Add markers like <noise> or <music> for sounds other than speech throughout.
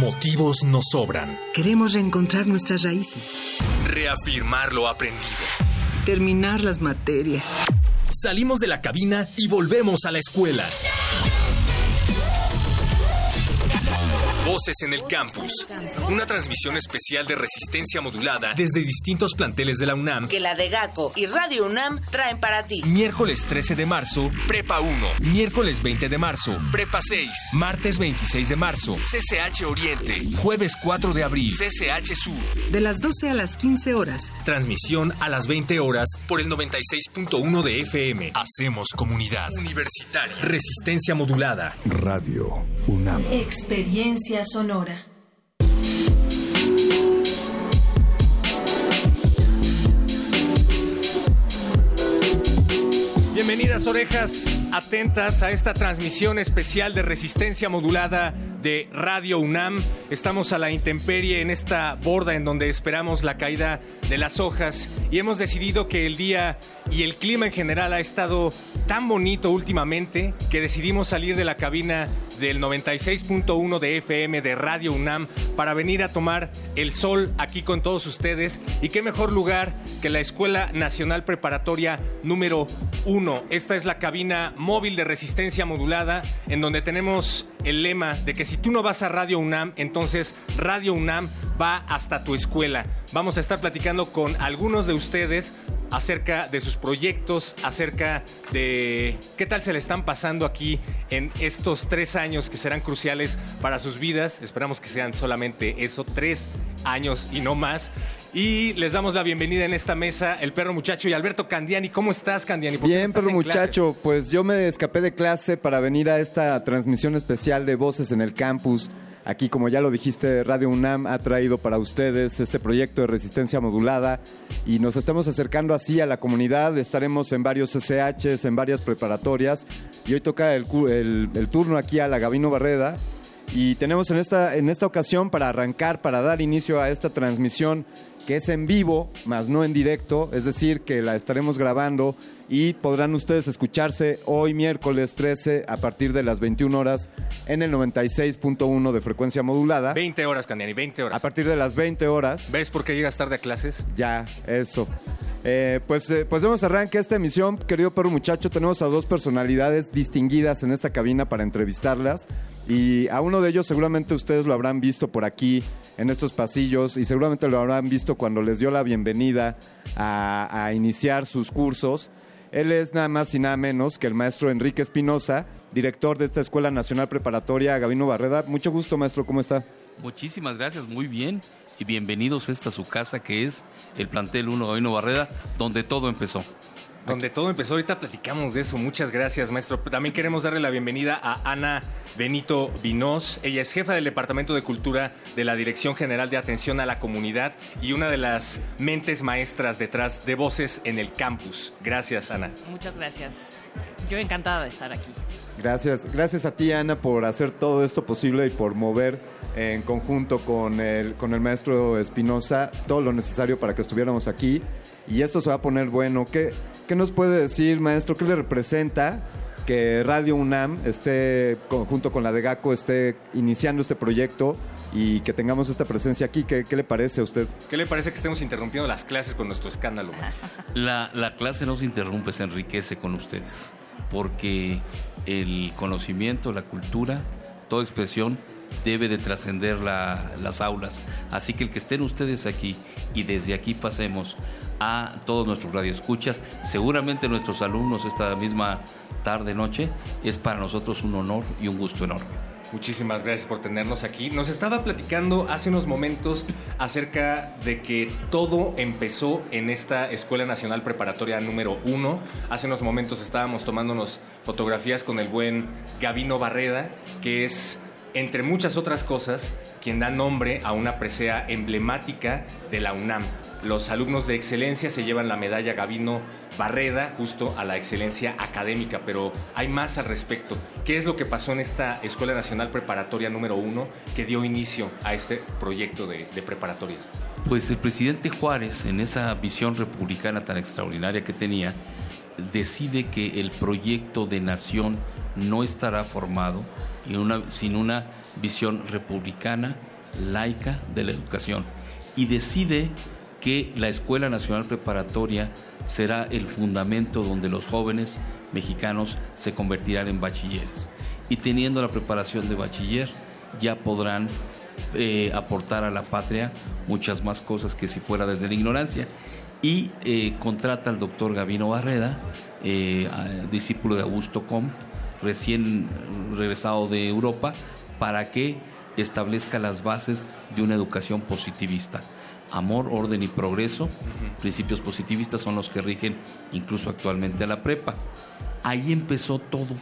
Motivos nos sobran. Queremos reencontrar nuestras raíces. Reafirmar lo aprendido. Terminar las materias. Salimos de la cabina y volvemos a la escuela. Voces en el Campus. Una transmisión especial de resistencia modulada desde distintos planteles de la UNAM. Que la de GACO y Radio UNAM traen para ti. Miércoles 13 de marzo, Prepa 1. Miércoles 20 de marzo, Prepa 6. Martes 26 de marzo, CCH Oriente. Jueves 4 de abril, CCH Sur. De las 12 a las 15 horas. Transmisión a las 20 horas por el 96.1 de FM. Hacemos comunidad. Universitaria. Resistencia modulada. Radio UNAM. Experiencia sonora. Bienvenidas orejas atentas a esta transmisión especial de resistencia modulada de Radio UNAM. Estamos a la intemperie en esta borda en donde esperamos la caída de las hojas y hemos decidido que el día y el clima en general ha estado tan bonito últimamente que decidimos salir de la cabina del 96.1 de FM de Radio UNAM para venir a tomar el sol aquí con todos ustedes. Y qué mejor lugar que la Escuela Nacional Preparatoria número 1. Esta es la cabina móvil de resistencia modulada en donde tenemos el lema de que si tú no vas a Radio UNAM, entonces Radio UNAM va hasta tu escuela. Vamos a estar platicando con algunos de ustedes acerca de sus proyectos, acerca de qué tal se le están pasando aquí en estos tres años que serán cruciales para sus vidas. Esperamos que sean solamente eso, tres años y no más. Y les damos la bienvenida en esta mesa, el perro muchacho y Alberto Candiani. ¿Cómo estás, Candiani? Bien, perro muchacho. Pues yo me escapé de clase para venir a esta transmisión especial de Voces en el Campus. Aquí, como ya lo dijiste, Radio UNAM ha traído para ustedes este proyecto de resistencia modulada y nos estamos acercando así a la comunidad. Estaremos en varios SHs, en varias preparatorias y hoy toca el, turno aquí a la Gabino Barreda. Y tenemos en esta, en esta ocasión para arrancar, para dar inicio a esta transmisión que es en vivo, más no en directo, es decir, que la estaremos grabando y podrán ustedes escucharse hoy miércoles 13 a partir de las 21 horas en el 96.1 de frecuencia modulada. 20 horas, Candiani, 20 horas. A partir de las 20 horas. ¿Ves por qué llegas tarde a clases? Ya, eso. Eh, pues, eh, pues demos arranque esta emisión, querido perro muchacho. Tenemos a dos personalidades distinguidas en esta cabina para entrevistarlas. Y a uno de ellos seguramente ustedes lo habrán visto por aquí en estos pasillos y seguramente lo habrán visto cuando les dio la bienvenida a, a iniciar sus cursos. Él es nada más y nada menos que el maestro Enrique Espinosa, director de esta Escuela Nacional Preparatoria Gabino Barreda. Mucho gusto, maestro, ¿cómo está? Muchísimas gracias, muy bien. Y bienvenidos a esta su casa que es el plantel 1 Gabino Barreda, donde todo empezó. Donde todo empezó, ahorita platicamos de eso. Muchas gracias, maestro. También queremos darle la bienvenida a Ana Benito Vinos. Ella es jefa del Departamento de Cultura de la Dirección General de Atención a la Comunidad y una de las mentes maestras detrás de Voces en el Campus. Gracias, Ana. Muchas gracias. Yo encantada de estar aquí. Gracias, gracias a ti, Ana, por hacer todo esto posible y por mover en conjunto con el, con el maestro Espinosa todo lo necesario para que estuviéramos aquí. Y esto se va a poner bueno. ¿Qué, ¿Qué nos puede decir, maestro? ¿Qué le representa que Radio UNAM esté, junto con la de GACO, esté iniciando este proyecto y que tengamos esta presencia aquí? ¿Qué, le parece a usted? ¿Qué le parece que estemos interrumpiendo las clases con nuestro escándalo, maestro? <laughs> La, la clase no se interrumpe, se enriquece con ustedes, porque el conocimiento, la cultura, toda expresión debe de trascender las aulas. Así que el que estén ustedes aquí y desde aquí pasemos a todos nuestros radioescuchas, seguramente nuestros alumnos esta misma tarde, noche, es para nosotros un honor y un gusto enorme. Muchísimas gracias por tenernos aquí. Nos estaba platicando hace unos momentos acerca de que todo empezó en esta Escuela Nacional Preparatoria número uno. Hace unos momentos estábamos tomándonos fotografías con el buen Gavino Barreda, que es, entre muchas otras cosas, quien da nombre a una presea emblemática de la UNAM. Los alumnos de excelencia se llevan la medalla Gavino Barreda justo a la excelencia académica, pero hay más al respecto. ¿Qué es lo que pasó en esta Escuela Nacional Preparatoria número uno que dio inicio a este proyecto de, de preparatorias? Pues el presidente Juárez, en esa visión republicana tan extraordinaria que tenía, decide que el proyecto de nación no estará formado sin una visión republicana, laica de la educación. Y decide que la Escuela Nacional Preparatoria será el fundamento donde los jóvenes mexicanos se convertirán en bachilleres. Y teniendo la preparación de bachiller, ya podrán eh, aportar a la patria muchas más cosas que si fuera desde la ignorancia. Y eh, contrata al doctor Gavino Barreda, eh, discípulo de Augusto Comte, recién regresado de Europa, para que establezca las bases de una educación positivista amor, orden y progreso. Principios positivistas son los que rigen incluso actualmente a la prepa. Ahí empezó todo,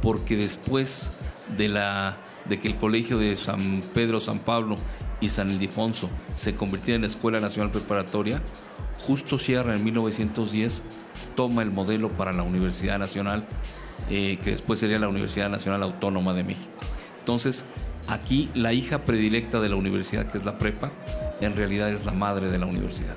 porque después de, la, de que el colegio de San Pedro, San Pablo y San Ildefonso se convirtiera en Escuela Nacional Preparatoria, justo Sierra en 1910 toma el modelo para la Universidad Nacional, eh, que después sería la Universidad Nacional Autónoma de México. Entonces, aquí la hija predilecta de la universidad, que es la prepa, en realidad es la madre de la universidad.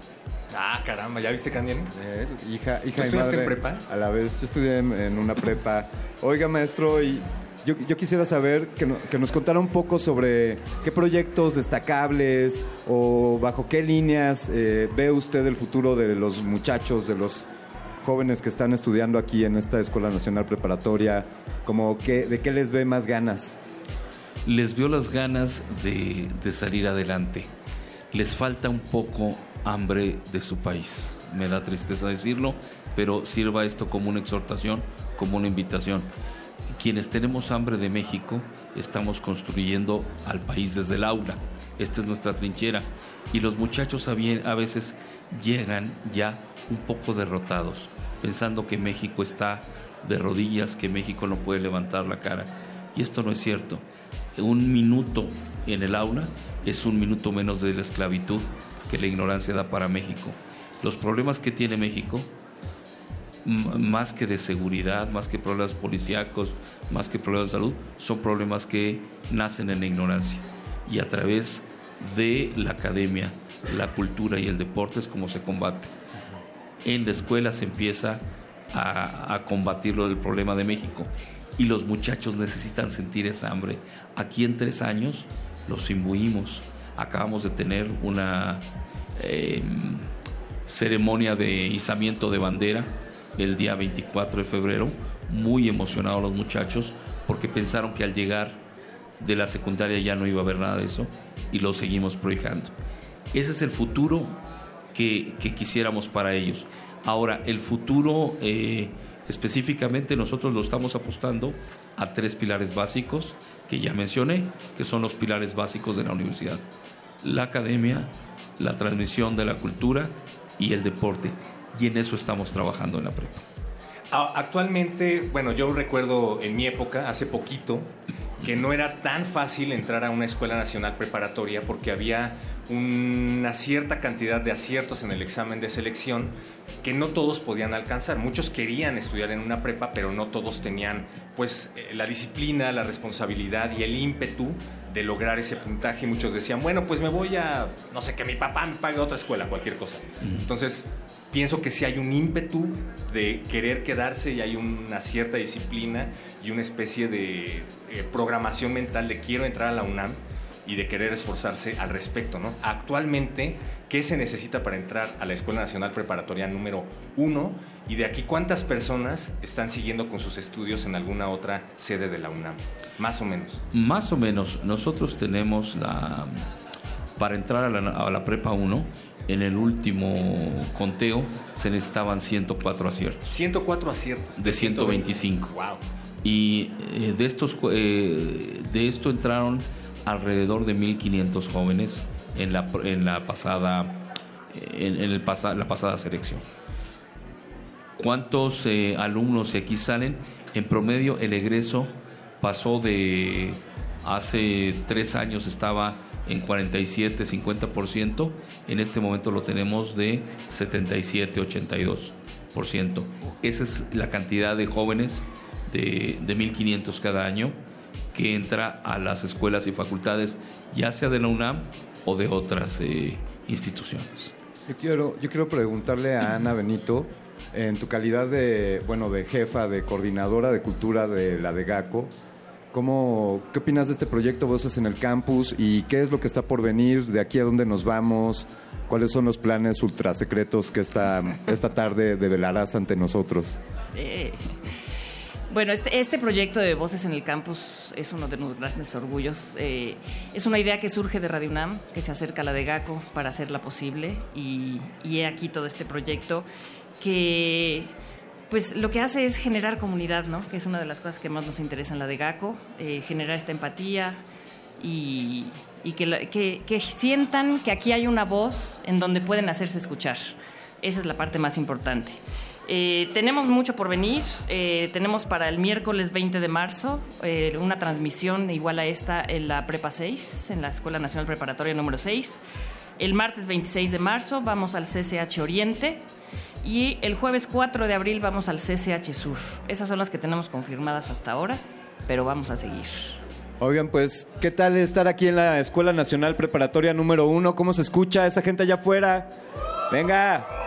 Ah, caramba, ¿ya viste, Candiani? Eh, hija, hija ¿Tú en prepa? A la vez, yo estudié en, una prepa. Oiga, maestro, y yo, quisiera saber que, nos contara un poco sobre qué proyectos destacables o bajo qué líneas eh, ve usted el futuro de los muchachos, de los jóvenes que están estudiando aquí en esta Escuela Nacional Preparatoria, como de qué les ve más ganas. Les veo las ganas de salir adelante les falta un poco hambre de su país. Me da tristeza decirlo, pero sirva esto como una exhortación, como una invitación. Quienes tenemos hambre de México, estamos construyendo al país desde el aula. Esta es nuestra trinchera. Y los muchachos a veces llegan ya un poco derrotados, pensando que México está de rodillas, que México no puede levantar la cara. Y esto no es cierto. Un minuto en el aula es un minuto menos de la esclavitud que la ignorancia da para México. Los problemas que tiene México, más que de seguridad, más que problemas policíacos, más que problemas de salud, son problemas que nacen en la ignorancia. Y a través de la academia, la cultura y el deporte es como se combate. En la escuela se empieza a, a combatirlo del problema de México y los muchachos necesitan sentir esa hambre. Aquí en tres años los imbuimos. Acabamos de tener una em, ceremonia de izamiento de bandera el día 24 de febrero, muy emocionados los muchachos porque pensaron que al llegar de la secundaria ya no iba a haber nada de eso y lo seguimos proyectando. Ese es el futuro que, quisiéramos para ellos. Ahora, el futuro eh, específicamente nosotros lo estamos apostando a tres pilares básicos que ya mencioné, que son los pilares básicos de la universidad. La academia, la transmisión de la cultura y el deporte. Y en eso estamos trabajando en la prepa. Actualmente, bueno, yo recuerdo en mi época, hace poquito, que no era tan fácil entrar a una escuela nacional preparatoria porque había una cierta cantidad de aciertos en el examen de selección que no todos podían alcanzar. Muchos querían estudiar en una prepa, pero no todos tenían pues eh, la disciplina, la responsabilidad y el ímpetu de lograr ese puntaje. Muchos decían, bueno, pues me voy a, no sé, que mi papá me pague otra escuela, cualquier cosa. Entonces, pienso que si hay un ímpetu de querer quedarse y hay una cierta disciplina y una especie de eh, programación mental de quiero entrar a la UNAM y de querer esforzarse al respecto, ¿no? Actualmente, ¿qué se necesita para entrar a la Escuela Nacional Preparatoria número uno? Y de aquí, ¿cuántas personas están siguiendo con sus estudios en alguna otra sede de la UNAM? Más o menos. Más o menos. Nosotros tenemos la... Para entrar a la, a la prepa 1, en el último conteo se necesitaban 104 aciertos. 104 aciertos. De 125. Wow. Y eh, de, estos, eh, de esto entraron alrededor de 1.500 jóvenes en la, en la pasada en, en el pasa, la pasada selección. ¿Cuántos eh, alumnos aquí salen? En promedio el egreso pasó de hace tres años estaba en 47, 50%, en este momento lo tenemos de 77, 82%. Esa es la cantidad de jóvenes de, de 1.500 cada año que entra a las escuelas y facultades, ya sea de la UNAM o de otras eh, instituciones. Yo quiero, yo quiero preguntarle a Ana Benito, en tu calidad de, bueno, de jefa, de coordinadora de cultura de la de GACO, ¿cómo, ¿qué opinas de este proyecto Voces en el Campus y qué es lo que está por venir? ¿De aquí a dónde nos vamos? ¿Cuáles son los planes ultra secretos que esta, esta tarde develarás ante nosotros? Eh, bueno, este, este, proyecto de Voces en el Campus es uno de los grandes orgullos. Eh, es una idea que surge de Radio UNAM, que se acerca a la de GACO para hacerla posible y, y he aquí todo este proyecto que pues lo que hace es generar comunidad, ¿no? Que es una de las cosas que más nos interesa en la de GACO, eh, generar esta empatía y, que, sientan que aquí hay una voz en donde pueden hacerse escuchar. Esa es la parte más importante. Eh, tenemos mucho por venir. Eh, tenemos para el miércoles 20 de marzo una transmisión igual a esta en la Prepa 6, en la Escuela Nacional Preparatoria número 6. El martes 26 de marzo vamos al CCH Oriente. Y el jueves 4 de abril vamos al CCH Sur. Esas son las que tenemos confirmadas hasta ahora, pero vamos a seguir. Oigan, pues, ¿qué tal estar aquí en la Escuela Nacional Preparatoria número 1? ¿Cómo se escucha esa gente allá afuera? Venga.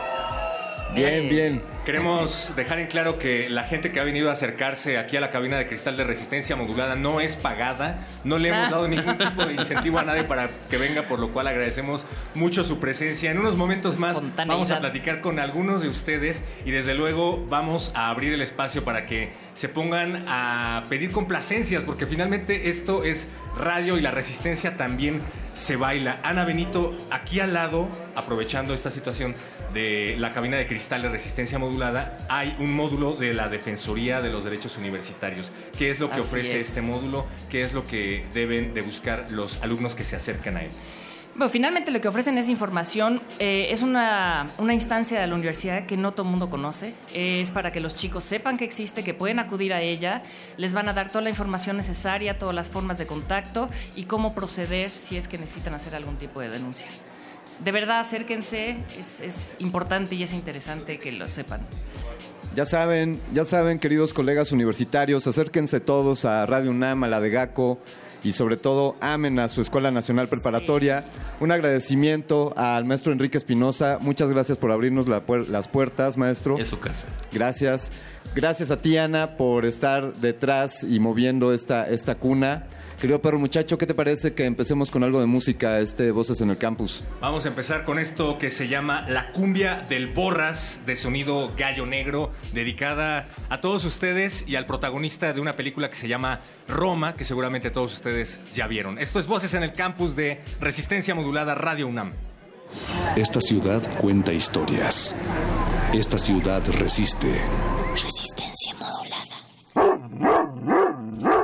Bien, bien. Queremos dejar en claro que la gente que ha venido a acercarse aquí a la cabina de cristal de resistencia modulada no es pagada, no le hemos dado ningún tipo de incentivo a nadie para que venga, por lo cual agradecemos mucho su presencia. En unos momentos más vamos a platicar con algunos de ustedes y desde luego vamos a abrir el espacio para que se pongan a pedir complacencias, porque finalmente esto es radio y la resistencia también se baila. Ana Benito, aquí al lado, aprovechando esta situación de la cabina de cristal de resistencia modulada, hay un módulo de la Defensoría de los Derechos Universitarios. ¿Qué es lo que Así ofrece es. este módulo? ¿Qué es lo que deben de buscar los alumnos que se acercan a él? Bueno, finalmente lo que ofrecen es información. eh, es una, una instancia de la universidad que no todo el mundo conoce. Es para que los chicos sepan que existe, que pueden acudir a ella. Les van a dar toda la información necesaria, todas las formas de contacto y cómo proceder si es que necesitan hacer algún tipo de denuncia. De verdad, acérquense. Es, es importante y es interesante que lo sepan. Ya saben, ya saben, queridos colegas universitarios, acérquense todos a Radio UNAM, a la de GACO y sobre todo amen a su Escuela Nacional Preparatoria. Un agradecimiento al maestro Enrique Espinosa. Muchas gracias por abrirnos la puer- las puertas, maestro. Es su casa. Gracias. Gracias a ti, Ana, por estar detrás y moviendo esta, esta cuna. Querido perro muchacho, ¿qué te parece que empecemos con algo de música, este Voces en el Campus? Vamos a empezar con esto que se llama La cumbia del Borras de sonido gallo negro, dedicada a todos ustedes y al protagonista de una película que se llama Roma, que seguramente todos ustedes ya vieron. Esto es Voces en el Campus de Resistencia Modulada Radio UNAM. Esta ciudad cuenta historias. Esta ciudad resiste. Resistencia modulada. <laughs>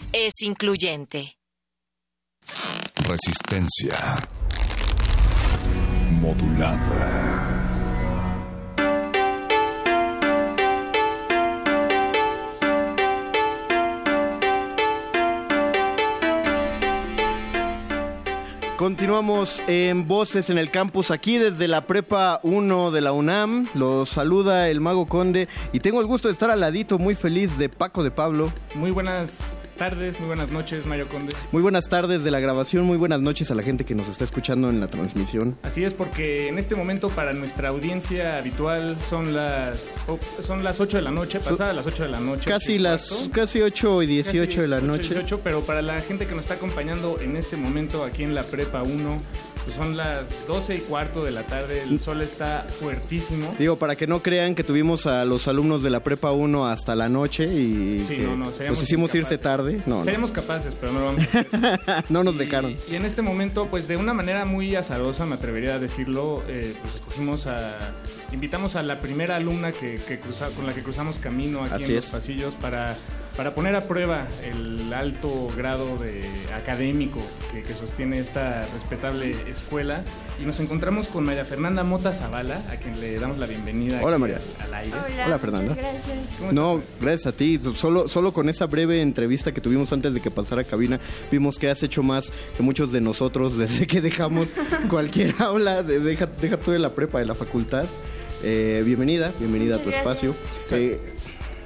es incluyente. Resistencia modulada. Continuamos en Voces en el Campus, aquí desde la Prepa 1 de la UNAM. Los saluda el Mago Conde y tengo el gusto de estar al ladito, muy feliz de Paco de Pablo. Muy buenas tardes, muy buenas noches, Mario Conde. Muy buenas tardes de la grabación, muy buenas noches a la gente que nos está escuchando en la transmisión. Así es, porque en este momento para nuestra audiencia habitual son las son las 8 de la noche, pasadas las 8 de la noche. Casi las cuarto. casi 8 y 18 casi de la 8 y noche. 18, pero para la gente que nos está acompañando en este momento aquí en la Prepa 1, pues son las 12 y cuarto de la tarde, el sol está fuertísimo. Digo, para que no crean que tuvimos a los alumnos de la Prepa 1 hasta la noche y Sí, que no, no, seríamos los hicimos irse tarde. No. Seríamos capaces, pero no lo vamos a hacer. <laughs> no nos dejaron. Y en este momento, pues de una manera muy azarosa, me atrevería a decirlo, eh, pues escogimos a... Invitamos a la primera alumna que, que cruza, con la que cruzamos camino aquí Así en es. los pasillos para, para poner a prueba el alto grado de académico que, que sostiene esta respetable escuela. Y nos encontramos con María Fernanda Mota Zavala, a quien le damos la bienvenida Hola, María. al aire. Hola, Fernanda. ¿Cómo No, gracias a ti. Solo, solo con esa breve entrevista que tuvimos antes de que pasara cabina, vimos que has hecho más que muchos de nosotros desde que dejamos <laughs> cualquier aula, de- deja, deja tú de la prepa, de la facultad. Eh, bienvenida, bienvenida a tu espacio. gracias. Eh,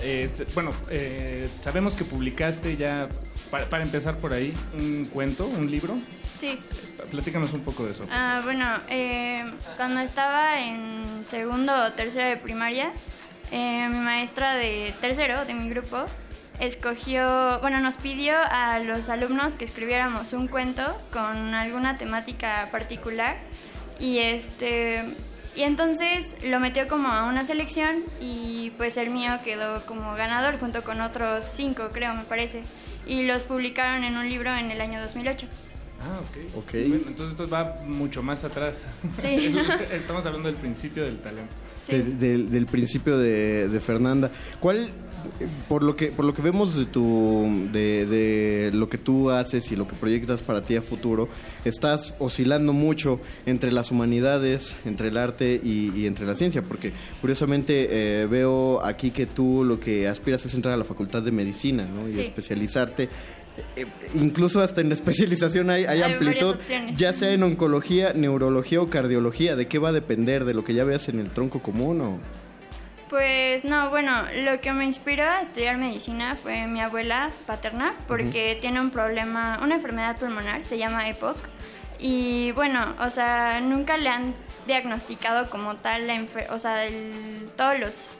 Este, bueno, eh, sabemos que publicaste ya, para, para empezar por ahí, un cuento, un libro. Sí. Platícanos un poco de eso. Ah, bueno, eh, cuando estaba en segundo o tercero de primaria, eh, mi maestra de tercero de mi grupo escogió, bueno, nos pidió a los alumnos que escribiéramos un cuento con alguna temática particular y este y entonces lo metió como a una selección y pues el mío quedó como ganador junto con otros cinco, creo, me parece. Y los publicaron en un libro en el año 2008. Ah, ok. Ok. Bueno, entonces esto va mucho más atrás. Sí. <laughs> Estamos hablando del principio del talento. de- del, del principio de, de Fernanda. ¿Cuál, por lo que por lo que vemos de tu de, de lo que tú haces y lo que proyectas para ti a futuro, estás oscilando mucho entre las humanidades, entre el arte y, y entre la ciencia, porque curiosamente eh, veo aquí que tú lo que aspiras es entrar a la facultad de medicina, ¿no? Y Sí. especializarte. Eh, incluso hasta en la <laughs> especialización hay, hay Hay amplitud, ya sea en oncología, neurología o cardiología. ¿De qué va a depender? ¿De lo que ya veas en el tronco común o...? Pues no, bueno, lo que me inspiró a estudiar medicina fue mi abuela paterna, porque tiene un problema, una enfermedad pulmonar, se llama EPOC. Y bueno, o sea, nunca le han diagnosticado como tal la o sea, el- todos los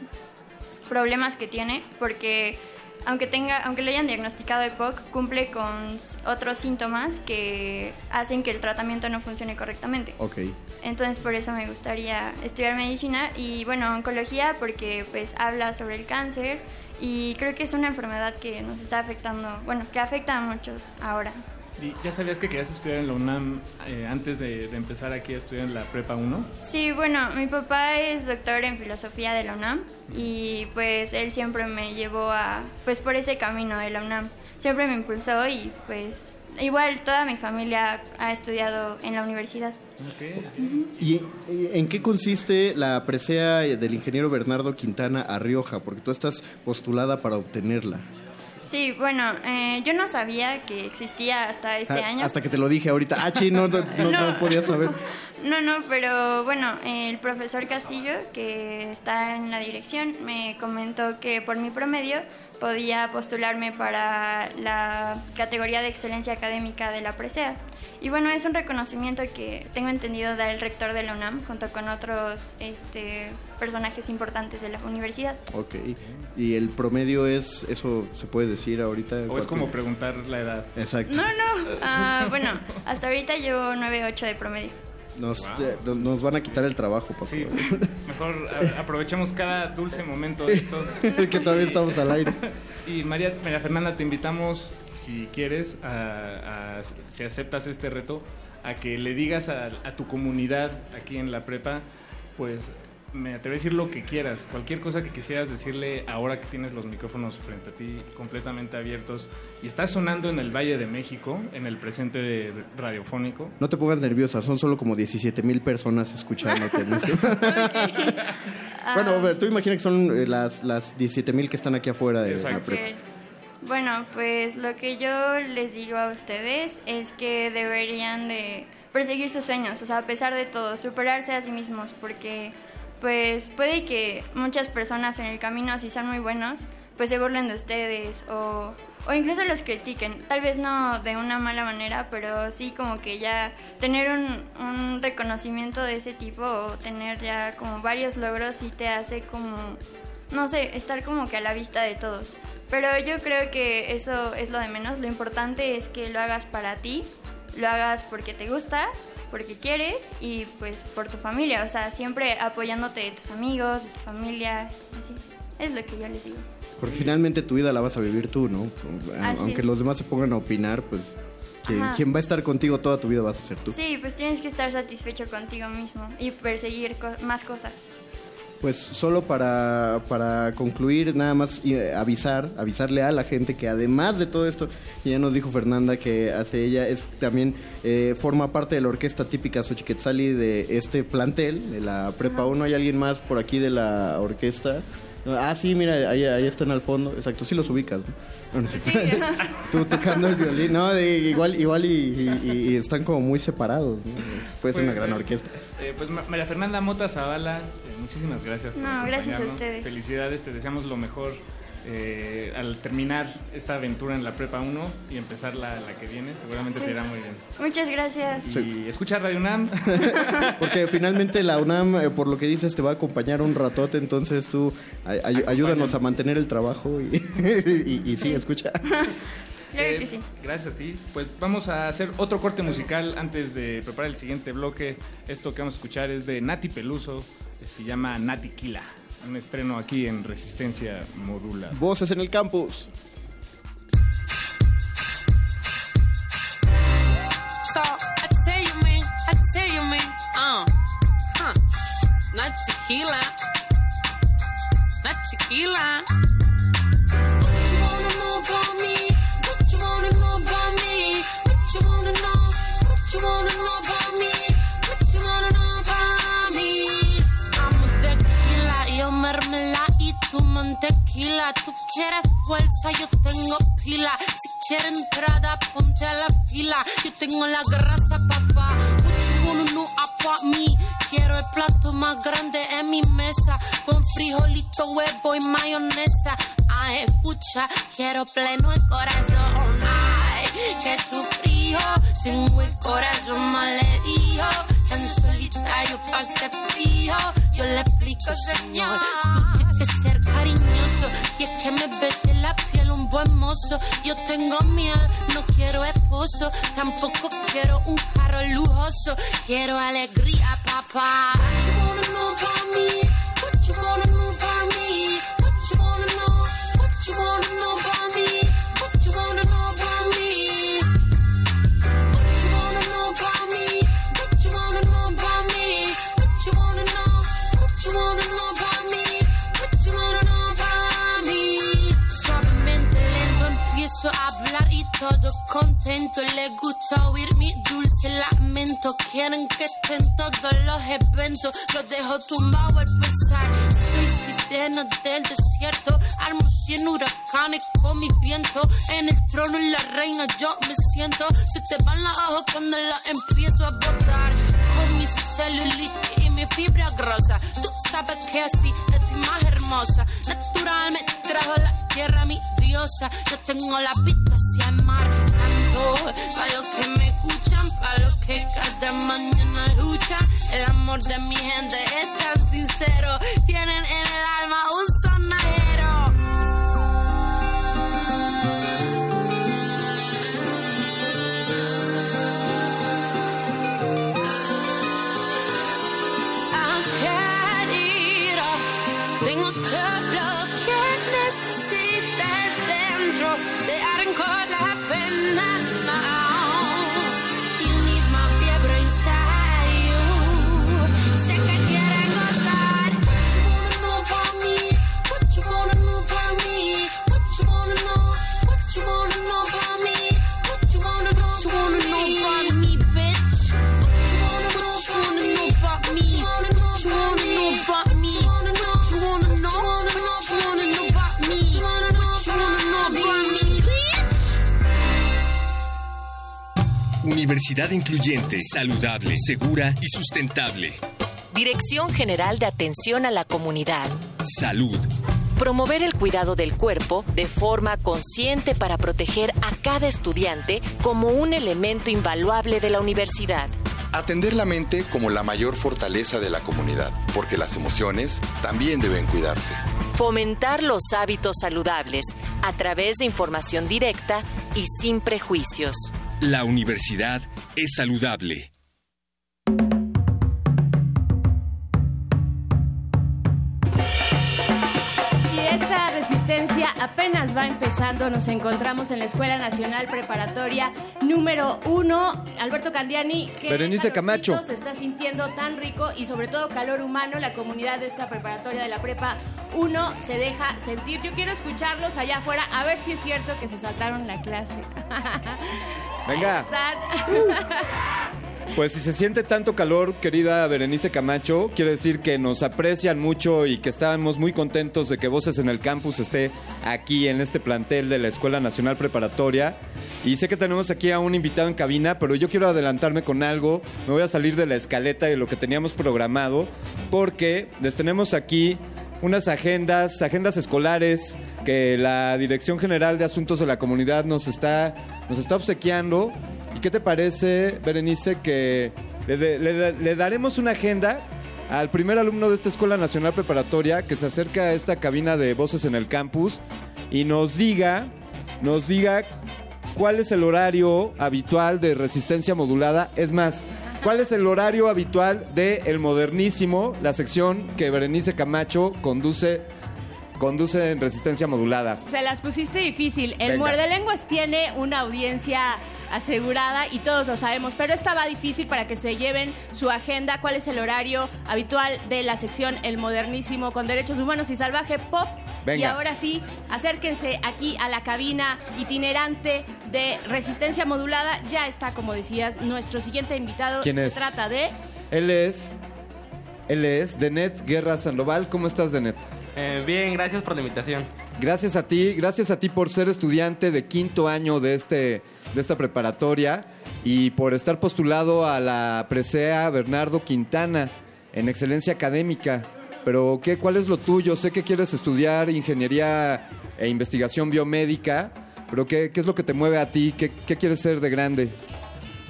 problemas que tiene, porque aunque tenga, aunque le hayan diagnosticado EPOC, cumple con otros síntomas que hacen que el tratamiento no funcione correctamente. Ok. Entonces por eso me gustaría estudiar medicina y bueno, oncología porque pues habla sobre el cáncer y creo que es una enfermedad que nos está afectando, bueno, que afecta a muchos ahora. ¿Y ¿Ya sabías que querías estudiar en la UNAM eh, antes de, de empezar aquí a estudiar en la Prepa 1? Sí, bueno, mi papá es doctor en filosofía de la UNAM y pues él siempre me llevó a, pues por ese camino de la UNAM. Siempre me impulsó y pues igual toda mi familia ha estudiado en la universidad. ¿Y y en qué consiste la presea del ingeniero Bernardo Quintana a Rioja? Porque tú estás postulada para obtenerla. Sí, bueno, eh, yo no sabía que existía hasta este Ah, año. Hasta que te lo dije ahorita. Ah, no, <laughs> no, No. no podía saber. No, no, pero bueno, el profesor Castillo, que está en la dirección, me comentó que por mi promedio podía postularme para la categoría de excelencia académica de la presea. Y bueno, es un reconocimiento que tengo entendido da el rector de la UNAM junto con otros este, personajes importantes de la universidad. Ok. ¿Y el promedio es, eso se puede decir ahorita? O es como preguntar la edad. Exacto. No, no, <laughs> ah, bueno, hasta ahorita llevo 9.8 de promedio. Nos, eh, nos- nos van a quitar el trabajo, papá. Sí, <laughs> mejor a- aprovechemos cada dulce momento de esto. <laughs> que todavía estamos al aire. Y María, María Fernanda, te invitamos, si quieres, a, a- si aceptas este reto, a que le digas a, a tu comunidad aquí en la prepa, pues me atrevo a decir lo que quieras, cualquier cosa que quisieras decirle ahora que tienes los micrófonos frente a ti completamente abiertos y estás sonando en el Valle de México, en el presente de- radiofónico. No te pongas nerviosa, son solo como 17 mil personas escuchándote. este- <laughs> bueno, a ver, tú imagina que son eh, las, las 17 mil que están aquí afuera de la prepa. Ok. Bueno, pues lo que yo les digo a ustedes es que deberían de perseguir sus sueños, o sea, a pesar de todo, superarse a sí mismos, porque pues puede que muchas personas en el camino, si son muy buenos, pues se burlen de ustedes o, o incluso los critiquen, tal vez no de una mala manera, pero sí como que ya tener un, un reconocimiento de ese tipo o tener ya como varios logros sí te hace como no sé, estar como que a la vista de todos. Pero yo creo que eso es lo de menos. Lo importante es que lo hagas para ti, lo hagas porque te gusta, porque quieres y pues por tu familia. O sea, siempre apoyándote de tus amigos, de tu familia, así. Es lo que yo les digo. Porque finalmente tu vida la vas a vivir tú, ¿no? Así Aunque es. los demás se pongan a opinar, pues quien, va a estar contigo toda tu vida vas a ser tú. Sí, pues tienes que estar satisfecho contigo mismo y perseguir co- más cosas. Pues solo para, para concluir, nada más eh, avisar, avisarle a la gente que además de todo esto, ya nos dijo Fernanda que hace ella, es también eh, forma parte de la orquesta típica Xochiquetzali de este plantel, de la Prepa 1. ¿Hay alguien más por aquí de la orquesta? Ah, sí, mira, ahí, ahí están al fondo. Exacto, sí los ubicas. <laughs> Tú tocando el violín. No, de- igual, igual y, y- y están como muy separados. ¿no? Puede ser una Pues, gran eh, orquesta. eh, pues Ma- María Fernanda Mota Zavala, eh, muchísimas gracias por No, gracias a ustedes. Felicidades, te deseamos lo mejor eh, al terminar esta aventura en la Prepa 1 y empezar la, la que viene. Seguramente Sí. te irá muy bien. Muchas gracias. Y escucha Radio UNAM. <laughs> Porque finalmente la UNAM, eh, por lo que dices, te va a acompañar un ratote, entonces tú ay- ay- ayúdanos a mantener el trabajo y, <laughs> y, y sí, escucha. <laughs> Eh, que sí. Gracias a ti. Pues vamos a hacer otro corte musical antes de preparar el siguiente bloque. Esto que vamos a escuchar es de Nati Peluso, eh, se llama Nati Kila. Un estreno aquí en Resistencia Modula. Voces en el campus. So I tell you, man, I tell you, man, uh, huh, not tequila, not tequila. What you wanna know about me? What you wanna know about me? What you wanna know? What you wanna know about me? Mermelada y tú quieres fuerza, yo tengo pila. Si quieres entrada, ponte a la fila. Yo tengo la grasa, papá. What you wanna know about? Quiero el plato más grande en mi mesa. Con frijolito, huevo y mayonesa. Ay, escucha, quiero pleno el corazón. Ay, que sufrió. Tengo el corazón malherido. Tan solita yo pasé frío. Yo le explico, señor. Que ser cariñoso. Y es que me bese la piel un buen mozo. Yo tengo miel, no quiero esposo. Tampoco quiero un carro lujoso. Quiero alegría, papá. What you wanna know about me? What you wanna know about me? What you wanna know? What you wanna todo contento. Le gusta oír mi dulce lamento. Quieren que esté todos los eventos. Lo dejo tumbado al pesar. Soy sirena del desierto. Armo cien con mi viento. En el trono y la reina yo me siento. Se te van los ojos cuando la empiezo a botar. Con mi celulitis y mi fibra grosa. Tú sabes que así estoy más hermosa. Natural me trajo la tierra mi Yo tengo la vista hacia el mar. Canto para los que me escuchan, para los que cada mañana luchan. El amor de mi gente es tan sincero. Tienen en el alma un sonajero. Universidad incluyente, saludable, segura y sustentable. Dirección General de Atención a la Comunidad. Salud. Promover el cuidado del cuerpo de forma consciente para proteger a cada estudiante como un elemento invaluable de la universidad. Atender la mente como la mayor fortaleza de la comunidad, porque las emociones también deben cuidarse. Fomentar los hábitos saludables a través de información directa y sin prejuicios. La universidad es saludable. Esta resistencia apenas va empezando. Nos encontramos en la Escuela Nacional Preparatoria número uno. Alberto Candiani, ¿qué Berenice Camacho. se está sintiendo tan rico y sobre todo calor humano. La comunidad de esta preparatoria de la Prepa 1 se deja sentir. Yo quiero escucharlos allá afuera a ver si es cierto que se saltaron la clase. <laughs> Venga. <laughs> Pues si se siente tanto calor, querida Berenice Camacho, quiere decir que nos aprecian mucho y que estamos muy contentos de que Voces en el Campus esté aquí en este plantel de la Escuela Nacional Preparatoria. Y sé que tenemos aquí a un invitado en cabina, pero yo quiero adelantarme con algo. Me voy a salir de la escaleta de lo que teníamos programado, porque les tenemos aquí unas agendas, agendas escolares que la Dirección General de Asuntos de la Comunidad nos está, nos está obsequiando. ¿Y qué te parece, Berenice, que le, de- le da- le daremos una agenda al primer alumno de esta Escuela Nacional Preparatoria que se acerca a esta cabina de voces en el campus y nos diga, nos diga cuál es el horario habitual de resistencia modulada? Es más, ¿cuál es el horario habitual de El Modernísimo, la sección que Berenice Camacho conduce, conduce en resistencia modulada? Se las pusiste difícil. El Venga. muerde lenguas tiene una audiencia asegurada y todos lo sabemos, pero esta va difícil para que se lleven su agenda, cuál es el horario habitual de la sección El Modernísimo con Derechos Humanos y Salvaje Pop. Venga. Y ahora sí, acérquense aquí a la cabina itinerante de Resistencia Modulada. Ya está, como decías, nuestro siguiente invitado. ¿Quién se es? trata de... Él es, él es Denet Guerra Sandoval. ¿Cómo estás, Denet? Eh, bien, gracias por la invitación. Gracias a ti, gracias a ti por ser estudiante de quinto año de, este, de esta preparatoria y por estar postulado a la presea Bernardo Quintana en excelencia académica. Pero, ¿qué, ¿cuál es lo tuyo? Sé que quieres estudiar ingeniería e investigación biomédica, pero ¿qué, qué es lo que te mueve a ti? ¿Qué, qué quieres ser de grande?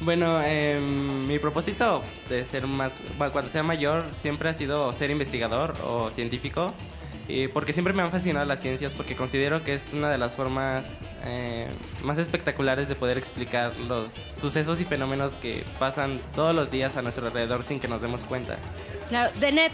Bueno, em, mi propósito de ser más, cuando sea mayor siempre ha sido ser investigador o científico, porque siempre me han fascinado las ciencias, porque considero que es una de las formas eh, más espectaculares de poder explicar los sucesos y fenómenos que pasan todos los días a nuestro alrededor sin que nos demos cuenta. Claro, Denet,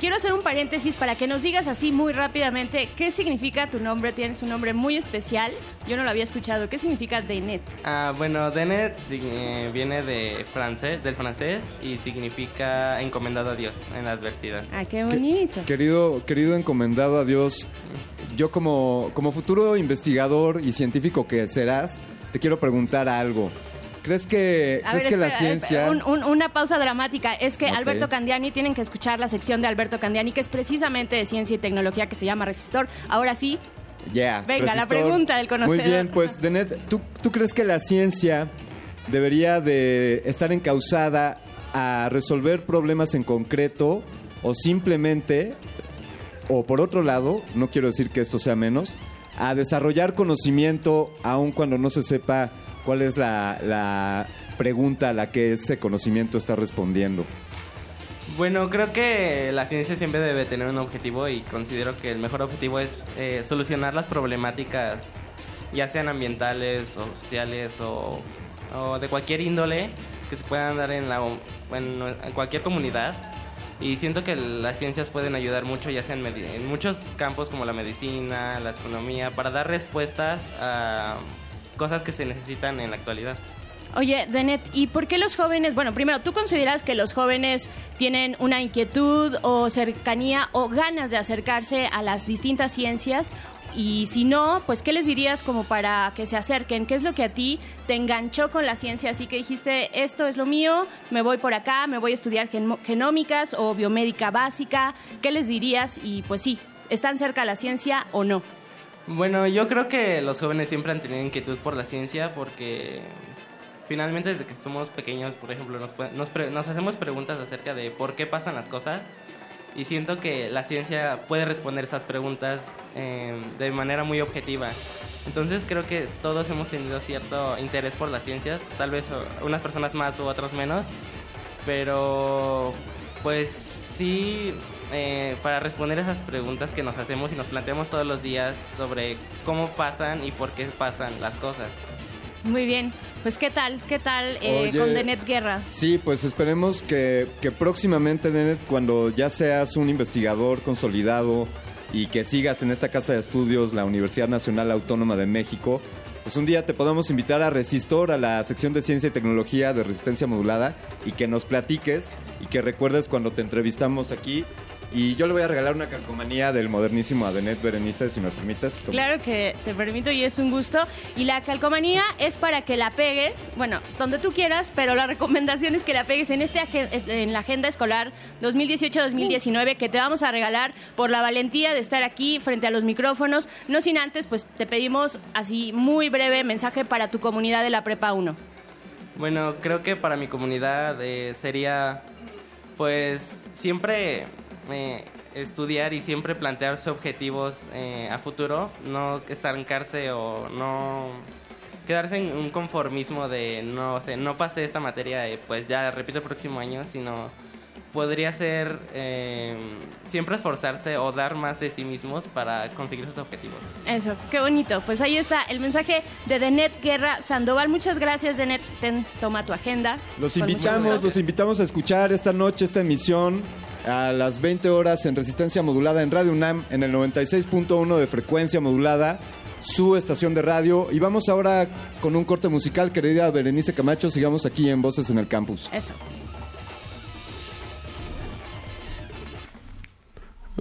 quiero hacer un paréntesis para que nos digas así muy rápidamente qué significa tu nombre. Tienes un nombre muy especial. Yo no lo había escuchado. ¿Qué significa Denet? Ah, bueno, Denet eh, viene de francés, del francés y significa encomendado a Dios en la adversidad. Ah, qué bonito. Querido, querido encomendado a Dios, yo como, como futuro investigador y científico que serás, te quiero preguntar algo. ¿Crees que, A ¿crees ver, que la ciencia... un- un- una pausa dramática. Es que. Alberto Candiani, tienen que escuchar la sección de Alberto Candiani, que es precisamente de ciencia y tecnología, que se llama Resistor. Ahora sí, Yeah, Venga, la pregunta del conocedor. Muy bien, pues, Denet, ¿tú, ¿tú crees que la ciencia debería de estar encausada a resolver problemas en concreto o simplemente, o por otro lado, no quiero decir que esto sea menos, a desarrollar conocimiento aun cuando no se sepa cuál es la, la pregunta a la que ese conocimiento está respondiendo? Bueno, creo que la ciencia siempre debe tener un objetivo y considero que el mejor objetivo es eh, solucionar las problemáticas, ya sean ambientales o sociales o, o de cualquier índole que se puedan dar en, la, en cualquier comunidad. Y siento que las ciencias pueden ayudar mucho, ya sea en, muchos campos como la medicina, la astronomía, para dar respuestas a cosas que se necesitan en la actualidad. Oye, Denet, ¿y por qué los jóvenes, bueno, primero, ¿tú consideras que los jóvenes tienen una inquietud o cercanía o ganas de acercarse a las distintas ciencias? Y si no, pues, ¿qué les dirías como para que se acerquen? ¿Qué es lo que a ti te enganchó con la ciencia? Así que dijiste, esto es lo mío, me voy por acá, me voy a estudiar gen- genómicas o biomédica básica. ¿Qué les dirías? Y pues sí, ¿están cerca a la ciencia o no? Bueno, yo creo que los jóvenes siempre han tenido inquietud por la ciencia porque finalmente desde que somos pequeños, por ejemplo, nos, nos, nos hacemos preguntas acerca de por qué pasan las cosas y siento que la ciencia puede responder esas preguntas eh, de manera muy objetiva. Entonces creo que todos hemos tenido cierto interés por las ciencias, tal vez unas personas más u otras menos, pero pues sí, eh, para responder esas preguntas que nos hacemos y nos planteamos todos los días sobre cómo pasan y por qué pasan las cosas. Muy bien, pues ¿qué tal? ¿Qué tal eh, Oye. con Denet Guerra? Sí, pues esperemos que, que próximamente, Denet, cuando ya seas un investigador consolidado y que sigas en esta casa de estudios, la Universidad Nacional Autónoma de México, pues un día te podamos invitar a Resistor, a la sección de Ciencia y Tecnología de Resistencia Modulada, y que nos platiques y que recuerdes cuando te entrevistamos aquí. Y yo le voy a regalar una calcomanía del modernísimo a Denet Berenice, si me permites. Claro que te permito y es un gusto. Y la calcomanía es para que la pegues, bueno, donde tú quieras, pero la recomendación es que la pegues en, este en la agenda escolar 2018-2019 que te vamos a regalar por la valentía de estar aquí frente a los micrófonos. No sin antes, pues te pedimos así muy breve mensaje para tu comunidad de la Prepa 1. Bueno, creo que para mi comunidad eh, sería, pues, siempre eh, estudiar y siempre plantearse objetivos eh, a futuro, no estancarse o no quedarse en un conformismo de no sé, no pasé esta materia y pues ya repito el próximo año, sino podría ser eh, siempre esforzarse o dar más de sí mismos para conseguir sus objetivos. Eso, qué bonito. Pues ahí está el mensaje de Denet Guerra Sandoval. Muchas gracias, Denet. Ten, toma tu agenda. Los invitamos, los invitamos a escuchar esta noche esta emisión a las 20 horas en resistencia modulada en Radio UNAM en el 96.1 de frecuencia modulada, su estación de radio. Y vamos ahora con un corte musical, querida Berenice Camacho, sigamos aquí en Voces en el Campus. Eso.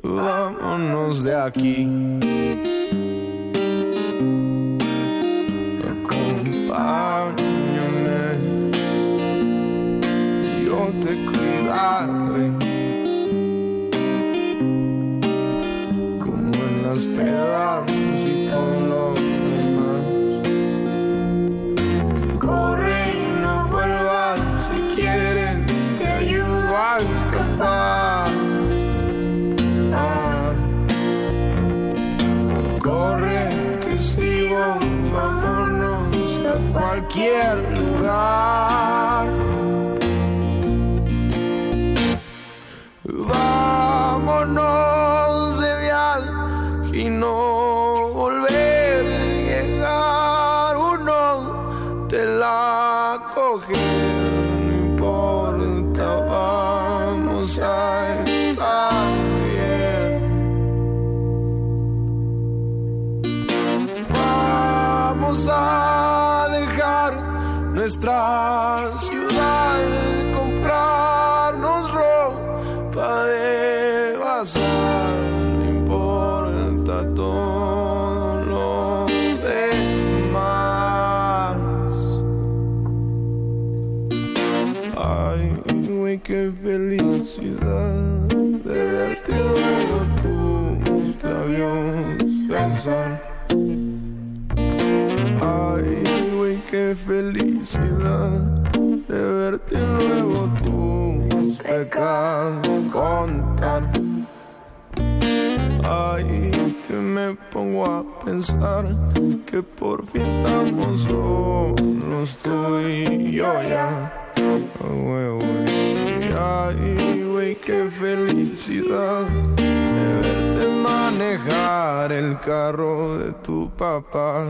Vámonos de aquí. Acompáñame. Yo te cuidaré. Las pedas y con los demás. Corre y no vuelvas si quieres. Te ayudo a escapar. Corre, te sigo, vámonos a cualquier lugar. Vámonos no volver a llegar. Uno te la coge, no importa, vamos a estar bien. Vamos a dejar nuestra Ay, güey, qué felicidad de verte luego tus pecados contar. Ay, que me pongo a pensar que por fin estamos solos tú y yo ya. Ay, güey, qué felicidad de verte el carro de tu papá.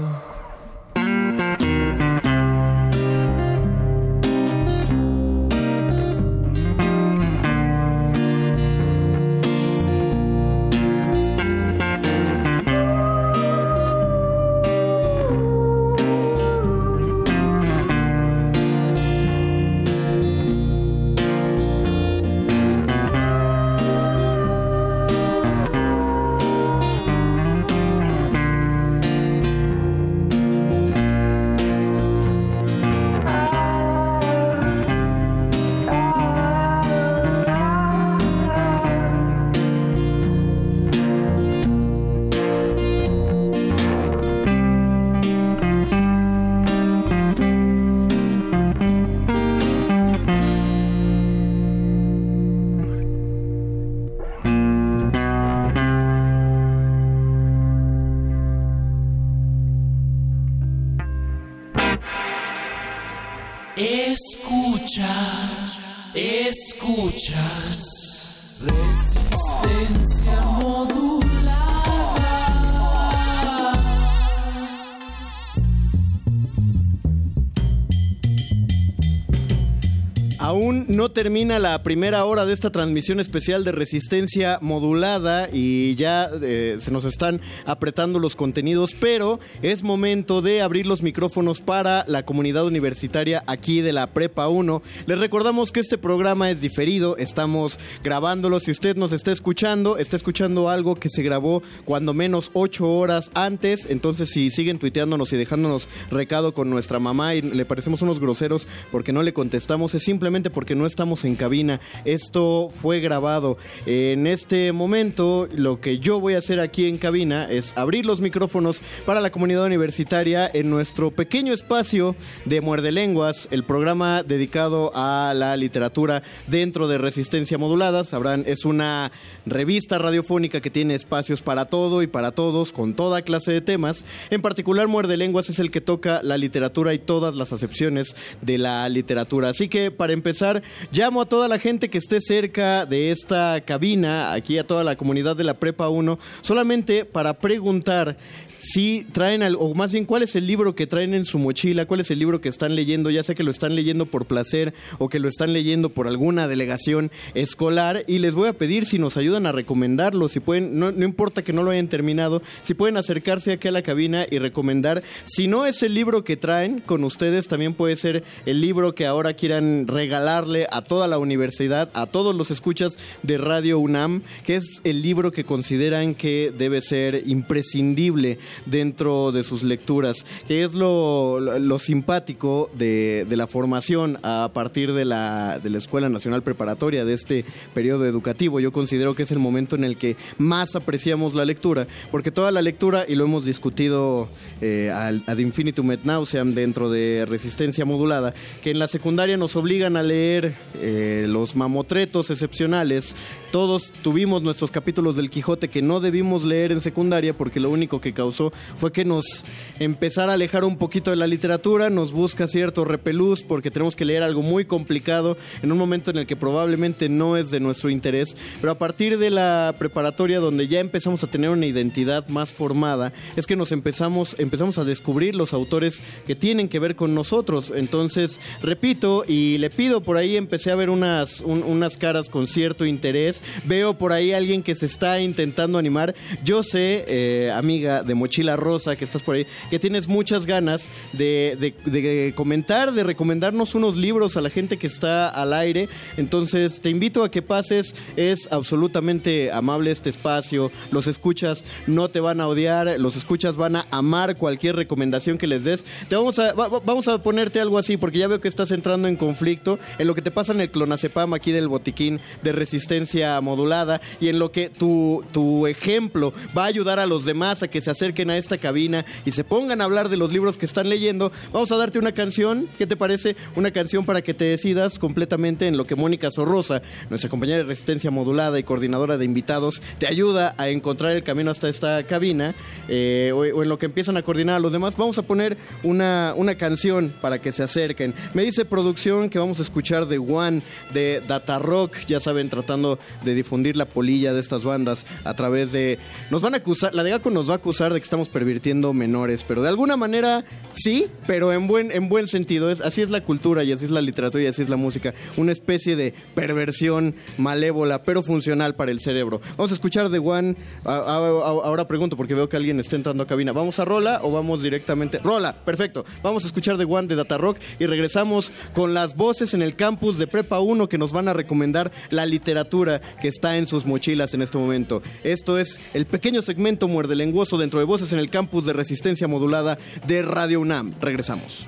Termina la primera hora de esta transmisión especial de resistencia modulada y ya eh, se nos están apretando los contenidos, pero es momento de abrir los micrófonos para la comunidad universitaria aquí de la Prepa 1. Les recordamos que este programa es diferido, estamos grabándolo. Si usted nos está escuchando, está escuchando algo que se grabó cuando menos ocho horas antes. Entonces, si siguen tuiteándonos y dejándonos recado con nuestra mamá y le parecemos unos groseros porque no le contestamos, es simplemente porque no en cabina. Esto fue grabado. En este momento, lo que yo voy a hacer aquí en cabina es abrir los micrófonos para la comunidad universitaria en nuestro pequeño espacio de Muerde Lenguas, el programa dedicado a la literatura dentro de Resistencia Modulada. Sabrán, es una revista radiofónica que tiene espacios para todo y para todos, con toda clase de temas. En particular, Muerde Lenguas es el que toca la literatura y todas las acepciones de la literatura. Así que, para empezar, llamo a toda la gente que esté cerca de esta cabina, aquí a toda la comunidad de la Prepa 1, solamente para preguntar si traen, al, o más bien cuál es el libro que traen en su mochila, cuál es el libro que están leyendo, ya sea que lo están leyendo por placer o que lo están leyendo por alguna delegación escolar, y les voy a pedir si nos ayudan a recomendarlo, si pueden, no, no importa que no lo hayan terminado, si pueden acercarse aquí a la cabina y recomendar, si no es el libro que traen con ustedes, también puede ser el libro que ahora quieran regalarle a toda la universidad, a todos los escuchas de Radio UNAM, que es el libro que consideran que debe ser imprescindible dentro de sus lecturas, que es lo, lo simpático de, de, la formación a partir de la, de la Escuela Nacional Preparatoria de este periodo educativo. Yo considero que es el momento en el que más apreciamos la lectura, porque toda la lectura, y lo hemos discutido eh, ad infinitum et nauseam dentro de resistencia modulada, que en la secundaria nos obligan a leer eh, los mamotretos excepcionales. Todos tuvimos nuestros capítulos del Quijote que no debimos leer en secundaria porque lo único que causó fue que nos empezara a alejar un poquito de la literatura, nos busca cierto repelús porque tenemos que leer algo muy complicado en un momento en el que probablemente no es de nuestro interés, pero a partir de la preparatoria donde ya empezamos a tener una identidad más formada, es que nos empezamos, empezamos a descubrir los autores que tienen que ver con nosotros. Entonces, repito, y le pido por ahí, empecé a ver unas, un, unas caras con cierto interés, veo por ahí a alguien que se está intentando animar, yo sé, eh, amiga de Mochila Rosa, que estás por ahí, que tienes muchas ganas de, comentar, de recomendarnos unos libros a la gente que está al aire. Entonces te invito a que pases, es absolutamente amable este espacio, los escuchas no te van a odiar, los escuchas van a amar cualquier recomendación que les des. Te vamos a, va, vamos a ponerte algo así, porque ya veo que estás entrando en conflicto. en lo que te pasa en el clonazepam aquí del botiquín de resistencia modulada y en lo que tu, tu ejemplo va a ayudar a los demás a que se acerquen a esta cabina y se pongan a hablar de los libros que están leyendo, vamos a darte una canción. ¿Qué te parece? Una canción para que te decidas completamente en lo que Mónica Sorrosa, nuestra compañera de resistencia modulada y coordinadora de invitados, te ayuda a encontrar el camino hasta esta cabina eh, o, en lo que empiezan a coordinar a los demás. Vamos a poner una, una canción para que se acerquen. Me dice producción que vamos a escuchar de One, de Data Rock, ya saben, tratando de difundir la polilla de estas bandas a través de... Nos van a acusar, la de Gaco nos va a acusar de que estamos pervirtiendo menores, pero de alguna manera sí, pero en buen, en buen sentido. Es, así es la cultura y así es la literatura y así es la música. Una especie de perversión malévola, pero funcional para el cerebro. Vamos a escuchar de One. Ahora pregunto porque veo que alguien está entrando a cabina. ¿Vamos a Rola o vamos directamente? Rola, perfecto. Vamos a escuchar de One de Data Rock y regresamos con las voces en el campus de Prepa 1 que nos van a recomendar la literatura que está en sus mochilas en este momento. Esto es el pequeño segmento muerde lenguoso dentro de voces en el campus de resistencia modulada de Radio UNAM. Regresamos.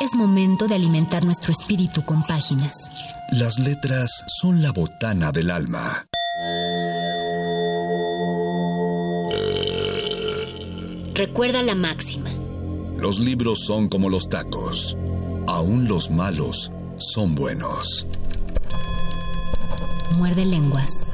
Es momento de alimentar nuestro espíritu con páginas. Las letras son la botana del alma. Recuerda la máxima. Los libros son como los tacos. Aún los malos son buenos. Muerde lenguas.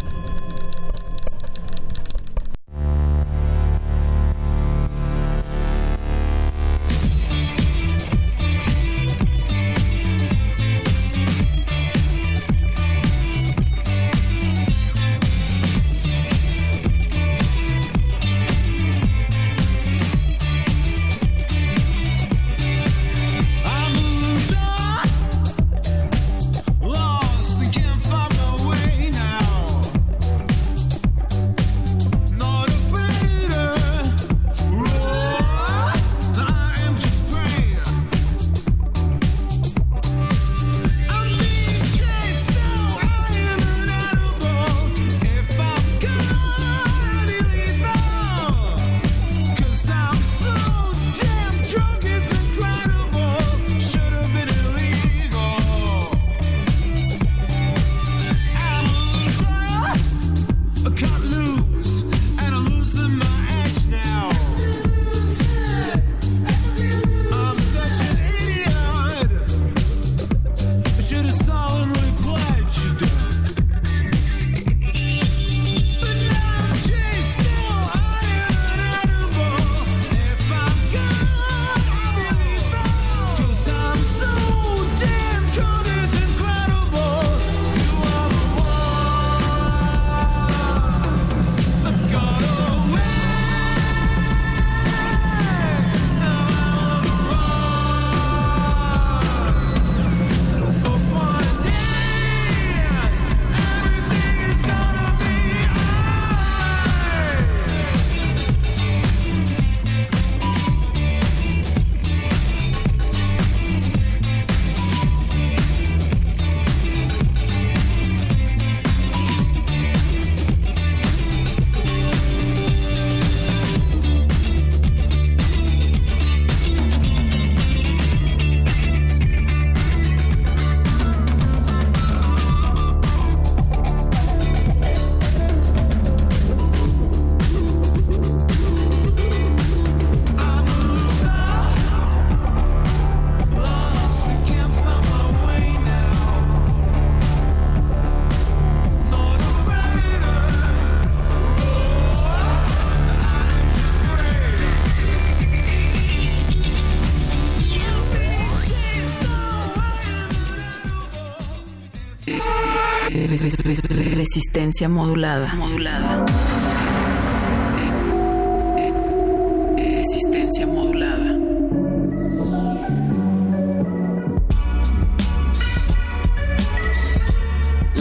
Modulada. Modulada.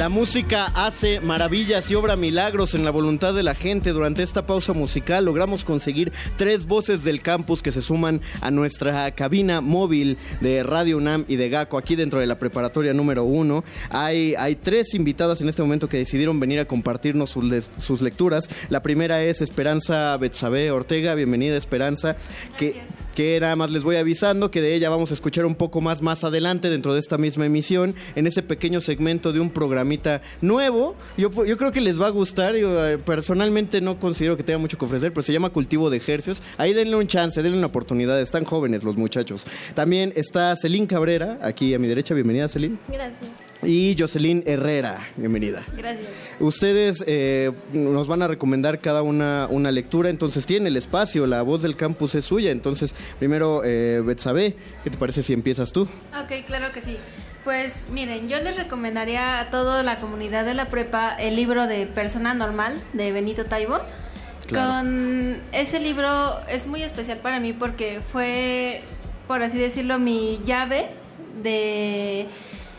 La música hace maravillas y obra milagros en la voluntad de la gente. Durante esta pausa musical logramos conseguir tres voces del campus que se suman a nuestra cabina móvil de Radio UNAM y de GACO aquí dentro de la preparatoria número uno. Hay, tres invitadas en este momento que decidieron venir a compartirnos sus lecturas. La primera es Esperanza Betsabe Ortega. Bienvenida Esperanza. Que que nada más les voy avisando que de ella vamos a escuchar un poco más más adelante dentro de esta misma emisión, en ese pequeño segmento de un programita nuevo. Yo, yo creo que les va a gustar, yo, eh, personalmente no considero que tenga mucho que ofrecer, pero se llama Cultivo de Ejercios. Ahí denle un chance, denle una oportunidad, están jóvenes los muchachos. También está Celín Cabrera, aquí a mi derecha, bienvenida Celín. Gracias. Y Jocelyn Herrera, bienvenida. Gracias. Ustedes eh, nos van a recomendar cada una una lectura, entonces tiene el espacio, la voz del campus es suya. Entonces, primero, eh, Betsabe, ¿qué te parece si empiezas tú? Ok, claro que sí. Pues miren, yo les recomendaría a toda la comunidad de la prepa el libro de Persona Normal de Benito Taibo. Claro. Con ese libro es muy especial para mí porque fue, por así decirlo, mi llave de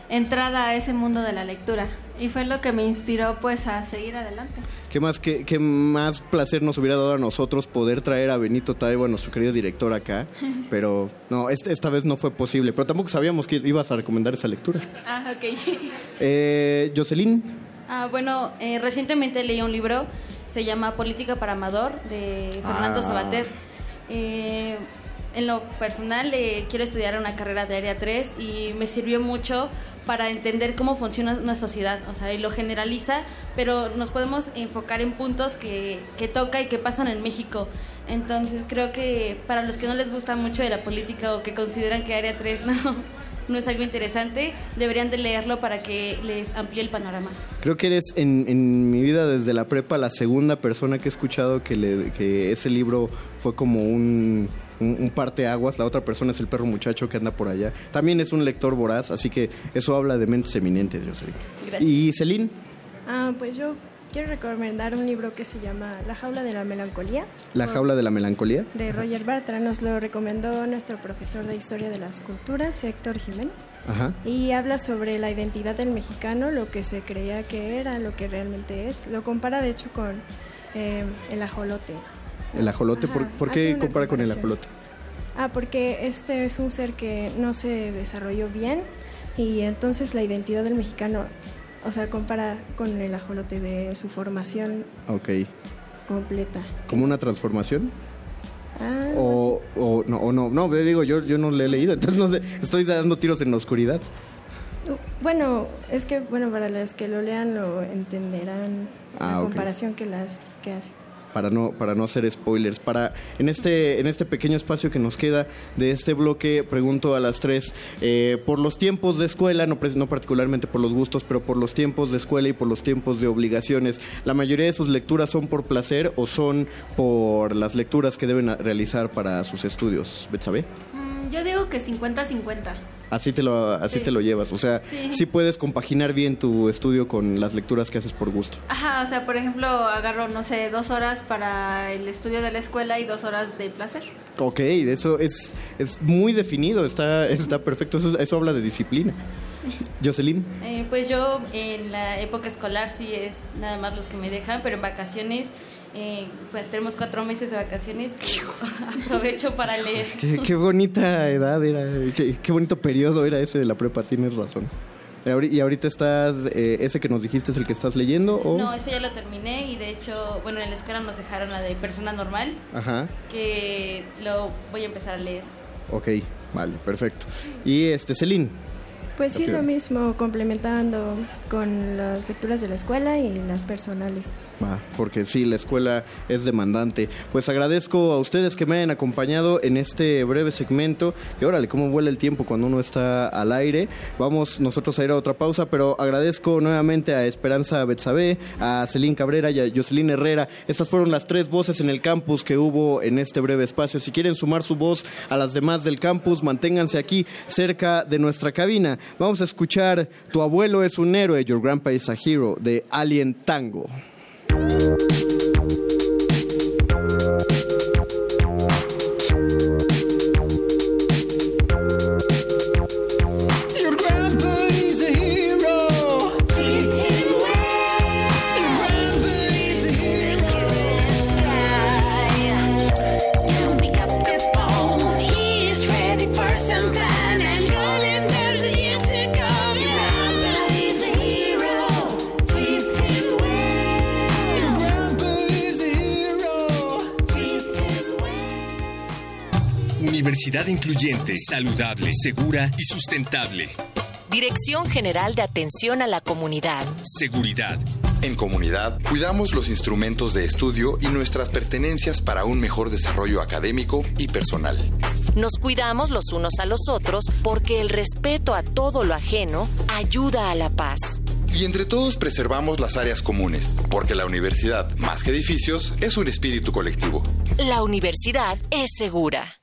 entrada a ese mundo de la lectura y fue lo que me inspiró pues a seguir adelante. ¿Qué más, qué, qué más placer nos hubiera dado a nosotros poder traer a Benito Taibo, a nuestro querido director acá? <laughs> Pero no, este- esta vez no fue posible. Pero tampoco sabíamos que ibas a recomendar esa lectura. Ah, ok. <laughs> Eh, Jocelyn, Ah, bueno, eh, recientemente leí un libro, se llama Política para Amador, de Fernando Ah. Sabater. Eh, en lo personal, eh, quiero estudiar una carrera de Área 3 y me sirvió mucho para entender cómo funciona una sociedad, o sea, y lo generaliza, pero nos podemos enfocar en puntos que, que toca y que pasan en México. Entonces creo que para los que no les gusta mucho de la política o que consideran que Área 3 <laughs> no, no es algo interesante, deberían de leerlo para que les amplíe el panorama. creo que eres en, mi vida desde la prepa la segunda persona que he escuchado que, le, que ese libro fue como un, un, un parteaguas. La otra persona es el perro muchacho que anda por allá. También es un lector voraz, así que eso habla de mentes eminentes, Jocelyn. Gracias. Y Celine, Ah, pues yo quiero recomendar un libro que se llama La jaula de la melancolía. La jaula de la melancolía. De Roger Bartra. Nos lo recomendó nuestro profesor de Historia de las Culturas, Héctor Jiménez. Ajá. Y habla sobre la identidad del mexicano, lo que se creía que era, lo que realmente es. Lo compara, de hecho, con eh, el ajolote. El ajolote, ¿por, Ajá, por hace qué compara con el ajolote? Ah, porque este es un ser que no se desarrolló bien y entonces la identidad del mexicano, o sea, compara con el ajolote de su formación Ok. completa. ¿Como una transformación? Ah, O, o no, o no, no, digo, yo, yo no le he leído, <laughs> entonces no sé, estoy dando tiros en la oscuridad. bueno, es que bueno para los que lo lean lo entenderán Ah, la comparación que las que hace. Para no para no hacer spoilers para en este en este pequeño espacio que nos queda de este bloque pregunto a las tres eh, por los tiempos de escuela no, no particularmente por los gustos pero por los tiempos de escuela y por los tiempos de obligaciones la mayoría de sus lecturas son por placer o son por las lecturas que deben realizar para sus estudios Betsabe Mm, yo digo que 50-50. Así te lo así Sí. te lo llevas o sea Sí. sí puedes compaginar bien tu estudio con las lecturas que haces por gusto Ajá, o sea, por ejemplo, agarro, no sé, dos horas para el estudio de la escuela y dos horas de placer. Ok, eso es, es muy definido, está, está perfecto, eso, eso habla de disciplina. Jocelyn, Eh, pues yo en la época escolar sí es nada más los que me dejan, pero en vacaciones, eh, pues tenemos cuatro meses de vacaciones que <laughs> aprovecho para leer. qué, qué bonita edad era, qué, qué bonito periodo era ese de la prepa, tienes razón. Y ahori- ¿Y ahorita estás, eh, ese que nos dijiste es el que estás leyendo o...? No, ese ya lo terminé y de hecho, bueno, en la escuela nos dejaron la de persona normal, Ajá, que lo voy a empezar a leer. ok, vale, perfecto. Y este, Celine, Pues sí, lo mismo, complementando con las lecturas de la escuela y las personales. Porque sí, la escuela es demandante. Pues agradezco a ustedes que me hayan acompañado en este breve segmento. Que órale, cómo vuela el tiempo cuando uno está al aire. Vamos nosotros a ir a otra pausa, pero agradezco nuevamente a Esperanza Betsabe, a Celín Cabrera y a Jocelyn Herrera. Estas fueron las tres voces en el campus que hubo en este breve espacio. Si quieren sumar su voz a las demás del campus, manténganse aquí cerca de nuestra cabina. Vamos a escuchar Tu abuelo es un héroe, Your Grandpa is a Hero, de Alien Tango. Your Universidad incluyente, saludable, segura y sustentable. Dirección General de Atención a la Comunidad. Seguridad. En comunidad, cuidamos los instrumentos de estudio y nuestras pertenencias para un mejor desarrollo académico y personal. Nos cuidamos los unos a los otros porque el respeto a todo lo ajeno ayuda a la paz. Y entre todos preservamos las áreas comunes, porque la universidad, más que edificios, es un espíritu colectivo. La universidad es segura.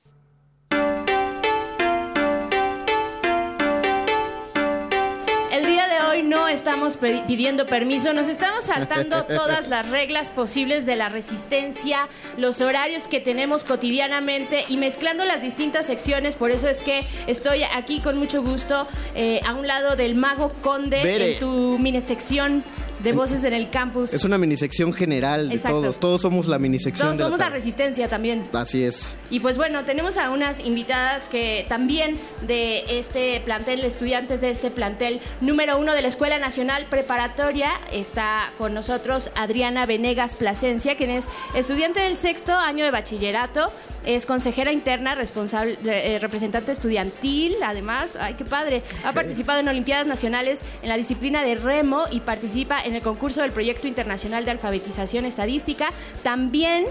Estamos pidiendo permiso, nos estamos saltando <laughs> todas las reglas posibles de la resistencia, los horarios que tenemos cotidianamente y mezclando las distintas secciones. Por eso es que estoy aquí con mucho gusto eh, a un lado del Mago Conde Bere. en tu mini sección de voces en el campus. Es una minisección general de Exacto. todos. Todos somos la minisección Todos de somos la la resistencia también. Así es. Y pues bueno, tenemos a unas invitadas que también de este plantel, estudiantes de este plantel número uno de la Escuela Nacional Preparatoria, está con nosotros Adriana Venegas Plasencia, quien es estudiante del sexto año de bachillerato, es consejera interna, responsable, eh, representante estudiantil, además, ay, qué padre, ha participado en Olimpiadas Nacionales en la disciplina de remo y participa en el concurso del Proyecto Internacional de Alfabetización Estadística. También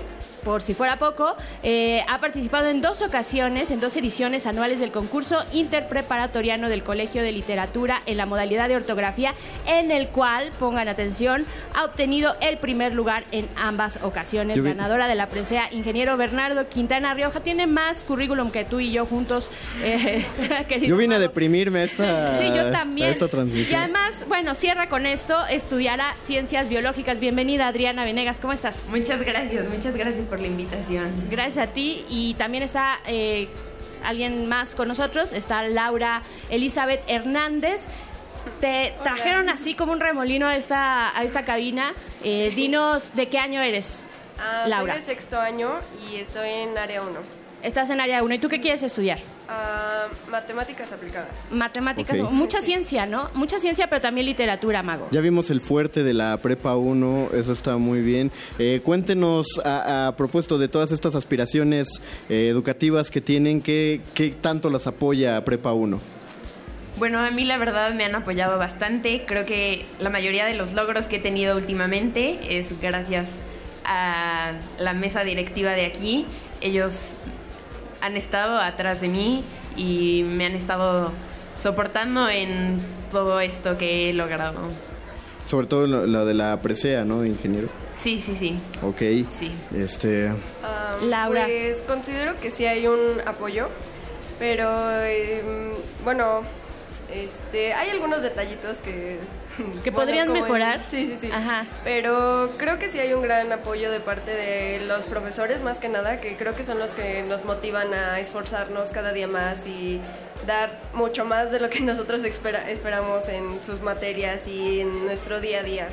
por si fuera poco, eh, ha participado en dos ocasiones, en dos ediciones anuales del concurso interpreparatoriano del Colegio de Literatura en la modalidad de ortografía, en el cual, pongan atención, ha obtenido el primer lugar en ambas ocasiones. Yo vi- Ganadora de la presea, ingeniero Bernardo Quintana Rioja, tiene más currículum que tú y yo juntos. eh, <laughs> querido Yo vine a deprimirme esta, <laughs> Sí, yo también. esta Y transmisión. además, bueno, cierra con esto, estudiará ciencias biológicas. Bienvenida, Adriana Venegas, ¿cómo estás? Muchas gracias, muchas gracias por la invitación. Gracias a ti. Y también está eh, alguien más con nosotros, está Laura Elizabeth Hernández. Te trajeron así como un remolino a esta, a esta cabina. Eh, Dinos de qué año eres, Ah, Laura. Soy de sexto año y estoy en área 1. Estás en área 1. ¿Y tú qué quieres estudiar? Ah, matemáticas aplicadas. Matemáticas, mucha ciencia, ¿no? Mucha ciencia, pero también literatura, Mago. Ya vimos el fuerte de la Prepa 1, eso está muy bien. Eh, cuéntenos, a, a propósito de todas estas aspiraciones eh, educativas que tienen, ¿qué, ¿qué tanto las apoya Prepa 1? Bueno, a mí la verdad me han apoyado bastante. Creo que la mayoría de los logros que he tenido últimamente es gracias a la mesa directiva de aquí. Ellos han estado atrás de mí y me han estado soportando en todo esto que he logrado. Sobre todo lo, lo de la presea, ¿no, ingeniero? Sí, sí, sí. Ok. Sí. Este, Ah, Laura. Pues considero que sí hay un apoyo, pero em, bueno, este, hay algunos detallitos que... <laughs> Que bueno, podrían mejorar. sí, sí, sí. Ajá. Pero creo que sí hay un gran apoyo de parte de los profesores, más que nada, que creo que son los que nos motivan a esforzarnos cada día más y dar mucho más de lo que <laughs> nosotros espera- esperamos en sus materias y en nuestro día a día.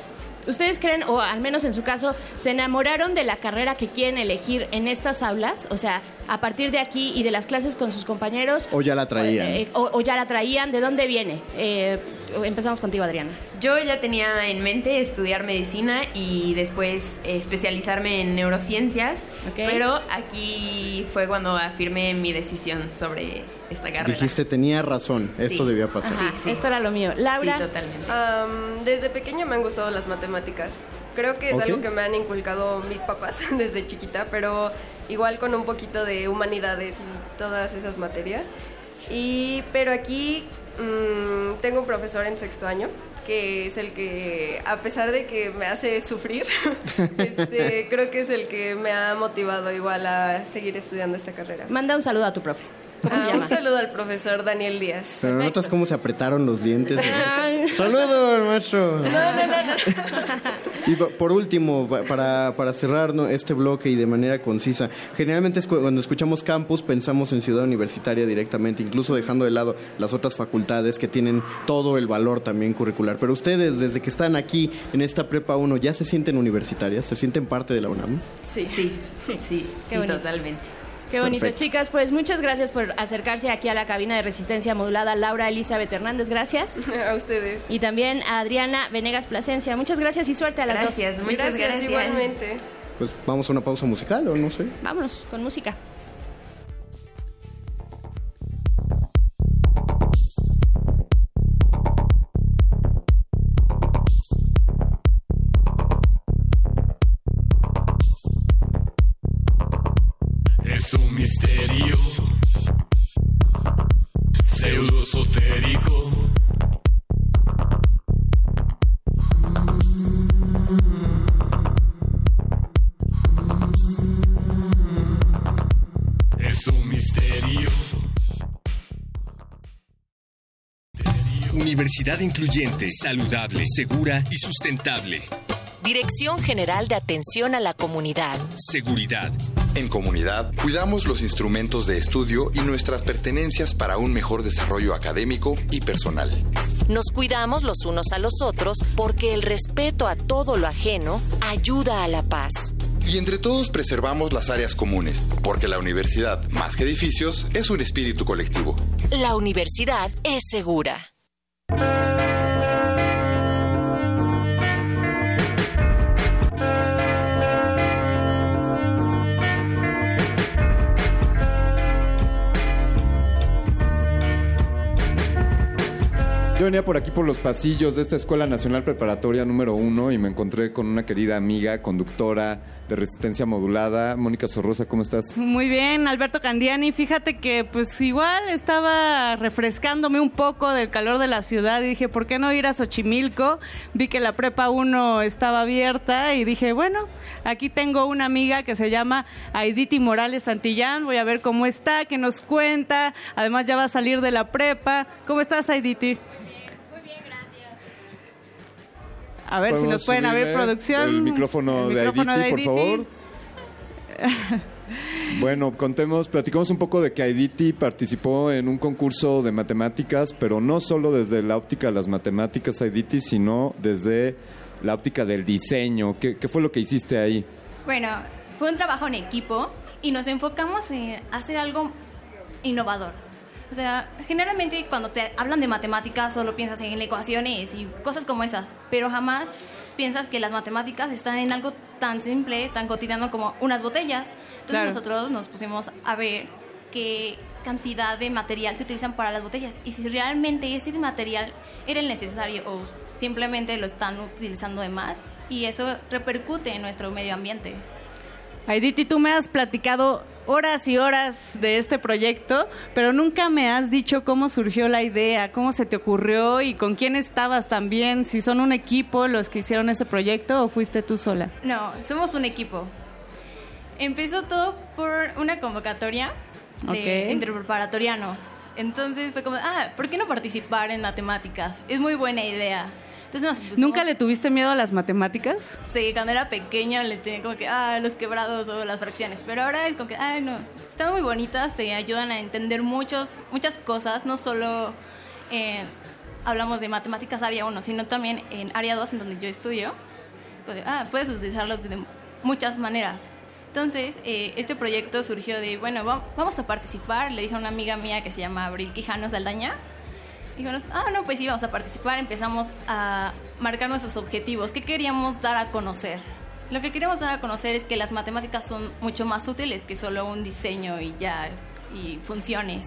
¿Ustedes creen, o al menos en su caso, se enamoraron de la carrera que quieren elegir en estas aulas? O sea, a partir de aquí y de las clases con sus compañeros. o ya la traían. eh, o, o ya la traían, ¿de dónde viene? Eh, empezamos contigo, Adriana. Yo ya tenía en mente estudiar medicina y después eh, especializarme en neurociencias, pero aquí fue cuando afirmé mi decisión sobre esta carrera. dijiste, tenía razón, esto Sí. debía pasar. Ajá, esto era lo mío. Laura. Sí, totalmente. Am, desde pequeña me han gustado las matemáticas. Creo que es Ok. algo que me han inculcado mis papás <laughs> desde chiquita, pero igual con un poquito de humanidades y todas esas materias. Y, pero aquí mm, tengo un profesor en sexto año que es el que, a pesar de que me hace sufrir, <laughs> este, creo que es el que me ha motivado igual a seguir estudiando esta carrera. Manda un saludo a tu profe. ¿Cómo se Ah, un saludo al profesor Daniel Díaz. Pero notas cómo se apretaron los dientes. <laughs> ¡Saludos, maestro! Y po- por último, pa- para, para cerrar ¿no? este bloque y de manera concisa, generalmente es cu- cuando escuchamos campus pensamos en ciudad universitaria directamente, incluso dejando de lado las otras facultades que tienen todo el valor también curricular. Pero ustedes, desde que están aquí en esta prepa 1, ¿ya se sienten universitarias? ¿Se sienten parte de la UNAM? Sí, sí, sí, sí, bonito. totalmente. Qué bonito, Perfecto. chicas. Pues muchas gracias por acercarse aquí a la cabina de resistencia modulada. Laura Elizabeth Hernández, gracias. <laughs> A ustedes. Y también a Adriana Venegas Plasencia. Muchas gracias y suerte a las Gracias, dos. muchas Gracias, gracias. igualmente. Pues vamos a una pausa musical o no sé. Vámonos con música. Universidad incluyente, saludable, segura y sustentable. Dirección General de Atención a la Comunidad. Seguridad. En comunidad, cuidamos los instrumentos de estudio y nuestras pertenencias para un mejor desarrollo académico y personal. Nos cuidamos los unos a los otros porque el respeto a todo lo ajeno ayuda a la paz. Y entre todos preservamos las áreas comunes, porque la universidad, más que edificios, es un espíritu colectivo. La universidad es segura. Yo venía por aquí por los pasillos de esta Escuela Nacional Preparatoria número uno y me encontré con una querida amiga, conductora de resistencia modulada. Mónica Sorrosa, ¿cómo estás? Muy bien, Alberto Candiani. Fíjate que pues igual estaba refrescándome un poco del calor de la ciudad y dije, ¿por qué no ir a Xochimilco? Vi que la prepa 1 estaba abierta y dije, bueno, aquí tengo una amiga que se llama Aiditi Morales Santillán. Voy a ver cómo está, qué nos cuenta. Además ya va a salir de la prepa. ¿Cómo estás, Aiditi? A ver si ¿Podemos nos pueden abrir producción. El micrófono, El de Aiditi, de por favor. <laughs> Bueno, contemos, platicamos un poco de que Aiditi participó en un concurso de matemáticas, pero no solo desde la óptica de las matemáticas, Aiditi, sino desde la óptica del diseño. ¿Qué, qué fue lo que hiciste ahí? Bueno, fue un trabajo en equipo y nos enfocamos en hacer algo innovador. O sea, generalmente cuando te hablan de matemáticas solo piensas en ecuaciones y cosas como esas, pero jamás piensas que las matemáticas están en algo tan simple, tan cotidiano como unas botellas. Entonces Claro. nosotros nos pusimos a ver qué cantidad de material se utilizan para las botellas y si realmente ese material era el necesario o simplemente lo están utilizando de más y eso repercute en nuestro medio ambiente. Aiditi, tú me has platicado horas y horas de este proyecto, pero nunca me has dicho cómo surgió la idea, cómo se te ocurrió y con quién estabas también, si son un equipo los que hicieron ese proyecto o fuiste tú sola. No, somos un equipo. Empezó todo por una convocatoria de- entre preparatorianos. Entonces fue como, ah, ¿por qué no participar en matemáticas? Es muy buena idea. Entonces nos pusimos- ¿Nunca le tuviste miedo a las matemáticas? Sí, cuando era pequeño le tenía como que, ah, los quebrados o las fracciones. Pero ahora es como que, ah, no, están muy bonitas, te ayudan a entender muchos, muchas cosas, no solo eh, hablamos de matemáticas área 1, sino también en área 2, en donde yo estudio. Ah, puedes utilizarlos de muchas maneras. Entonces, eh, este proyecto surgió de, bueno, va- vamos a participar. Le dije a una amiga mía que se llama Abril Quijano Saldaña. Dijo, ah, no, pues sí, vamos a participar. Empezamos a marcar nuestros objetivos. ¿Qué queríamos dar a conocer? Lo que queríamos dar a conocer es que las matemáticas son mucho más útiles que solo un diseño y ya, y funciones.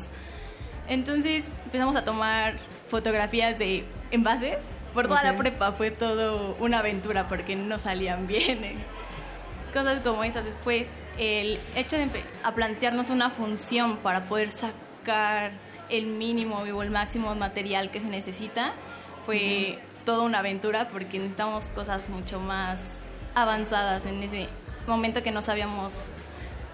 Entonces empezamos a tomar fotografías de envases. Por toda la prepa fue todo una aventura porque no salían <laughs> bien. Cosas como esas. Después, el hecho de a plantearnos una función para poder sacar el mínimo o el máximo material que se necesita fue toda una aventura porque necesitamos cosas mucho más avanzadas en ese momento que no sabíamos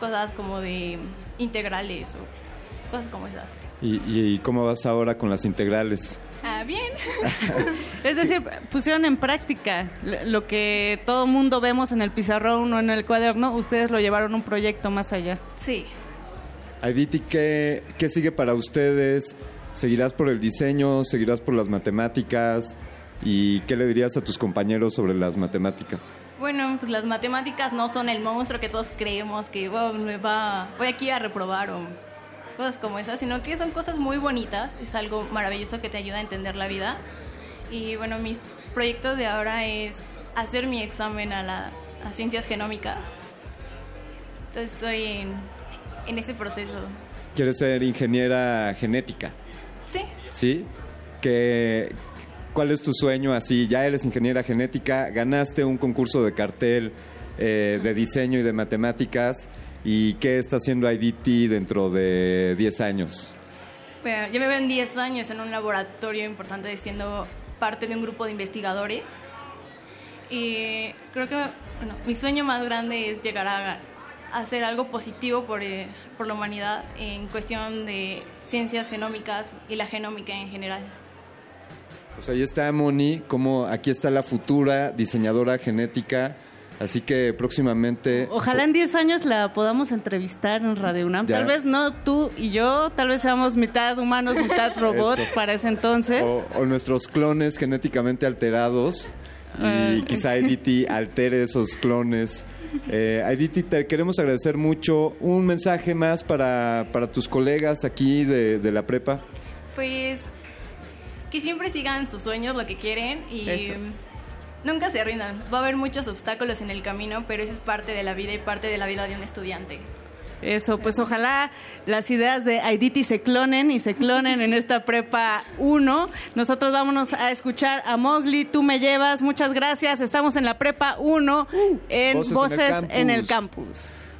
cosas como de integrales o cosas como esas. ¿Y, y- y cómo vas ahora con las integrales? Ah, bien. <laughs> Es decir, pusieron en práctica lo que todo mundo vemos en el pizarrón o en el cuaderno, ustedes lo llevaron a un proyecto más allá. Sí. Aiditi, ¿qué, ¿qué sigue para ustedes? ¿Seguirás por el diseño? ¿Seguirás por las matemáticas? ¿Y qué le dirías a tus compañeros sobre las matemáticas? Bueno, pues las matemáticas no son el monstruo que todos creemos que va, voy aquí a reprobar o cosas como esas, sino que son cosas muy bonitas, es algo maravilloso que te ayuda a entender la vida. Y bueno, mis proyectos de ahora es hacer mi examen a, la, a ciencias genómicas. Entonces estoy en, en ese proceso. ¿Quieres ser ingeniera genética? Sí. ¿Sí? ¿Qué, ¿Cuál es tu sueño así? Ya eres ingeniera genética, ganaste un concurso de cartel eh, de diseño y de matemáticas. y qué está haciendo IDT dentro de 10 años. Bueno, yo me veo en 10 años en un laboratorio importante siendo parte de un grupo de investigadores. Y creo que bueno, mi sueño más grande es llegar a, a hacer algo positivo por, eh, por la humanidad en cuestión de ciencias genómicas y la genómica en general. Pues ahí está Moni, como aquí está la futura diseñadora genética, así que próximamente... Ojalá en 10 años la podamos entrevistar en Radio UNAM. Ya. Tal vez no tú y yo, tal vez seamos mitad humanos, mitad <laughs> robot Eso. para ese entonces. O, o nuestros clones genéticamente alterados y Ah. quizá IDT altere esos clones. Eh, IDT, te queremos agradecer mucho. Un mensaje más para, para tus colegas aquí de, de la prepa. Pues que siempre sigan sus sueños, lo que quieren y Eso. nunca se rindan. Va a haber muchos obstáculos en el camino, pero eso es parte de la vida y parte de la vida de un estudiante. Eso, pues ojalá las ideas de Aiditi se clonen y se clonen en esta prepa 1. Nosotros vámonos a escuchar a Mowgli, tú me llevas, muchas gracias. Estamos en la prepa 1 en Voces Voces, en el en el campus.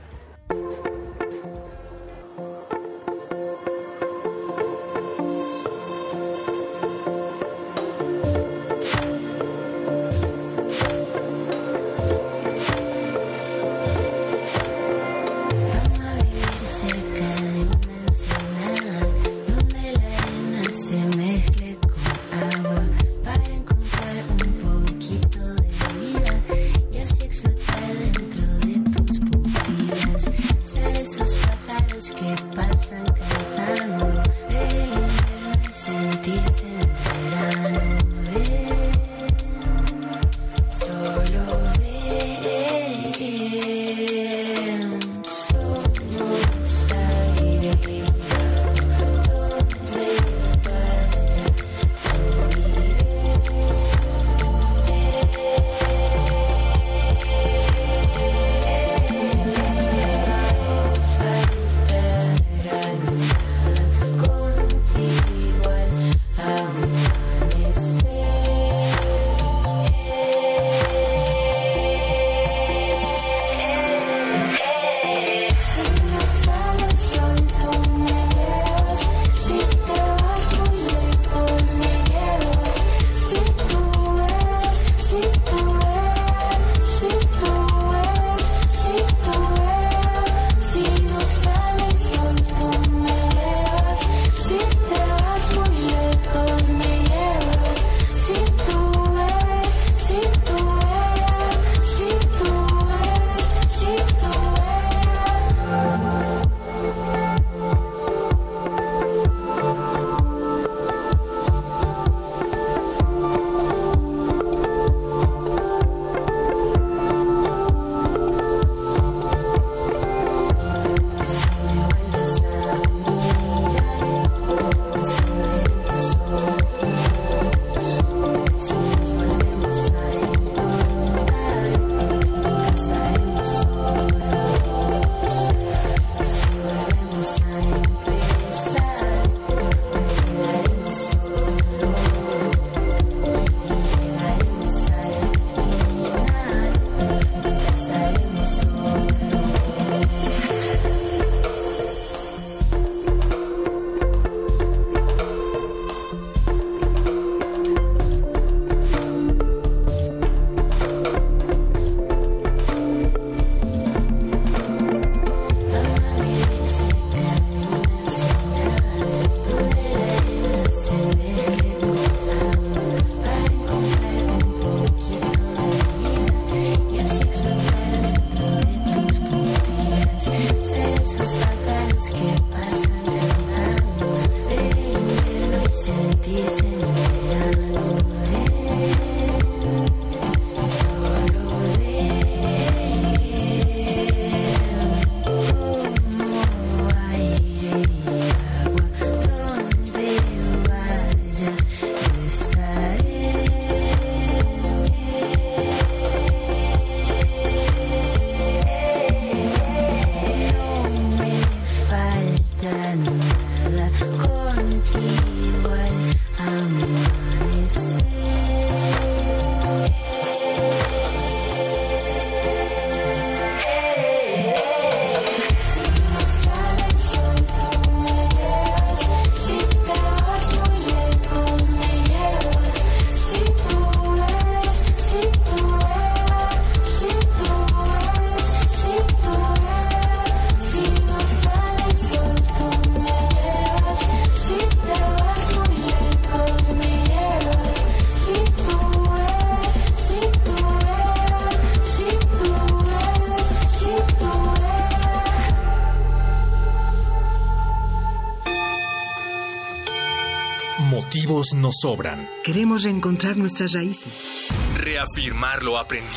Sobran. Queremos reencontrar nuestras raíces, Reafirmar lo aprendido.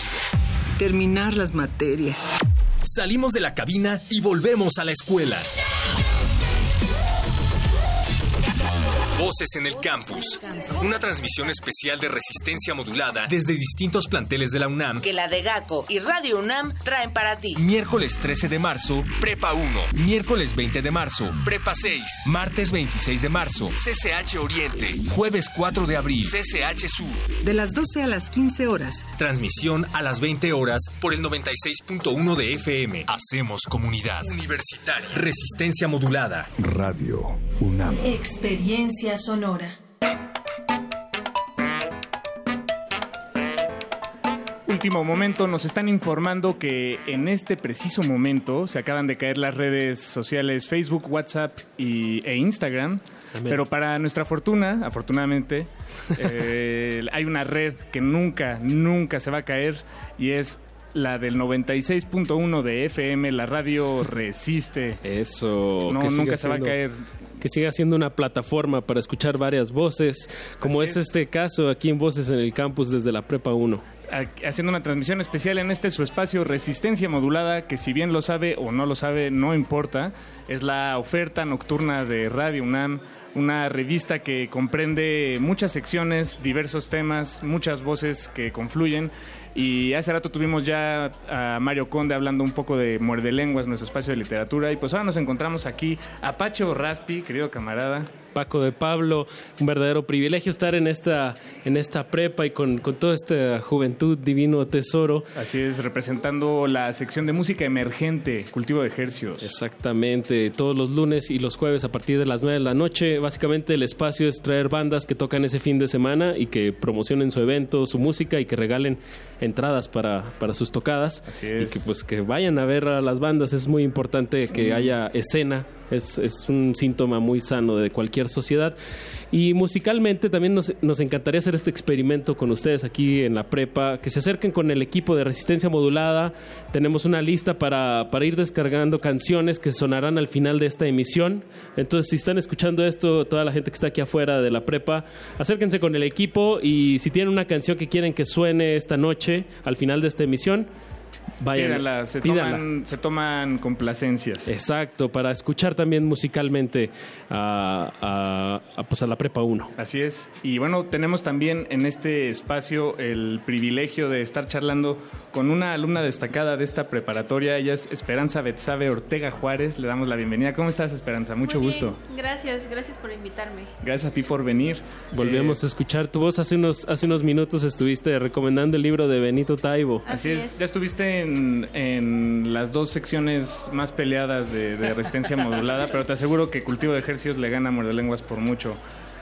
terminar las materias. Salimos de la cabina y volvemos a la escuela. Voces en el campus. Una transmisión especial de resistencia modulada desde distintos planteles de la UNAM. que la de GACO y Radio UNAM traen para ti. Miércoles 13 de marzo, Prepa 1. Miércoles 20 de marzo, Prepa 6. Martes 26 de marzo, CCH Oriente. Jueves 4 de abril, CCH Sur. De las 12 a las 15 horas. Transmisión a las 20 horas por el 96.1 de FM. Hacemos comunidad. Universitaria. Resistencia modulada. Radio UNAM. Experiencia sonora. Último momento, nos están informando que en este preciso momento se acaban de caer las redes sociales Facebook, WhatsApp y, e Instagram. Pero para nuestra fortuna, afortunadamente, eh, <laughs> hay una red que nunca, nunca se va a caer y es la del 96.1 de FM, la radio resiste. Eso. No, nunca se va a caer. Que siga siendo una plataforma para escuchar varias voces, como es, este caso aquí en Voces en el Campus desde la Prepa 1. Haciendo una transmisión especial en este su espacio Resistencia Modulada, que si bien lo sabe o no lo sabe, no importa. Es la oferta nocturna de Radio UNAM, una revista que comprende muchas secciones, diversos temas, muchas voces que confluyen. Y hace rato tuvimos ya a Mario Conde hablando un poco de Muerde Lenguas, nuestro espacio de literatura. Y pues ahora nos encontramos aquí a Pacho Raspi, querido camarada. Paco de Pablo, un verdadero privilegio estar en esta, en esta prepa y con, con toda esta juventud, divino tesoro. Así es, representando la sección de música emergente, cultivo de ejercios. Exactamente, todos los lunes y los jueves a partir de las 9 de la noche. Básicamente el espacio es traer bandas que tocan ese fin de semana y que promocionen su evento, su música y que regalen entradas para, para sus tocadas. Así es. Y que pues que vayan a ver a las bandas. Es muy importante que haya escena. Es, es un síntoma muy sano de cualquier sociedad. Y musicalmente también nos, nos encantaría hacer este experimento con ustedes aquí en la prepa, que se acerquen con el equipo de resistencia modulada. Tenemos una lista para, para ir descargando canciones que sonarán al final de esta emisión. Entonces, si están escuchando esto, toda la gente que está aquí afuera de la prepa, acérquense con el equipo y si tienen una canción que quieren que suene esta noche al final de esta emisión, Pídanla, se, pídanla. Toman, se toman complacencias. Exacto, para escuchar también musicalmente a, a- a, pues a la Prepa 1. Así es. Y bueno, tenemos también en este espacio el privilegio de estar charlando con una alumna destacada de esta preparatoria. Ella es Esperanza Betsabe Ortega Juárez. Le damos la bienvenida. ¿Cómo estás, Esperanza? Mucho Muy gusto. Gracias, gracias por invitarme. Gracias a ti por venir. Volvemos a escuchar tu voz. Hace unos, hace unos minutos estuviste recomendando el libro de Benito Taibo. Así, es. Ya estuviste en, en las dos secciones más peleadas de, de resistencia <laughs> modulada, pero te aseguro que cultivo de ejercicios le gana a Lenguas por mucho.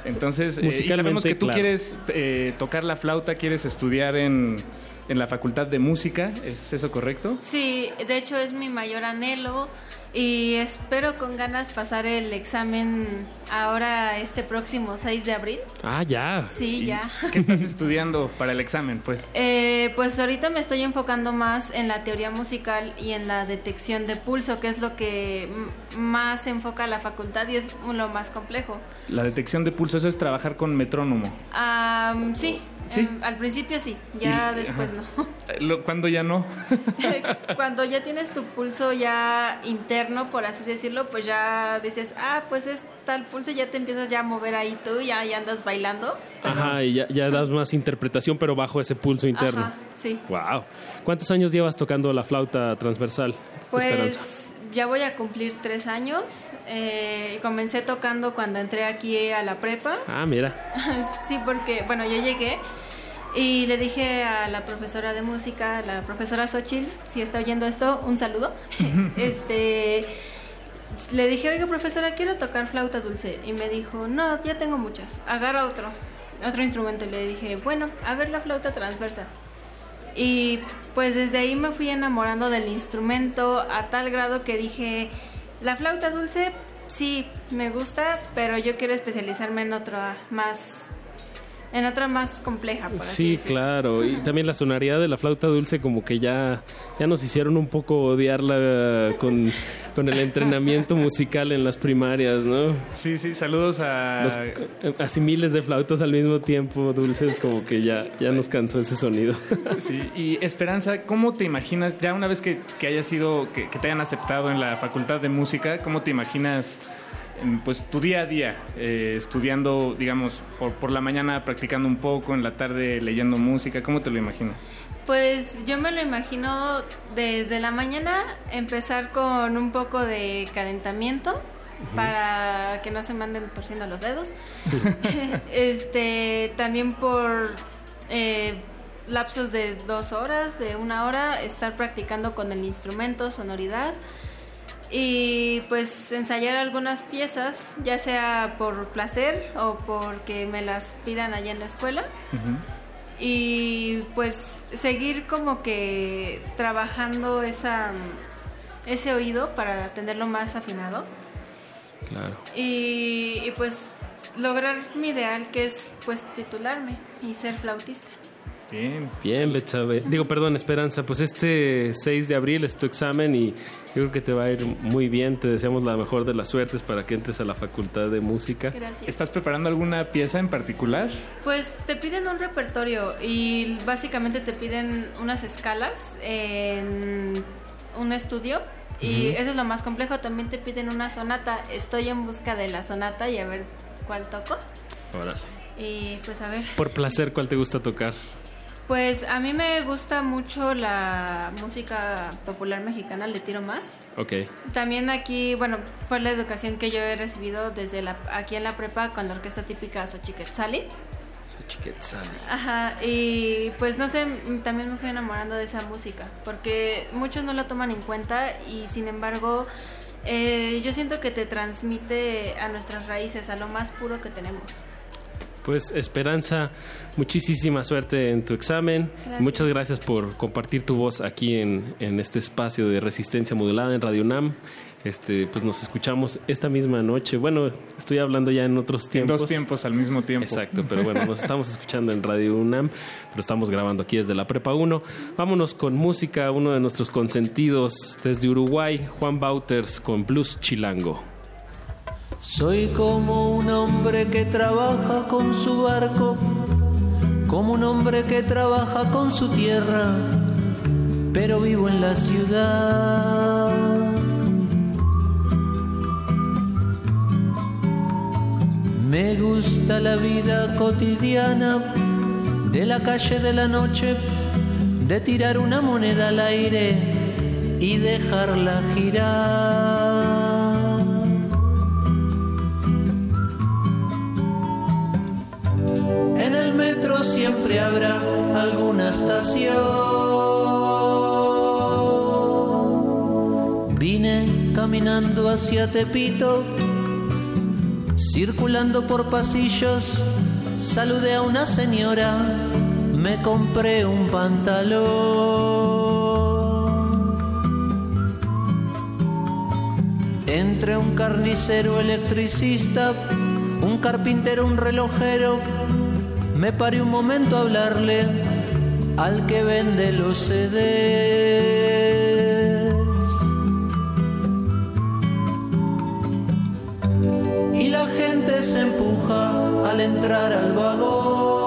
Entonces, eh, y Musicalmente, sabemos que tú claro. quieres eh, tocar la flauta, quieres estudiar en, en la Facultad de Música, ¿es eso correcto? Sí, de hecho es mi mayor anhelo y espero con ganas pasar el examen ahora este próximo 6 de abril. Ah, ya. Sí, ya. ¿Qué estás estudiando para el examen? Pues <laughs> Eh, pues ahorita me estoy enfocando más en la teoría musical y en la detección de pulso, que es lo que más enfoca la facultad y es lo más complejo. la detección de pulso, eso es trabajar con metrónomo. Am, sí, ¿Sí? em, al principio sí, ya Y- después ajá. no. Eh, lo- ¿Cuándo ya no? <laughs> <laughs> Cuando ya tienes tu pulso ya interno, por así decirlo, pues ya dices, ah, pues es tal pulso, ya te empiezas ya a mover ahí tú, ya, ya andas bailando. Ajá, y ya, ya das más interpretación, pero bajo ese pulso interno. Ajá, sí. Wow. ¿Cuántos años llevas tocando la flauta transversal, Esperanza? Ya voy a cumplir tres años. Eh, comencé tocando cuando entré aquí a la prepa. Ah, mira. <laughs> sí, porque, bueno, yo llegué y le dije a la profesora de música, la profesora Xochitl, si está oyendo esto, un saludo. <laughs> <laughs> este, le dije, oiga, profesora, quiero tocar flauta dulce. Y me dijo, no, ya tengo muchas, agarra otro, otro instrumento. Y le dije, bueno, a ver la flauta transversa. Y pues desde ahí me fui enamorando del instrumento a tal grado que dije, la flauta dulce sí me gusta, pero yo quiero especializarme en otra más en otra más compleja. Por Sí, claro. Y también la sonoridad de la flauta dulce como que ya, ya nos hicieron un poco odiarla con, con el entrenamiento <laughs> musical en las primarias, ¿no? Sí, sí, saludos a... Los- así miles de flautas al mismo tiempo, dulces, como que ya, ya nos cansó ese sonido. <laughs> Sí, y Esperanza, ¿cómo te imaginas, ya una vez que, que hayas sido, que, que te hayan aceptado en la Facultad de Música, ¿cómo te imaginas pues tu día a día, eh, estudiando, digamos, por, por la mañana practicando un poco, en la tarde leyendo música? ¿Cómo te lo imaginas? Pues yo me lo imagino desde la mañana empezar con un poco de calentamiento para que no se manden torciendo los dedos. <laughs> <laughs> este también por eh, lapsos de dos horas, de una hora, estar practicando con el instrumento, sonoridad. Y pues ensayar algunas piezas, ya sea por placer o porque me las pidan allá en la escuela. Y pues seguir como que trabajando esa, ese oído para tenerlo más afinado. Claro. Y, y, pues lograr mi ideal que es pues titularme y ser flautista. Bien. Bien, Betsabe. Digo, perdón, Esperanza, pues este 6 de abril es tu examen y yo creo que te va a ir muy bien. Te deseamos la mejor de las suertes para que entres a la Facultad de Música. Gracias. ¿Estás preparando alguna pieza en particular? Pues te piden un repertorio y básicamente te piden unas escalas en un estudio y eso es lo más complejo. También te piden una sonata. Estoy en busca de la sonata y a ver cuál toco. Órale. Y pues a ver. Por placer, ¿cuál te gusta tocar? Pues a mí me gusta mucho la música popular mexicana, le tiro más. Ok. También aquí, bueno, fue la educación que yo he recibido desde la, aquí en la prepa con la orquesta típica Xochiquetzali. Xochiquetzali. Ajá, y pues no sé, también me fui enamorando de esa música, porque muchos no la toman en cuenta y sin embargo eh, yo siento que te transmite a nuestras raíces, a lo más puro que tenemos. Pues Esperanza, muchísima suerte en tu examen. Gracias. Muchas gracias por compartir tu voz aquí en, en este espacio de resistencia modulada en Radio UNAM. Este, pues nos escuchamos esta misma noche. Bueno, estoy hablando ya en otros En tiempos. dos tiempos al mismo tiempo. Exacto, pero bueno, nos estamos escuchando en Radio UNAM, pero estamos grabando aquí desde la Prepa 1. Vámonos con música, uno de nuestros consentidos desde Uruguay, Juan Bauters con Blues Chilango. Soy como un hombre que trabaja con su barco, como un hombre que trabaja con su tierra, pero vivo en la ciudad. Me gusta la vida cotidiana de la calle de la noche, de tirar una moneda al aire y dejarla girar. Metro siempre habrá alguna estación. Vine caminando hacia Tepito, circulando por pasillos, saludé a una señora, me compré un pantalón. Entre un carnicero electricista, un carpintero, un relojero, me paré un momento a hablarle al que vende los CDs. Y la gente se empuja al entrar al vagón.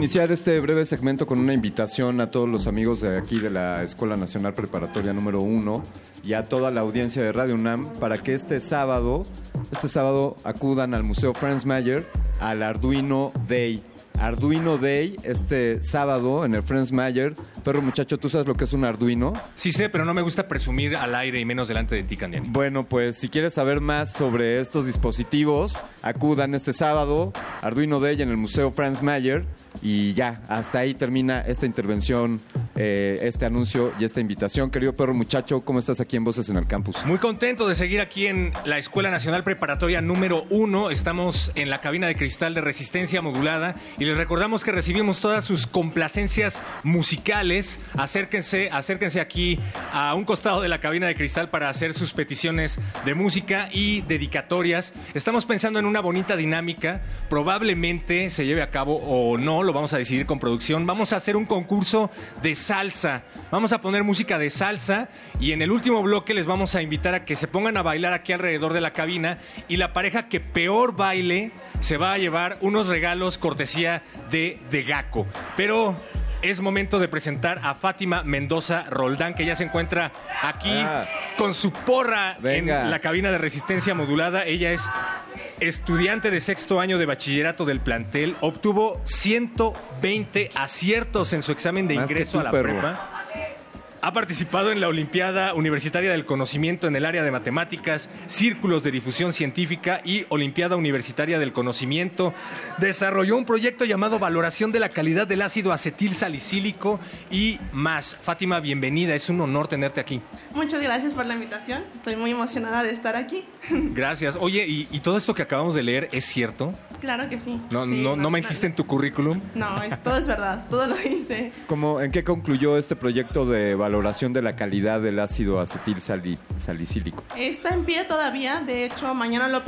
Iniciar este breve segmento con una invitación a todos los amigos de aquí de la Escuela Nacional Preparatoria número 1 y a toda la audiencia de Radio UNAM para que este sábado, este sábado acudan al Museo Franz Mayer al Arduino Day. Arduino Day este sábado en el Franz Mayer. Perro muchacho, ¿tú sabes lo que es un Arduino? Sí sé, pero no me gusta presumir al aire y menos delante de ti, Candiani. Bueno, pues si quieres saber más sobre estos dispositivos, acudan este sábado, Arduino Day en el Museo Franz Mayer. Y ya, hasta ahí termina esta intervención, eh, este anuncio y esta invitación. Querido perro muchacho, ¿cómo estás aquí en Voces en el Campus? Muy contento de seguir aquí en la Escuela Nacional Preparatoria número 1. Estamos en la cabina de cristal de resistencia modulada y les recordamos que recibimos todas sus complacencias musicales. Acérquense, acérquense aquí a un costado de la cabina de cristal para hacer sus peticiones de música y dedicatorias. Estamos pensando en una bonita dinámica. Probablemente se lleve a cabo o no, lo vamos a decidir con producción. Vamos a hacer un concurso de salsa. Vamos a poner música de salsa y en el último bloque les vamos a invitar a que se pongan a bailar aquí alrededor de la cabina y la pareja que peor baile se va a llevar unos regalos cortesía de De Gaco. Pero es momento de presentar a Fátima Mendoza Roldán, que ya se encuentra aquí Ah. con su porra Venga. en la cabina de resistencia modulada. Ella es estudiante de sexto año de bachillerato del plantel. Obtuvo 120 aciertos en su examen de Más ingreso tú, a la perro. prepa. Ha participado en la Olimpiada Universitaria del Conocimiento en el área de matemáticas, círculos de difusión científica y Olimpiada Universitaria del Conocimiento. Desarrolló un proyecto llamado Valoración de la calidad del ácido acetil salicílico y más. Fátima, bienvenida. Es un honor tenerte aquí. Muchas gracias por la invitación. Estoy muy emocionada de estar aquí. <laughs> Gracias. Oye, ¿y, y todo esto que acabamos de leer es cierto? Claro que sí. No, Sí, no, no mentiste en tu currículum. No, es- todo es verdad. Todo lo hice. ¿Cómo, ¿En qué concluyó este proyecto de valoración de la calidad del ácido acetil sali- salicílico? Está en pie todavía. De hecho, mañana lo,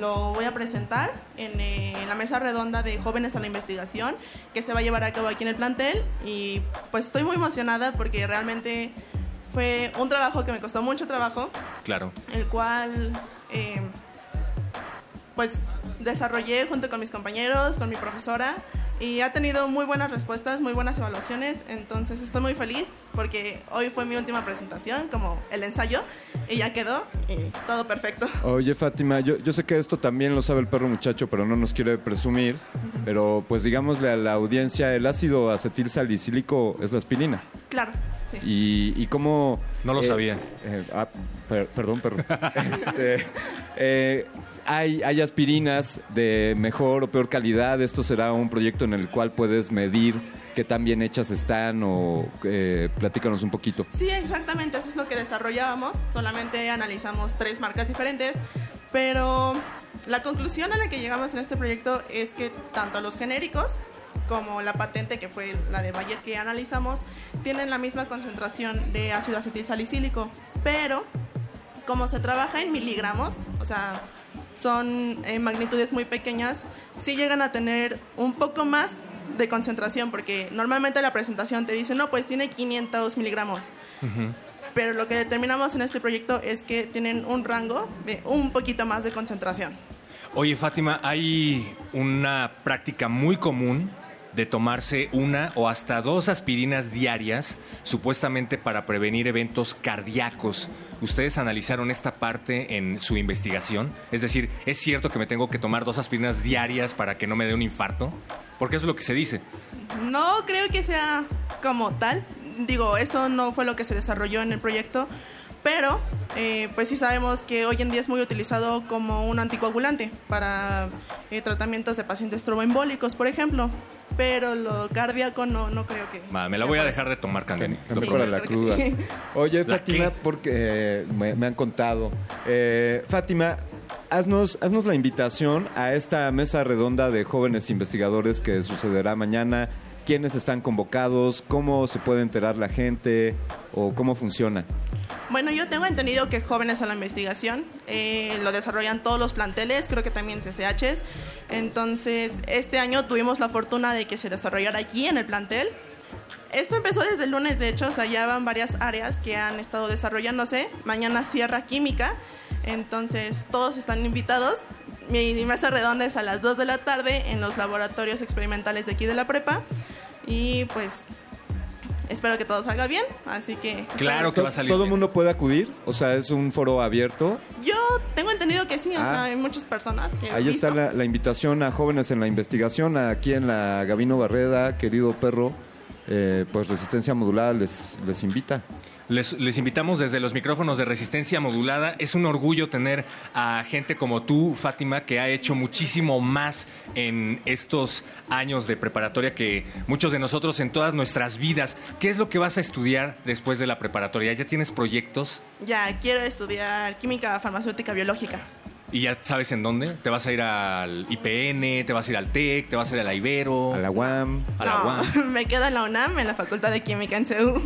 lo voy a presentar en, eh, la mesa redonda de jóvenes a la investigación que se va a llevar a cabo aquí en el plantel. Y pues estoy muy emocionada porque realmente fue un trabajo que me costó mucho trabajo. Claro. el cual eh, pues desarrollé junto con mis compañeros, con mi profesora y ha tenido muy buenas respuestas, muy buenas evaluaciones, entonces estoy muy feliz porque hoy fue mi última presentación como el ensayo y ya quedó y todo perfecto. Oye, Fátima, yo, yo sé que esto también lo sabe el perro muchacho, pero no nos quiere presumir. Pero pues digámosle a la audiencia, el ácido acetil salicílico es la aspirina. Claro, sí. ¿Y, y cómo...? No lo sabía. eh, ah, per- perdón, perro. <laughs> Este, eh, hay, hay aspirinas de mejor o peor calidad. Esto será un proyecto en el cual puedes medir qué tan bien hechas están o eh, platícanos un poquito. Sí, exactamente, eso es lo que desarrollábamos. Solamente analizamos tres marcas diferentes, pero la conclusión a la que llegamos en este proyecto es que tanto los genéricos como la patente, que fue la de Bayer que analizamos, tienen la misma concentración de ácido acetil salicílico, pero como se trabaja en miligramos, o sea, son eh, magnitudes muy pequeñas, sí llegan a tener un poco más de concentración, porque normalmente la presentación te dice, no, pues tiene 500 miligramos, pero lo que determinamos en este proyecto es que tienen un rango de un poquito más de concentración. Oye, Fátima, hay una práctica muy común de tomarse una o hasta dos aspirinas diarias, supuestamente para prevenir eventos cardíacos. ¿Ustedes analizaron esta parte en su investigación? Es decir, ¿es cierto que me tengo que tomar dos aspirinas diarias para que no me dé un infarto? Porque eso es lo que se dice. No creo que sea como tal. Digo, eso no fue lo que se desarrolló en el proyecto. Pero, eh, pues sí sabemos que hoy en día es muy utilizado como un anticoagulante para eh, tratamientos de pacientes tromboembólicos, por ejemplo. Pero lo cardíaco no, no creo que... Me la voy a dejar de tomar, Candeni. Que mejora la cruda. <laughs> Oye, ¿La Fátima, qué? porque eh, me, me han contado. Eh, Fátima, haznos, haznos la invitación a esta mesa redonda de jóvenes investigadores que sucederá mañana. ¿Quiénes están convocados? ¿Cómo se puede enterar la gente? ¿O cómo funciona? Bueno, yo tengo entendido que jóvenes a la investigación eh, lo desarrollan todos los planteles, creo que también CCHs. Entonces, este año tuvimos la fortuna de que se desarrollara aquí en el plantel. Esto empezó desde el lunes, de hecho, o sea, ya van varias áreas que han estado desarrollándose. Mañana cierra química, entonces todos están invitados. Mi mesa redonda es a las 2 de la tarde en los laboratorios experimentales de aquí de la prepa. Y pues espero que todo salga bien, así que... Claro que va a salir. ¿Todo el mundo puede acudir? O sea, es un foro abierto. Yo tengo entendido que sí, o Ah. sea, hay muchas personas que... Ahí está la, la invitación a jóvenes en la investigación, aquí en la Gabino Barreda, querido perro. Eh, pues Resistencia Modulada les, les invita. Les, les invitamos desde los micrófonos de resistencia modulada. Es un orgullo tener a gente como tú, Fátima, que ha hecho muchísimo más en estos años de preparatoria que muchos de nosotros en todas nuestras vidas. ¿Qué es lo que vas a estudiar después de la preparatoria? ¿Ya tienes proyectos? Ya, quiero estudiar química farmacéutica biológica. ¿Y ya sabes en dónde? ¿Te vas a ir al IPN? ¿Te vas a ir al TEC? ¿Te vas a ir a la Ibero? A la UAM. A la UAM. <laughs> me quedo en la UNAM, en la Facultad de Química en CEU.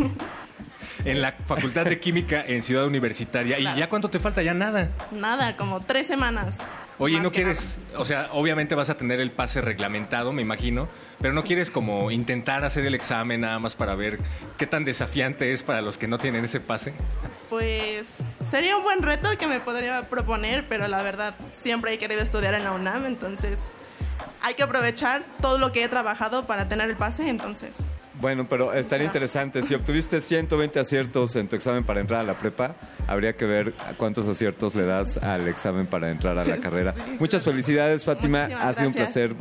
En la Facultad de Química en Ciudad Universitaria. ¿Y ya cuánto te falta? Ya nada. Nada, como tres semanas. Oye, ¿no quieres, o sea, obviamente vas a tener el pase reglamentado, me imagino, pero no quieres como intentar hacer el examen nada más para ver qué tan desafiante es para los que no tienen ese pase? Pues sería un buen reto que me podría proponer, pero la verdad siempre he querido estudiar en la UNAM, entonces hay que aprovechar todo lo que he trabajado para tener el pase, entonces. Bueno, pero estaría interesante. Si <laughs> obtuviste 120 aciertos en tu examen para entrar a la prepa, habría que ver cuántos aciertos le das al examen para entrar a la <laughs> carrera. Muchas felicidades, Fátima. Muchísimas ha sido un placer.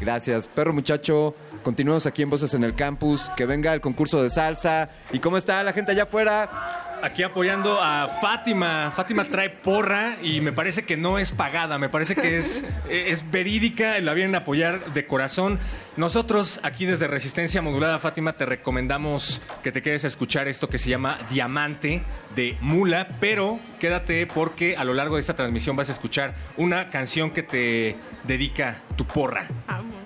Gracias. Perro muchacho, continuamos aquí en Voces en el Campus. Que venga el concurso de salsa. ¿Y cómo está la gente allá afuera? Aquí apoyando a Fátima. Fátima trae porra y me parece que no es pagada, me parece que es, <laughs> es verídica, la vienen a apoyar de corazón. Nosotros aquí desde Resistencia Modulada, Fátima, te recomendamos que te quedes a escuchar esto que se llama Diamante de Mula, pero quédate porque a lo largo de esta transmisión vas a escuchar una canción que te dedica tu porra.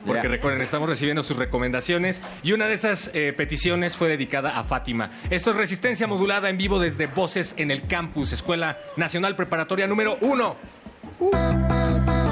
Porque recuerden, estamos recibiendo sus recomendaciones y una de esas eh, peticiones fue dedicada a Fátima. Esto es Resistencia Modulada en vivo desde Voces en el Campus, Escuela Nacional Preparatoria número uno. Son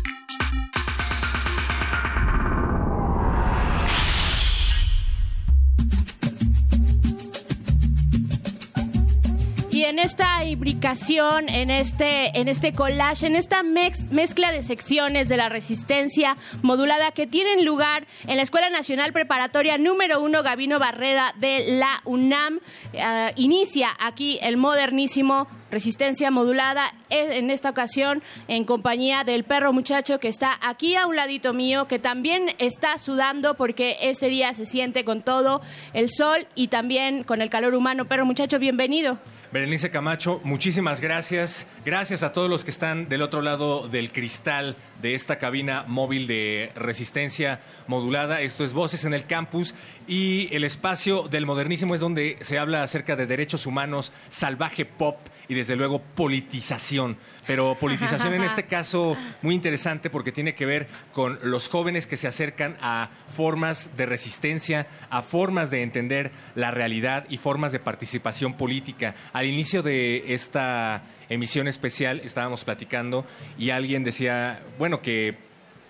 En este, en este collage, en esta mezcla de secciones de la resistencia modulada que tienen lugar en la Escuela Nacional Preparatoria número uno Gavino Barreda de la UNAM, eh, inicia aquí el modernísimo Resistencia modulada eh, en esta ocasión en compañía del perro muchacho que está aquí a un ladito mío, que también está sudando porque este día se siente con todo el sol y también con el calor humano. Perro muchacho, bienvenido. Berenice Camacho, muchísimas gracias. Gracias a todos los que están del otro lado del cristal de esta cabina móvil de resistencia modulada. Esto es Voces en el Campus y el espacio del modernísimo es donde se habla acerca de derechos humanos, salvaje pop y desde luego politización. Pero politización en <laughs> este caso muy interesante porque tiene que ver con los jóvenes que se acercan a formas de resistencia, a formas de entender la realidad y formas de participación política. Al inicio de esta emisión especial estábamos platicando y alguien decía, bueno, que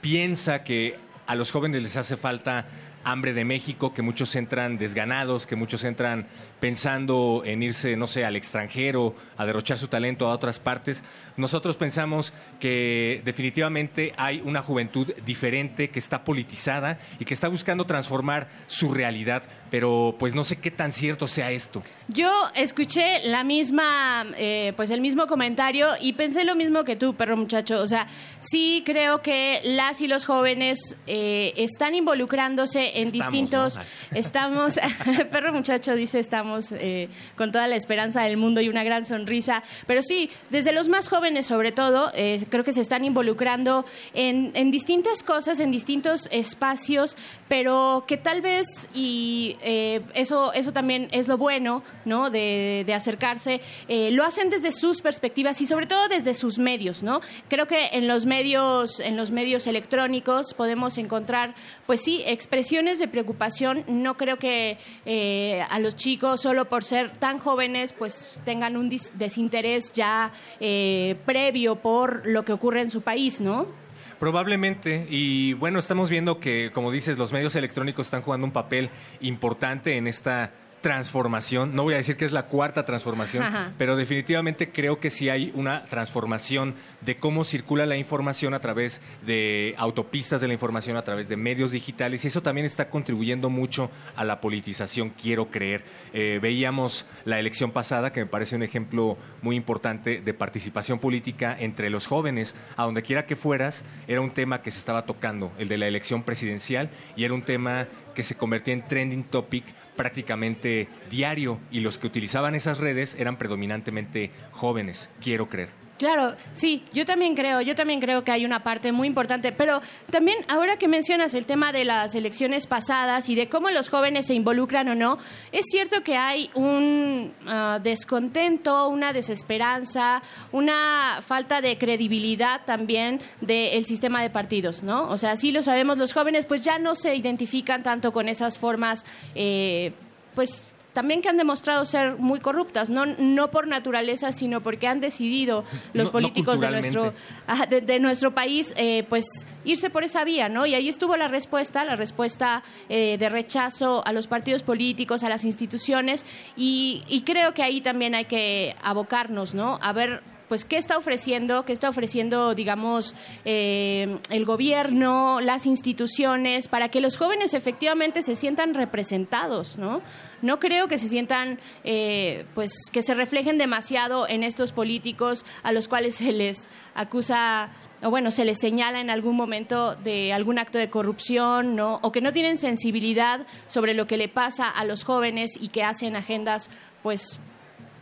piensa que a los jóvenes les hace falta hambre de México, que muchos entran desganados, que muchos entran pensando en irse, no sé, al extranjero, a derrochar su talento a otras partes. Nosotros pensamos que definitivamente hay una juventud diferente, que está politizada y que está buscando transformar su realidad, pero pues no sé qué tan cierto sea esto. Yo escuché la misma, eh, pues el mismo comentario y pensé lo mismo que tú, perro muchacho. O sea, sí creo que las y los jóvenes eh, están involucrándose en Estamos, distintos. ¿no? <laughs> Estamos, <laughs> perro muchacho dice estamos eh, con toda la esperanza del mundo y una gran sonrisa. Pero sí, desde los más jóvenes sobre todo, eh, creo que se están involucrando en, en distintas cosas, en distintos espacios, pero que tal vez, y eh, eso, eso también es lo bueno, ¿no? De, de acercarse, eh, lo hacen desde sus perspectivas y sobre todo desde sus medios, ¿no? Creo que en los medios, en los medios electrónicos podemos encontrar, pues sí, expresiones de preocupación. No creo que eh, a los chicos, solo por ser tan jóvenes, pues tengan un desinterés ya eh, previo por lo que ocurre en su país, ¿no? Probablemente, y bueno, estamos viendo que, como dices, los medios electrónicos están jugando un papel importante en esta transformación. No voy a decir que es la cuarta transformación, Ajá. pero definitivamente creo que sí hay una transformación de cómo circula la información a través de autopistas de la información, a través de medios digitales, y eso también está contribuyendo mucho a la politización, quiero creer. Eh, veíamos la elección pasada, que me parece un ejemplo muy importante de participación política entre los jóvenes, a donde quiera que fueras, era un tema que se estaba tocando, el de la elección presidencial, y era un tema que se convertía en trending topic prácticamente diario y los que utilizaban esas redes eran predominantemente jóvenes, quiero creer. Claro, sí, yo también creo, yo también creo que hay una parte muy importante, pero también ahora que mencionas el tema de las elecciones pasadas y de cómo los jóvenes se involucran o no, es cierto que hay un ah, descontento, una desesperanza, una falta de credibilidad también del sistema de partidos, ¿no? O sea, sí lo sabemos, los jóvenes pues ya no se identifican tanto con esas formas, eh, pues también que han demostrado ser muy corruptas, no, no por naturaleza, sino porque han decidido los No- no políticos de nuestro, de nuestro país, eh, pues irse por esa vía, ¿no? Y ahí estuvo la respuesta, la respuesta eh, de rechazo a los partidos políticos, a las instituciones, y, y creo que ahí también hay que abocarnos, ¿no? A ver pues qué está ofreciendo, qué está ofreciendo, digamos, eh, el gobierno, las instituciones, para que los jóvenes efectivamente se sientan representados, ¿no? No creo que se sientan, eh, pues, que se reflejen demasiado en estos políticos a los cuales se les acusa o bueno, se les señala en algún momento de algún acto de corrupción, ¿no? O que no tienen sensibilidad sobre lo que le pasa a los jóvenes y que hacen agendas, pues,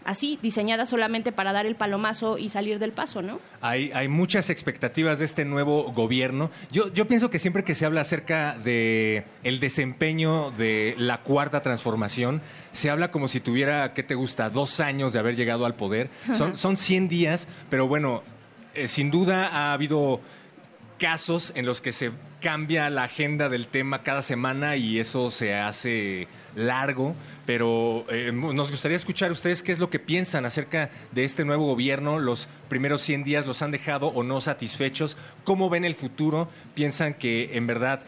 así, diseñadas solamente para dar el palomazo y salir del paso, ¿no? Hay, hay muchas expectativas de este nuevo gobierno. Yo, yo pienso que siempre que se habla acerca de el desempeño de la cuarta transformación, se habla como si tuviera, ¿qué te gusta?, dos años de haber llegado al poder. Son, son 100 días, pero bueno, eh, sin duda ha habido casos en los que se cambia la agenda del tema cada semana y eso se hace largo, pero eh, nos gustaría escuchar ustedes qué es lo que piensan acerca de este nuevo gobierno. Los primeros 100 días los han dejado o no satisfechos. ¿Cómo ven el futuro? ¿Piensan que en verdad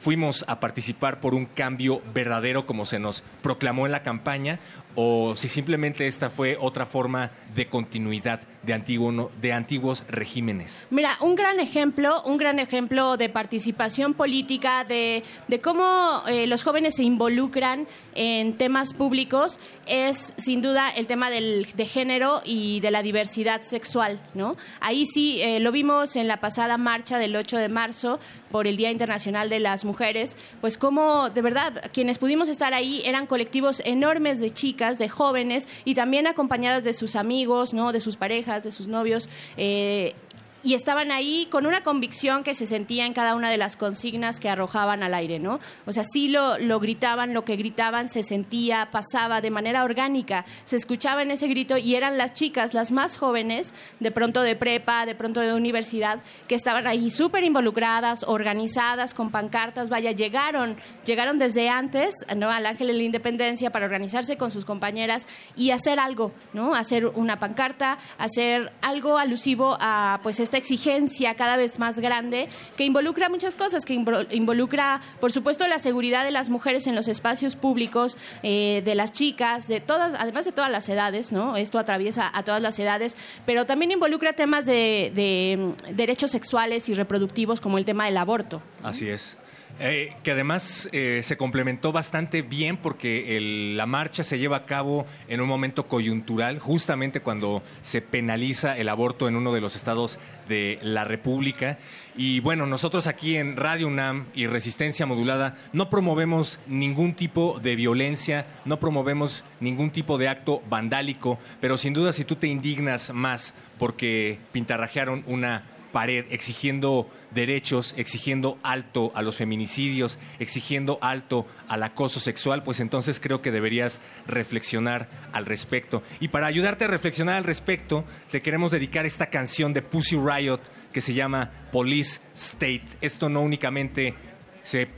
fuimos a participar por un cambio verdadero como se nos proclamó en la campaña o si simplemente esta fue otra forma de continuidad de, antiguo, de antiguos regímenes. Mira, un gran ejemplo, un gran ejemplo de participación política, de, de cómo eh, los jóvenes se involucran en temas públicos, es sin duda el tema del, de género y de la diversidad sexual, ¿no? Ahí sí, eh, lo vimos en la pasada marcha del 8 de marzo por el Día Internacional de las Mujeres, pues cómo, de verdad, quienes pudimos estar ahí eran colectivos enormes de chicas, de jóvenes, y también acompañadas de sus amigos, ¿no? De sus parejas, de sus novios, eh, y estaban ahí con una convicción que se sentía en cada una de las consignas que arrojaban al aire, ¿no? O sea, sí lo, lo gritaban, lo que gritaban se sentía, pasaba de manera orgánica, se escuchaba en ese grito y eran las chicas, las más jóvenes, de pronto de prepa, de pronto de universidad, que estaban ahí súper involucradas, organizadas, con pancartas, vaya, llegaron, llegaron desde antes, ¿no? Al Ángel de la Independencia para organizarse con sus compañeras y hacer algo, ¿no? Hacer una pancarta, hacer algo alusivo a, pues, esta exigencia cada vez más grande que involucra muchas cosas, que invo- involucra, por supuesto, la seguridad de las mujeres en los espacios públicos, eh, de las chicas, de todas, además de todas las edades, ¿no? Esto atraviesa a todas las edades, pero también involucra temas de, de, mm, derechos sexuales y reproductivos como el tema del aborto. Así es. Eh, que además eh, se complementó bastante bien porque la marcha se lleva a cabo en un momento coyuntural, justamente cuando se penaliza el aborto en uno de los estados de la República. Y bueno, nosotros aquí en Radio UNAM y Resistencia Modulada no promovemos ningún tipo de violencia, no promovemos ningún tipo de acto vandálico, pero sin duda si tú te indignas más porque pintarrajearon una pared exigiendo derechos, exigiendo alto a los feminicidios, exigiendo alto al acoso sexual, pues entonces creo que deberías reflexionar al respecto. Y para ayudarte a reflexionar al respecto, te queremos dedicar esta canción de Pussy Riot que se llama Police State. Esto no únicamente se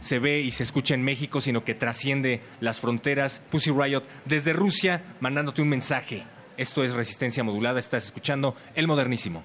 se ve y se escucha en México, sino que trasciende las fronteras. Pussy Riot desde Rusia mandándote un mensaje. Esto es resistencia modulada, estás escuchando el modernísimo.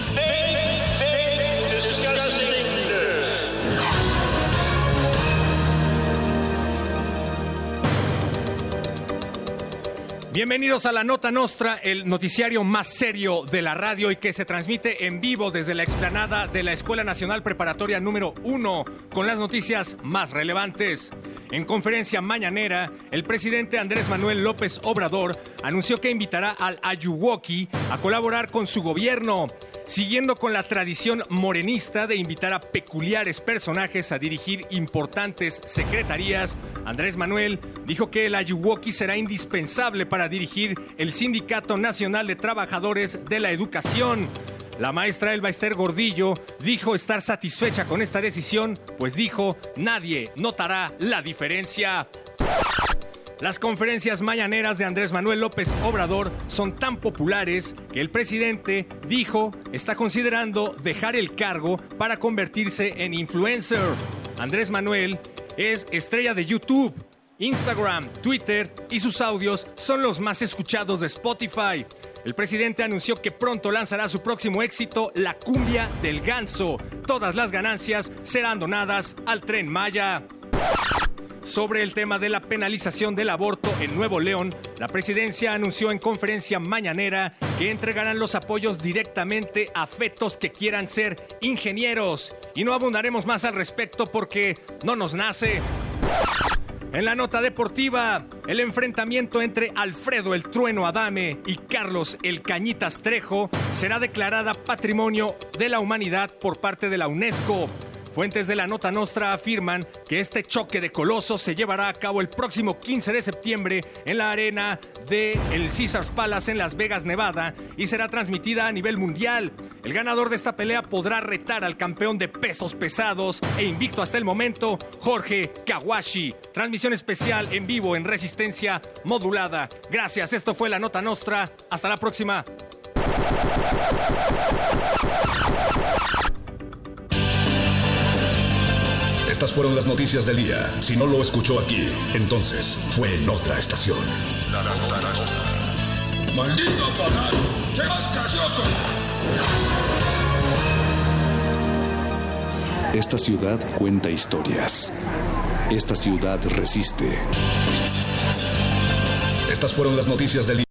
Bienvenidos a la Nota Nostra, el noticiario más serio de la radio y que se transmite en vivo desde la explanada de la Escuela Nacional Preparatoria número 1 con las noticias más relevantes. En conferencia mañanera, el presidente Andrés Manuel López Obrador anunció que invitará al Ayuwoki a colaborar con su gobierno. Siguiendo con la tradición morenista de invitar a peculiares personajes a dirigir importantes secretarías, Andrés Manuel dijo que el Ayuwoki será indispensable para dirigir el Sindicato Nacional de Trabajadores de la Educación. La maestra Elba Ester Gordillo dijo estar satisfecha con esta decisión, pues dijo, nadie notará la diferencia. Las conferencias mañaneras de Andrés Manuel López Obrador son tan populares que el presidente dijo está considerando dejar el cargo para convertirse en influencer. Andrés Manuel es estrella de YouTube, Instagram, Twitter y sus audios son los más escuchados de Spotify. El presidente anunció que pronto lanzará su próximo éxito, La cumbia del ganso. Todas las ganancias serán donadas al tren Maya. Sobre el tema de la penalización del aborto en Nuevo León, la presidencia anunció en conferencia mañanera que entregarán los apoyos directamente a fetos que quieran ser ingenieros. Y no abundaremos más al respecto porque no nos nace. En la nota deportiva, el enfrentamiento entre Alfredo el Trueno Adame y Carlos el Cañitas Trejo será declarada Patrimonio de la Humanidad por parte de la UNESCO. Fuentes de la Nota Nostra afirman que este choque de colosos se llevará a cabo el próximo 15 de septiembre en la arena de el Caesars Palace en Las Vegas, Nevada, y será transmitida a nivel mundial. El ganador de esta pelea podrá retar al campeón de pesos pesados e invicto hasta el momento, Jorge Kawashi. Transmisión especial en vivo en resistencia modulada. Gracias, esto fue la Nota Nostra. Hasta la próxima. Estas fueron las noticias del día. Si no lo escuchó aquí, entonces fue en otra estación. ¡Maldito canal! ¡Qué más gracioso! Esta ciudad cuenta historias. Esta ciudad resiste. Estas fueron las noticias del día.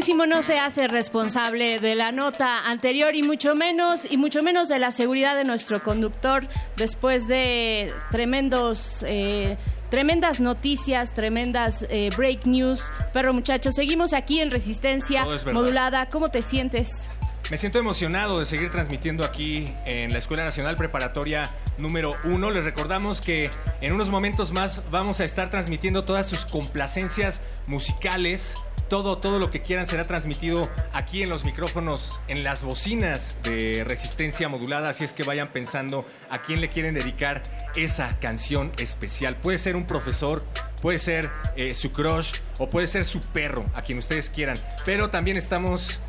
No se hace responsable de la nota anterior y mucho menos y mucho menos de la seguridad de nuestro conductor después de tremendos eh, tremendas noticias, tremendas eh, break news. Pero muchachos, seguimos aquí en Resistencia modulada. ¿Cómo te sientes? Me siento emocionado de seguir transmitiendo aquí en la Escuela Nacional Preparatoria número 1. Les recordamos que en unos momentos más vamos a estar transmitiendo todas sus complacencias musicales. Todo, todo lo que quieran será transmitido aquí en los micrófonos, en las bocinas de resistencia modulada. Así es que vayan pensando a quién le quieren dedicar esa canción especial. Puede ser un profesor, puede ser eh, su crush o puede ser su perro, a quien ustedes quieran. Pero también estamos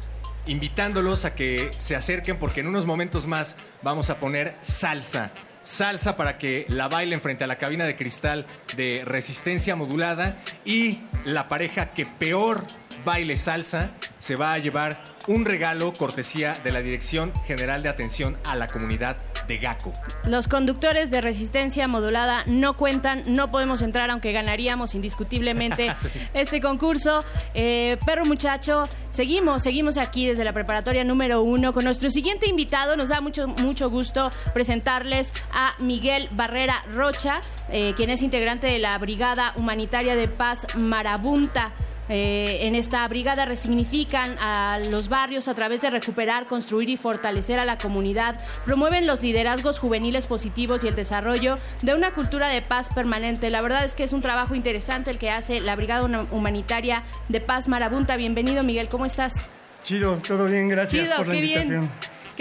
invitándolos a que se acerquen porque en unos momentos más vamos a poner salsa. Salsa para que la bailen frente a la cabina de cristal de resistencia modulada y la pareja que peor baile salsa se va a llevar un regalo cortesía de la Dirección General de Atención a la Comunidad de GACO. Los conductores de resistencia modulada no cuentan, no podemos entrar aunque ganaríamos indiscutiblemente <laughs> este concurso. Eh, perro muchacho, seguimos, seguimos aquí desde la preparatoria número uno con nuestro siguiente invitado. Nos da mucho, mucho gusto presentarles a Miguel Barrera Rocha, eh, quien es integrante de la Brigada Humanitaria de Paz Marabunta. Eh, en esta brigada resignifican a los barrios a través de recuperar, construir y fortalecer a la comunidad, promueven los liderazgos juveniles positivos y el desarrollo de una cultura de paz permanente. La verdad es que es un trabajo interesante el que hace la Brigada Humanitaria de Paz Marabunta. Bienvenido, Miguel, ¿cómo estás? Chido, todo bien, gracias Chido, por la bien.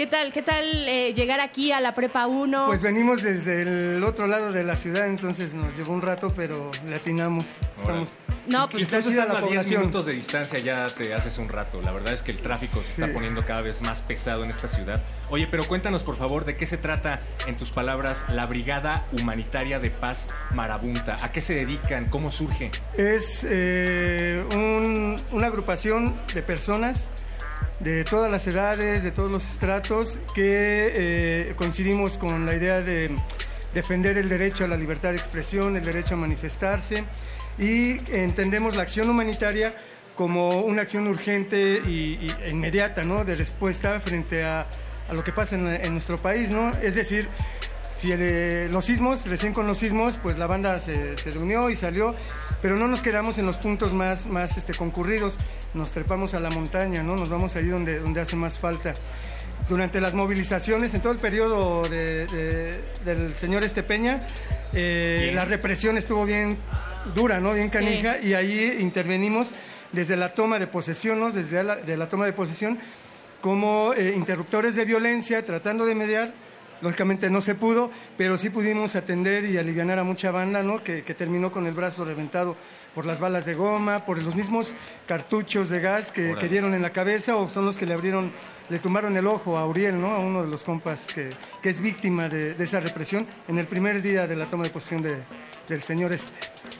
¿Qué tal? ¿Qué tal eh, llegar aquí a la Prepa 1? Pues venimos desde el otro lado de la ciudad, entonces nos llevó un rato, pero le atinamos. Estamos No, Y pues estás estando la a 10 población. minutos de distancia ya te haces un rato. La verdad es que el tráfico se está poniendo cada vez más pesado en esta ciudad. Oye, pero cuéntanos por favor de qué se trata, en tus palabras, la Brigada Humanitaria de Paz Marabunta. ¿A qué se dedican? ¿Cómo surge? Es eh, un- una agrupación de personas de todas las edades, de todos los estratos, que eh, coincidimos con la idea de defender el derecho a la libertad de expresión, el derecho a manifestarse, y entendemos la acción humanitaria como una acción urgente y, inmediata, ¿no? De respuesta frente a, a lo que pasa en, nuestro país, ¿no? Es decir, si eh, los sismos, recién con los sismos, pues la banda se reunió y salió, pero no nos quedamos en los puntos más, más este, concurridos, nos trepamos a la montaña, ¿no? Nos vamos ahí donde, donde hace más falta. Durante las movilizaciones, en todo el periodo de- de- del señor Estepeña, eh, la represión estuvo bien dura, ¿no? Bien canija, y ahí intervenimos desde la toma de posesión, ¿no? Desde la, de la toma de posesión, como eh, interruptores de violencia, tratando de mediar. Lógicamente no se pudo, pero sí pudimos atender y aliviar a mucha banda, ¿no? Que, que terminó con el brazo reventado por las balas de goma, por los mismos cartuchos de gas que, dieron en la cabeza o son los que le abrieron, le tumbaron el ojo a Uriel, ¿no? A uno de los compas que, que es víctima de, de esa represión en el primer día de la toma de posesión de- del señor este.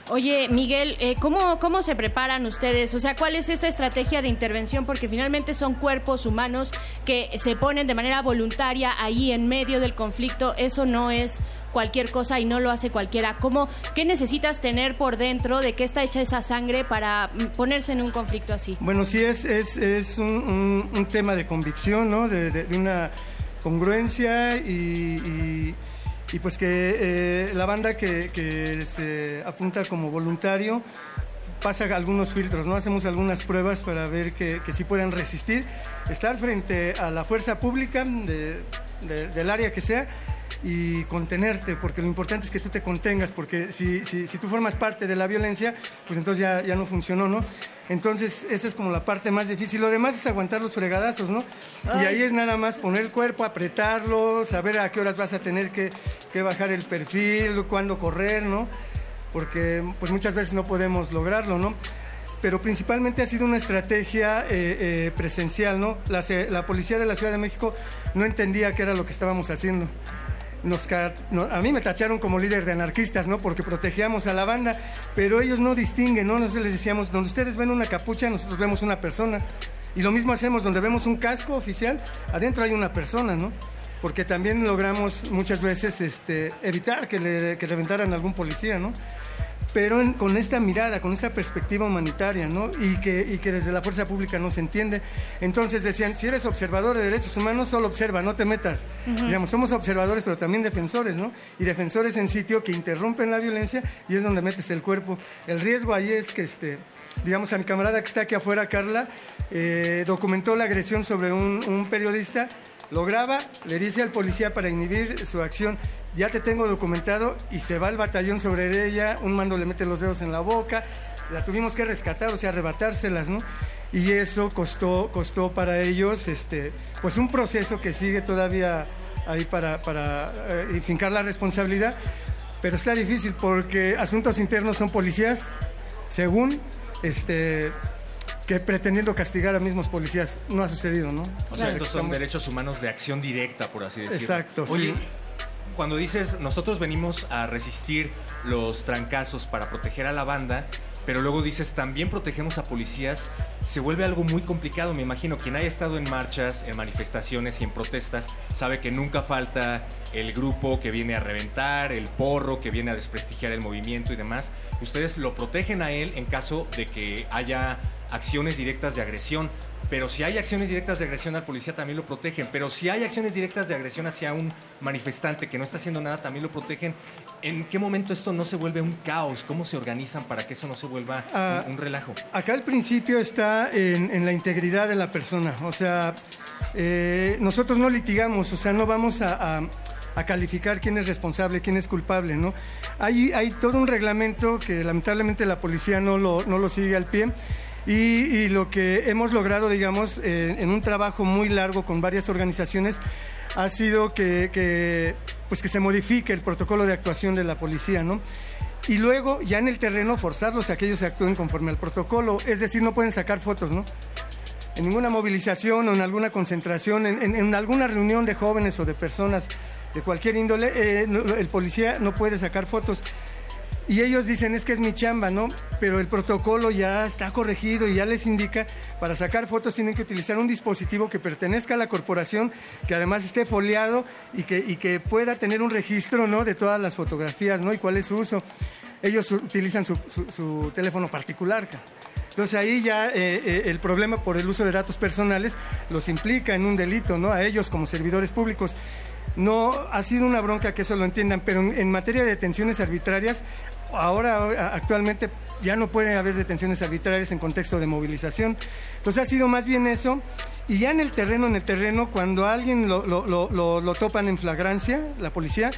Oye, Miguel, eh, ¿cómo, ¿cómo se preparan ustedes? O sea, ¿cuál es esta estrategia de intervención? Porque finalmente son cuerpos humanos que se ponen de manera voluntaria ahí en medio del conflicto. Eso no es cualquier cosa y no lo hace cualquiera. ¿Cómo, ¿Qué necesitas tener por dentro? ¿De qué está hecha esa sangre para mm, ponerse en un conflicto así? Bueno, sí es, es, es un, un- un tema de convicción, ¿no? De, de- de una congruencia y, y- y pues que eh, la banda que, que se apunta como voluntario pasa algunos filtros, ¿no? Hacemos algunas pruebas para ver que, que sí puedan resistir, estar frente a la fuerza pública de- de- del área que sea y contenerte, porque lo importante es que tú te contengas, porque si, si, si tú formas parte de la violencia, pues entonces ya, ya no funcionó, ¿no? Entonces esa es como la parte más difícil. Lo demás es aguantar los fregadazos, ¿no? Y ahí es nada más poner el cuerpo, apretarlo, saber a qué horas vas a tener que, que bajar el perfil, cuándo correr, ¿no? Porque pues muchas veces no podemos lograrlo, ¿no? Pero principalmente ha sido una estrategia eh, eh, presencial, ¿no? La, la policía de la Ciudad de México no entendía qué era lo que estábamos haciendo. Nos a mí me tacharon como líder de anarquistas, ¿no? Porque protegíamos a la banda, pero ellos no distinguen, ¿no? Nosotros les decíamos, donde ustedes ven una capucha, nosotros vemos una persona. Y lo mismo hacemos, donde vemos un casco oficial, adentro hay una persona, ¿no? Porque también logramos muchas veces este, evitar que le que a algún policía, ¿no? Pero en- con esta mirada, con esta perspectiva humanitaria, ¿no? Y que, y que desde la fuerza pública no se entiende. Entonces decían, si eres observador de derechos humanos, solo observa, no te metas. Ujú. Digamos, somos observadores, pero también defensores, ¿no? Y defensores en sitio que interrumpen la violencia y es donde metes el cuerpo. El riesgo ahí es que, este, digamos, a mi camarada que está aquí afuera, Carla, eh, documentó la agresión sobre un, un periodista, lo graba, le dice al policía para inhibir su acción, ya te tengo documentado y se va al batallón sobre ella, un mando le mete los dedos en la boca, la tuvimos que rescatar, o sea, arrebatárselas, ¿no? Y eso costó, costó para ellos, este, pues un proceso que sigue todavía ahí para, para eh, fincar la responsabilidad, pero está difícil porque asuntos internos son policías, según, este, que pretendiendo castigar a mismos policías, no ha sucedido, ¿no? O sea, estos son Estamos- derechos humanos de acción directa, por así decirlo. Exacto, Oye, sí. Cuando dices, nosotros venimos a resistir los trancazos para proteger a la banda, pero luego dices, también protegemos a policías, se vuelve algo muy complicado. Me imagino, quien haya estado en marchas, en manifestaciones y en protestas, sabe que nunca falta el grupo que viene a reventar, el porro que viene a desprestigiar el movimiento y demás. Ustedes lo protegen a él en caso de que haya acciones directas de agresión. Pero si hay acciones directas de agresión al policía, también lo protegen. Pero si hay acciones directas de agresión hacia un manifestante que no está haciendo nada, también lo protegen. ¿En qué momento esto no se vuelve un caos? ¿Cómo se organizan para que eso no se vuelva Ah, un, un relajo? Acá el principio está en, en la integridad de la persona. O sea, eh, nosotros no litigamos, o sea, no vamos a, a- a calificar quién es responsable, quién es culpable, ¿no? Hay, hay todo un reglamento que lamentablemente la policía no lo, no lo sigue al pie. Y, lo que hemos logrado, digamos, en un trabajo muy largo con varias organizaciones, ha sido que, pues que se modifique el protocolo de actuación de la policía, ¿no? y luego ya en el terreno forzarlos a que ellos actúen conforme al protocolo, es decir, no pueden sacar fotos, ¿no? En ninguna movilización o en alguna concentración, en, en- alguna reunión de jóvenes o de personas de cualquier índole, eh, el policía no puede sacar fotos. Y ellos dicen, es que es mi chamba, ¿no? Pero el protocolo ya está corregido y ya les indica, para sacar fotos tienen que utilizar un dispositivo que pertenezca a la corporación, que además esté foliado y que, pueda tener un registro, ¿no? De todas las fotografías, ¿no? Y cuál es su uso. Ellos utilizan su, teléfono particular. Entonces ahí ya eh, eh, el problema por el uso de datos personales los implica en un delito, ¿no? A ellos como servidores públicos. No ha sido una bronca que eso lo entiendan, pero en, materia de detenciones arbitrarias, ahora actualmente ya no puede haber detenciones arbitrarias en contexto de movilización. Entonces ha sido más bien eso. Y ya en el terreno, en el terreno, cuando alguien lo- lo topan en flagrancia, la policía,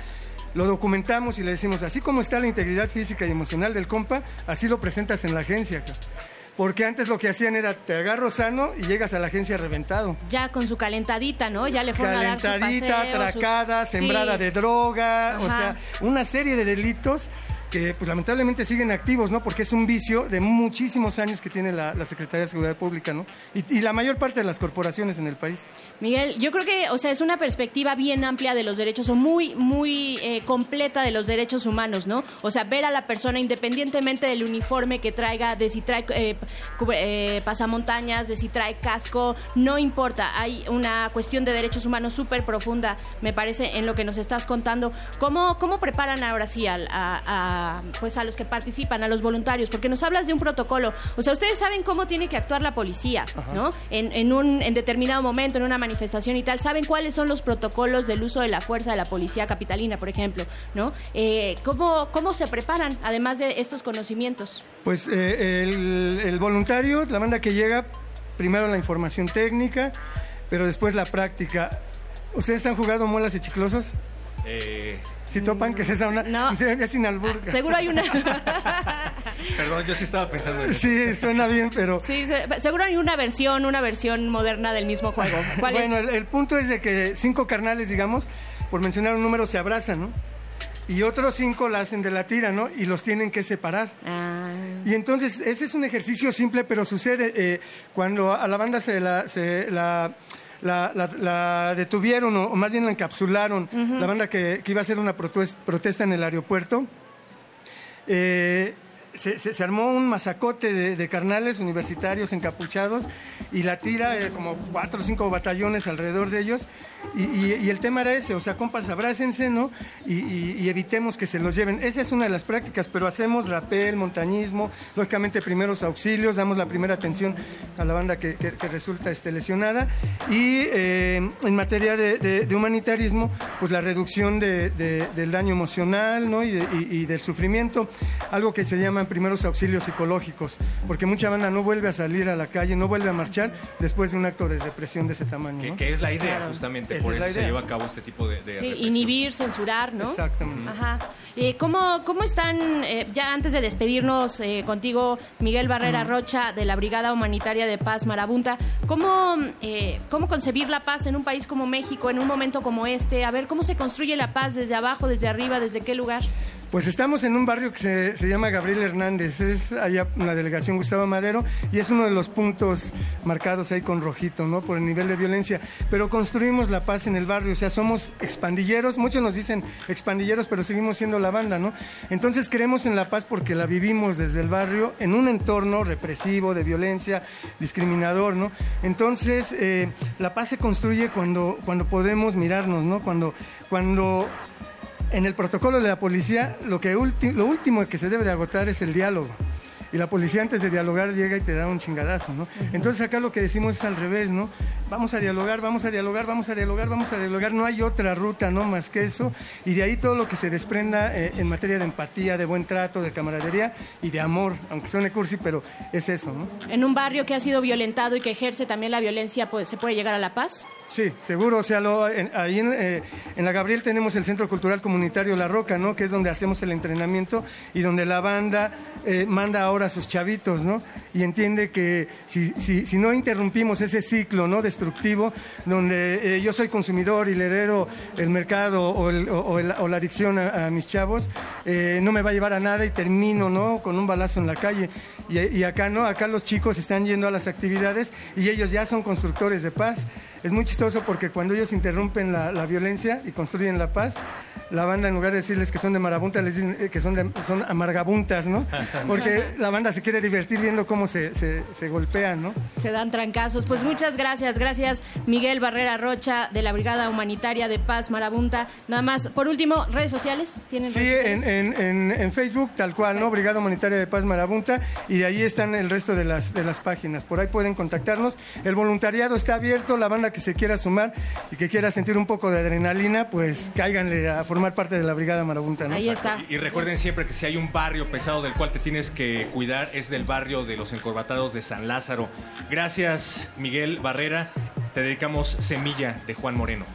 lo documentamos y le decimos, así como está la integridad física y emocional del compa, así lo presentas en la agencia. Porque antes lo que hacían era, te agarro sano y llegas a la agencia reventado. Ya con su calentadita, ¿no? Ya le fueron a dar su Calentadita, paseo, su- atracada, Sí. sembrada de droga, o sea, una serie de delitos que pues lamentablemente siguen activos, ¿no? Porque es un vicio de muchísimos años que tiene la, la Secretaría de Seguridad Pública, ¿no? Y, la mayor parte de las corporaciones en el país. Miguel, yo creo que, o sea, es una perspectiva bien amplia de los derechos o muy, muy eh, completa de los derechos humanos, ¿no? O sea, ver a la persona independientemente del uniforme que traiga, de si trae eh, eh, pasamontañas, de si trae casco, no importa. Hay una cuestión de derechos humanos súper profunda, me parece, en lo que nos estás contando. ¿Cómo, cómo preparan ahora sí a, pues a los que participan, a los voluntarios? Porque nos hablas de un protocolo. O sea, ustedes saben cómo tiene que actuar la policía, ¿no? En, en un en determinado momento, en una manifestación y tal, saben cuáles son los protocolos del uso de la fuerza de la policía capitalina, por ejemplo, ¿no? Eh, ¿cómo, ¿Cómo se preparan, además de estos conocimientos? Pues eh, el, el voluntario, la banda que llega, primero la información técnica, pero después la práctica. ¿Ustedes han jugado muelas y chiclosos? Eh, Si topan que es esa una... No. <laughs> Ya sin albur. Seguro hay una... <laughs> Perdón, yo sí estaba pensando en eso. Sí, suena bien, pero... Sí, se- seguro hay una versión, una versión moderna del mismo juego. ¿Cuál bueno, es? el, el punto es de que cinco carnales, digamos, por mencionar un número, se abrazan, ¿no? Y otros cinco la hacen de la tira, ¿no? Y los tienen que separar. Ah. Y entonces, ese es un ejercicio simple, pero sucede eh, cuando a la banda se la, se la, la- la- la detuvieron, o, o más bien la encapsularon, la banda que, que iba a hacer una protesta en el aeropuerto. eh, se, armó un masacote de, carnales universitarios encapuchados y la tira, eh, como cuatro o cinco batallones alrededor de ellos. Y, el tema era ese, o sea, compas, abrácense, ¿no? Y, evitemos que se los lleven. Esa es una de las prácticas, pero hacemos rapel, montañismo, lógicamente primeros auxilios, damos la primera atención a la banda que, resulta este, lesionada. Y eh, en materia de, humanitarismo, pues la reducción de- de- del daño emocional, ¿no? Y, de- y- y del sufrimiento, algo que se llaman primeros auxilios psicológicos, porque mucha banda no vuelve a salir a la calle, no vuelve a marchar después de un acto de represión de ese tamaño. Que, ¿no? que es la idea, Claro. justamente. Esa Por es eso se lleva a cabo este tipo de, de Sí, inhibir, censurar, ¿no? Exactamente. Ajá. Eh, ¿cómo, ¿Cómo están, eh, ya antes de despedirnos eh, contigo, Miguel Barrera Rocha, de la Brigada Humanitaria de Paz Marabunta, ¿cómo, eh, ¿cómo concebir la paz en un país como México, en un momento como este? A ver, ¿cómo se construye la paz desde abajo, desde arriba, desde qué lugar? Pues estamos en un barrio que se, se llama Gabriel Hernández, es allá en la delegación Gustavo Madero y es uno de los puntos marcados ahí con rojito, ¿no? Por el nivel de violencia. Pero construimos la paz en el barrio, o sea, somos expandilleros, muchos nos dicen expandilleros, pero seguimos siendo la banda, ¿no? Entonces creemos en la paz porque la vivimos desde el barrio en un entorno represivo, de violencia, discriminador, ¿no? Entonces, eh, la paz se construye cuando, cuando podemos mirarnos, ¿no? Cuando, cuando en el protocolo de la policía, lo, que lo último que se debe de agotar es el diálogo. Y la policía antes de dialogar llega y te da un chingadazo, ¿no? Entonces acá lo que decimos es al revés, ¿no? Vamos a dialogar, vamos a dialogar, vamos a dialogar, vamos a dialogar. No hay otra ruta, ¿no? Más que eso. Y de ahí todo lo que se desprenda eh, en materia de empatía, de buen trato, de camaradería y de amor. Aunque suene cursi, pero es eso, ¿no? En un barrio que ha sido violentado y que ejerce también la violencia, pues, ¿se puede llegar a la paz? Sí, seguro. O sea, lo- en- ahí en, eh, en la Gabriel tenemos el Centro Cultural Comunitario La Roca, ¿no? Que es donde hacemos el entrenamiento y donde la banda eh, manda ahora a sus chavitos, ¿no? Y entiende que si, si, si no interrumpimos ese ciclo, ¿no? Destructivo donde eh, yo soy consumidor y le heredo el mercado o, el- o- o el- o la adicción a, a mis chavos, eh, no me va a llevar a nada y termino ¿no? con un balazo en la calle. Y, y acá no, acá los chicos están yendo a las actividades y ellos ya son constructores de paz. Es muy chistoso porque cuando ellos interrumpen la, la violencia y construyen la paz, la banda en lugar de decirles que son de marabunta, les dicen eh, que son, de, son amargabuntas, ¿no? <laughs> Porque la banda se quiere divertir viendo cómo se, se, se golpean, ¿no? Se dan trancazos. Pues muchas gracias. Gracias, Miguel Barrera Rocha, de la Brigada Humanitaria de Paz Marabunta. Nada más, por último, redes sociales. ¿Tienen Sí, redes en, sociales? en, en, en Facebook, tal cual, ¿no? Brigada Humanitaria de Paz Marabunta, y de ahí están el resto de las, de las páginas. Por ahí pueden contactarnos. El voluntariado está abierto, la banda que se quiera sumar y que quiera sentir un poco de adrenalina, pues cáiganle a formar parte de la Brigada Marabunta, ¿no? Ahí está. Y recuerden siempre que si hay un barrio pesado del cual te tienes que cuidar, es del barrio de los encorbatados de San Lázaro. Gracias, Miguel Barrera. Te dedicamos Semilla de Juan Moreno.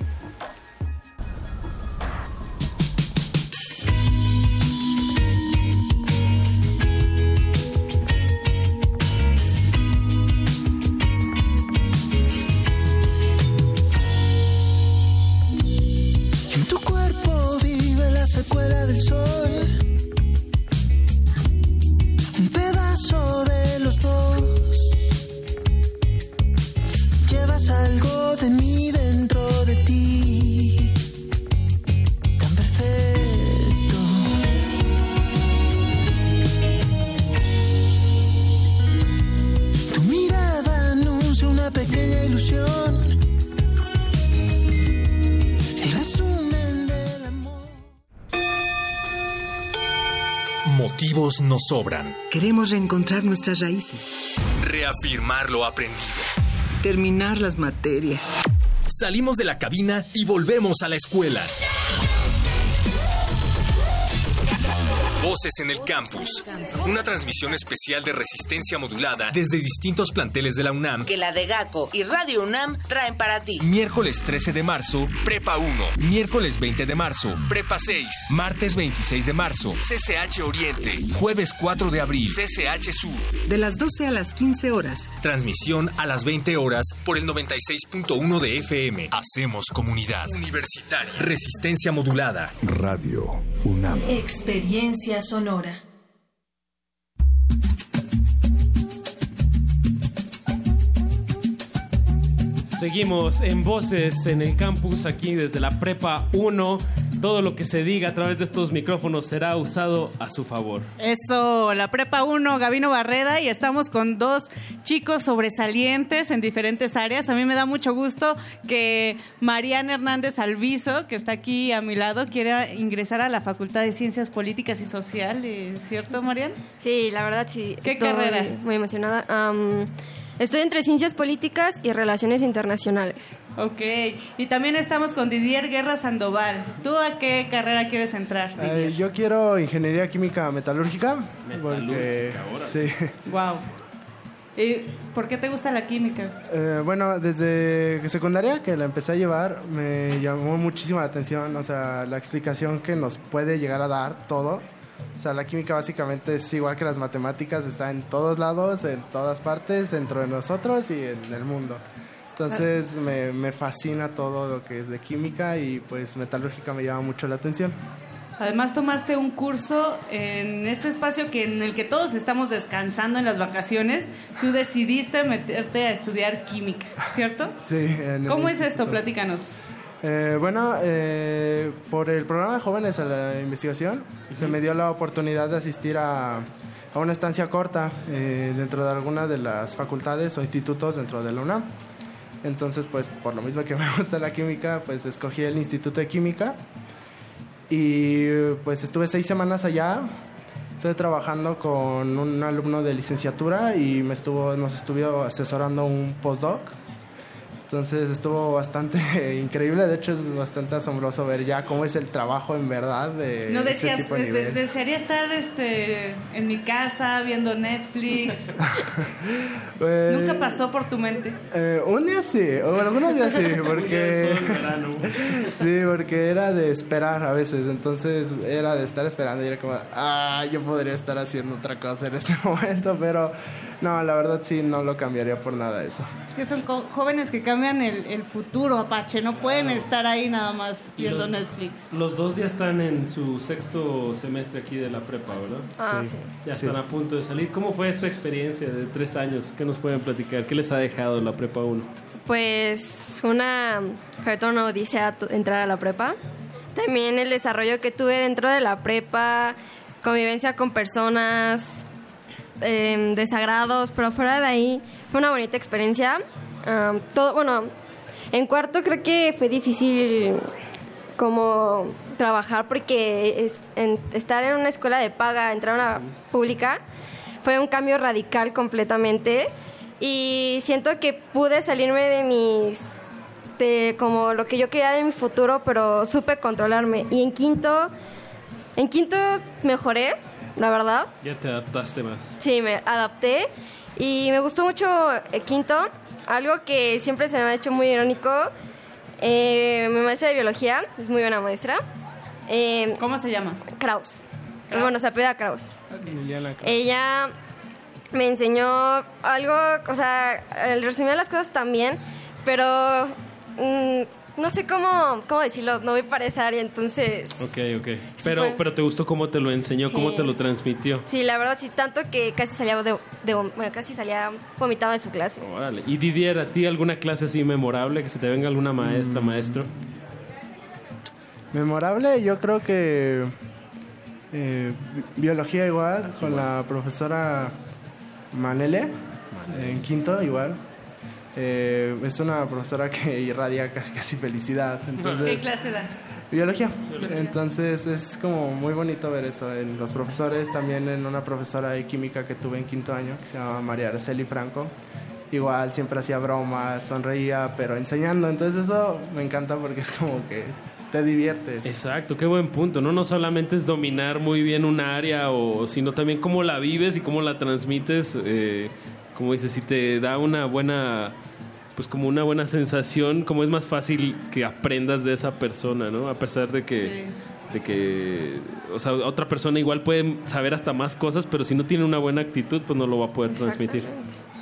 Secuela del sol. Un pedazo de los dos. Llevas algo de mí dentro de ti. Tan perfecto. Tu mirada anuncia una pequeña ilusión. Motivos nos sobran. Queremos reencontrar nuestras raíces, Reafirmar lo aprendido. terminar las materias. Salimos de la cabina y volvemos a la escuela. Voces en el campus. Una transmisión especial de resistencia modulada desde distintos planteles de la UNAM. Que la de GACO y Radio UNAM traen para ti. Miércoles 13 de marzo, Prepa 1. Miércoles 20 de marzo, Prepa 6. Martes 26 de marzo, CCH Oriente. Jueves 4 de abril, CCH Sur. De las 12 a las 15 horas. Transmisión a las 20 horas por el 96.1 de FM. Hacemos comunidad. Universitaria. Resistencia modulada. Radio UNAM. Experiencia sonora. Seguimos en Voces en el campus aquí desde la Prepa 1. Todo lo que se diga a través de estos micrófonos será usado a su favor. Eso, la Prepa 1, Gabino Barreda, y estamos con dos chicos sobresalientes en diferentes áreas. A mí me da mucho gusto que Mariana Hernández Alviso, que está aquí a mi lado, quiera ingresar a la Facultad de Ciencias Políticas y Sociales, ¿cierto, Mariana? Sí, la verdad sí. ¿Qué estoy carrera? Muy emocionada. Estoy entre ciencias políticas y relaciones internacionales. Ok, y también estamos con Didier Guerra Sandoval. ¿Tú a qué carrera quieres entrar, Didier? Eh, yo quiero ingeniería química metalúrgica. Porque, sí. Wow. ¿Y por qué te gusta la química? Eh, bueno, desde secundaria que la empecé a llevar me llamó muchísimo la atención, o sea, la explicación que nos puede llegar a dar todo. O sea, la química básicamente es igual que las matemáticas, está en todos lados, en todas partes, dentro de nosotros y en el mundo. Entonces me, me fascina todo lo que es de química y pues metalúrgica me llama mucho la atención. Además tomaste un curso en este espacio que en el que todos estamos descansando en las vacaciones. Tú decidiste meterte a estudiar química, ¿cierto? Sí. en el ¿Cómo es esto? Platícanos. Eh, bueno, eh, por el programa de jóvenes a la investigación, se me dio la oportunidad de asistir a, una estancia corta eh, dentro de alguna de las facultades o institutos dentro de la UNAM. Entonces, pues por lo mismo que <laughs> me gusta la química, pues escogí el Instituto de Química y pues estuve seis semanas allá. Estuve trabajando con un alumno de licenciatura y me estuvo, nos estuvo asesorando un postdoc. Entonces estuvo bastante <laughs> increíble, de hecho es bastante asombroso ver ya cómo es el trabajo en verdad de No ese decías, tipo de de- nivel. desearía estar este, en mi casa viendo Netflix. Pues, <laughs> <laughs> Nunca pasó por tu mente. eh, un día sí, o algunos días sí, porque... Sí, porque era de esperar a veces, entonces era de estar esperando y era como, ah, yo podría estar haciendo otra cosa en este momento, pero No, la verdad sí, no lo cambiaría por nada eso. Es que son jóvenes que cambian el, el futuro, Apache. No pueden estar ahí nada más viendo los- Netflix. Los dos ya están en su sexto semestre aquí de la prepa, ¿verdad? Ah, Sí. sí. Ya están a punto de salir. ¿Cómo fue esta experiencia de tres años? ¿Qué nos pueden platicar? ¿Qué les ha dejado la prepa 1? Pues una, sobre todo una odisea entrar a la prepa. También el desarrollo que tuve dentro de la prepa, convivencia con personas, em, desagrados, pero fuera de ahí fue una bonita experiencia. Am, todo, bueno, en cuarto creo que fue difícil como trabajar porque estar en una escuela de paga, entrar a una pública, fue un cambio radical completamente y siento que pude salirme de mis de como lo que yo quería de mi futuro, pero supe controlarme. Y en quinto, en quinto mejoré, la verdad. Ya te adaptaste más. Sí, me adapté y me gustó mucho el quinto. Algo que siempre se me ha hecho muy irónico. eh, mi maestra de biología es muy buena maestra. ¿Cómo se llama? Kraus. Bueno, se apela Kraus. Ella me enseñó algo, o sea, el resumir las cosas también, pero mm, no sé cómo, cómo decirlo, no voy para esa área, entonces... Ok, ok. Pero, fue- pero te gustó cómo te lo enseñó, cómo Sí. te lo transmitió. Sí, la verdad, sí, tanto que casi salía, de, de- bueno, casi salía vomitado de su clase. Órale. Y Didier, ¿a ti alguna clase así memorable? Que se te venga alguna maestra, maestro. Memorable, yo creo que eh, bi- biología igual, con la profesora Manele, en quinto igual. Eh, es una profesora que <laughs> irradia casi casi felicidad. Entonces, ¿Qué clase da? Biología. Biología. Entonces es como muy bonito ver eso en los profesores, también en una profesora de química que tuve en quinto año, que se llama María Araceli Franco. Igual siempre hacía bromas, sonreía, pero enseñando. Entonces eso me encanta porque es como que te diviertes. Exacto, qué buen punto. No, no solamente es dominar muy bien un área, o, sino también cómo la vives y cómo la transmites. eh, como dices, si te da una buena, pues como una buena sensación, como es más fácil que aprendas de esa persona, ¿no? A pesar de que, de que, o sea, otra persona igual puede saber hasta más cosas, pero si no tiene una buena actitud, pues no lo va a poder transmitir.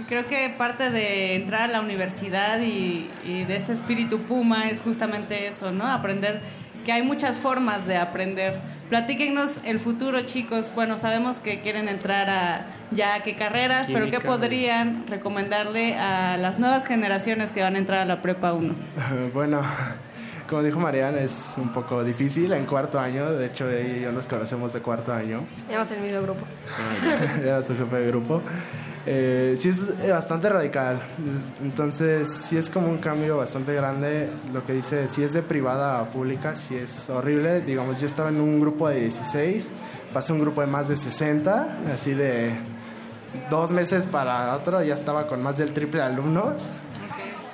Creo que parte de entrar a la universidad y, y de este espíritu Puma es justamente eso, ¿no? Aprender que hay muchas formas de aprender. Platíquenos el futuro, chicos. Bueno, sabemos que quieren entrar a ya a qué carreras, pero ¿qué podrían recomendarle a las nuevas generaciones que van a entrar a la prepa 1? <laughs> Bueno, como dijo Mariana, es un poco difícil en cuarto año. De hecho, ella y yo nos conocemos de cuarto año. Llevamos el mismo grupo. <laughs> Era su jefe de grupo. Eh, sí es eh, bastante radical. Entonces, sí es como un cambio bastante grande. Lo que dice, si es de privada a pública, sí es horrible. Digamos, yo estaba en un grupo de 16, pasé un grupo de más de 60, así de dos meses para otro, ya estaba con más del triple de alumnos.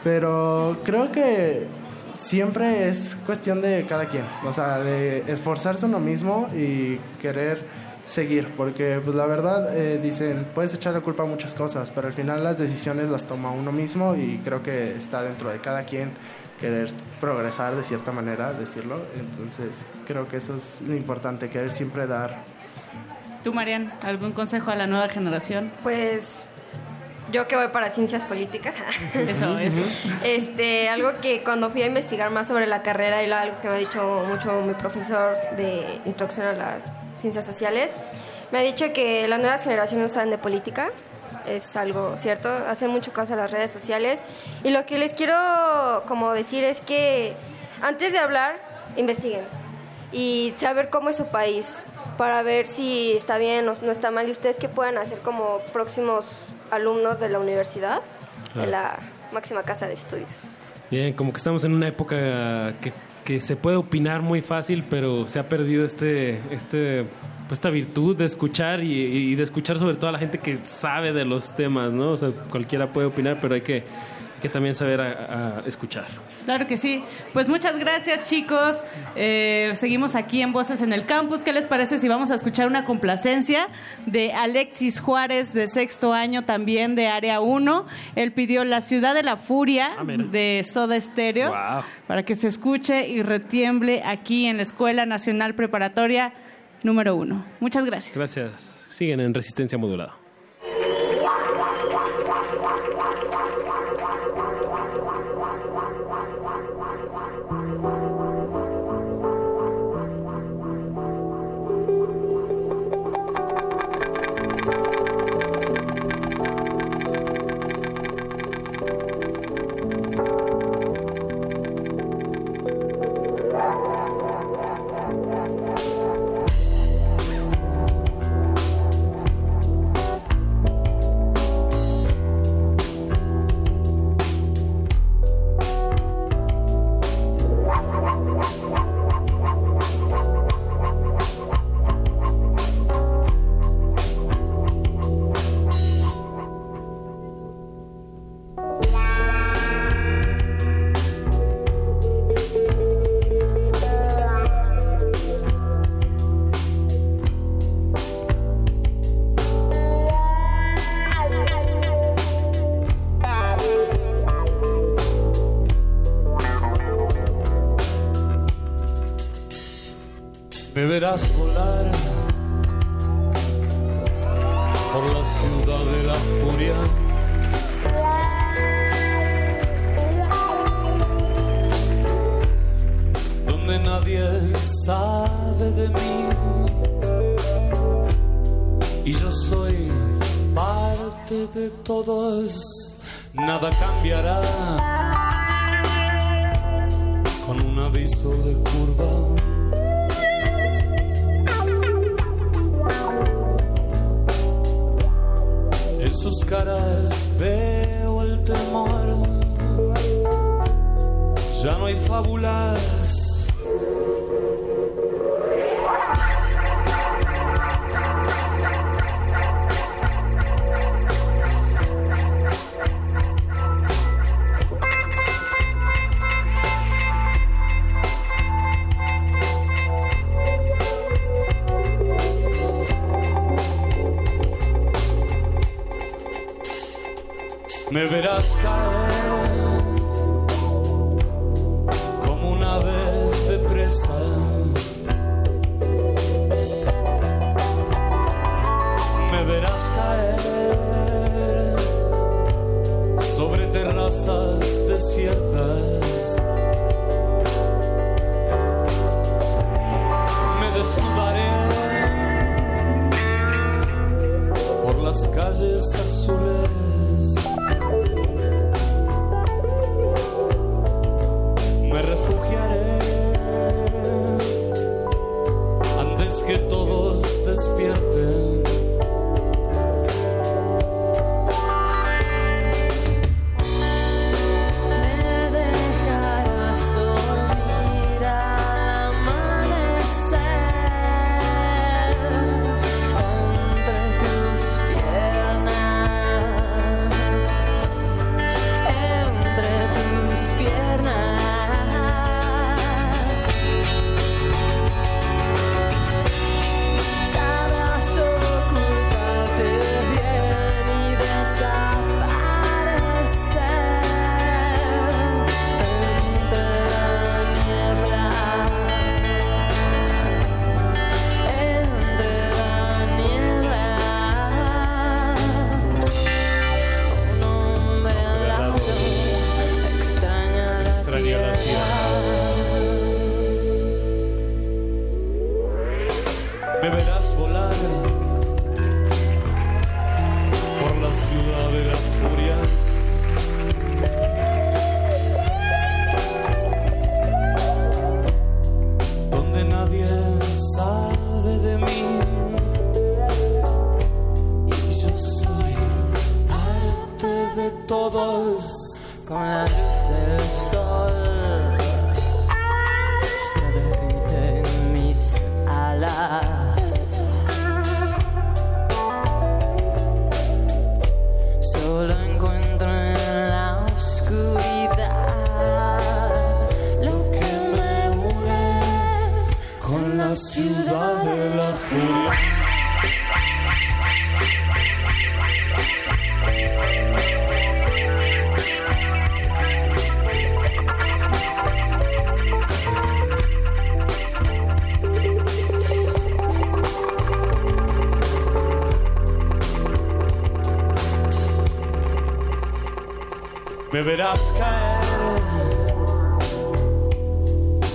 Pero creo que siempre es cuestión de cada quien, o sea, de esforzarse uno mismo y querer seguir, porque pues la verdad eh, dicen, puedes echar la culpa a muchas cosas, pero al final las decisiones las toma uno mismo y creo que está dentro de cada quien querer progresar de cierta manera, decirlo, entonces creo que eso es lo importante, querer siempre dar. Tú, Marian, ¿algún consejo a la nueva generación? Pues yo que voy para ciencias políticas. <laughs> Eso, eso. Este, algo que cuando fui a investigar más sobre la carrera y lo- algo que me ha dicho mucho mi profesor de introducción a las ciencias sociales, me ha dicho que las nuevas generaciones no saben de política. Es algo cierto, hacen mucho caso a las redes sociales. Y lo que les quiero como decir es que antes de hablar, investiguen y saber cómo es su país para ver si está bien o no está mal y ustedes qué pueden hacer como próximos alumnos de la universidad, de Claro. la máxima casa de estudios. Bien, como que estamos en una época que, que se puede opinar muy fácil, pero se ha perdido este, este, pues esta virtud de escuchar y, y de escuchar sobre todo a la gente que sabe de los temas, ¿no? O sea, cualquiera puede opinar, pero hay que, que también saber a- a escuchar. Claro que sí. Pues muchas gracias, chicos. Eh, seguimos aquí en Voces en el Campus. ¿Qué les parece si vamos a escuchar una complacencia de Alexis Juárez, de sexto año, también de Área 1? Él pidió La Ciudad de la Furia de Soda Stereo para que se escuche y retiemble aquí en la Escuela Nacional Preparatoria número 1. Muchas gracias. Gracias. Siguen en Resistencia Modulada.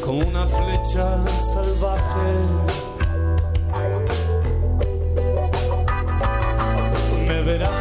Como una flecha salvaje. Me verás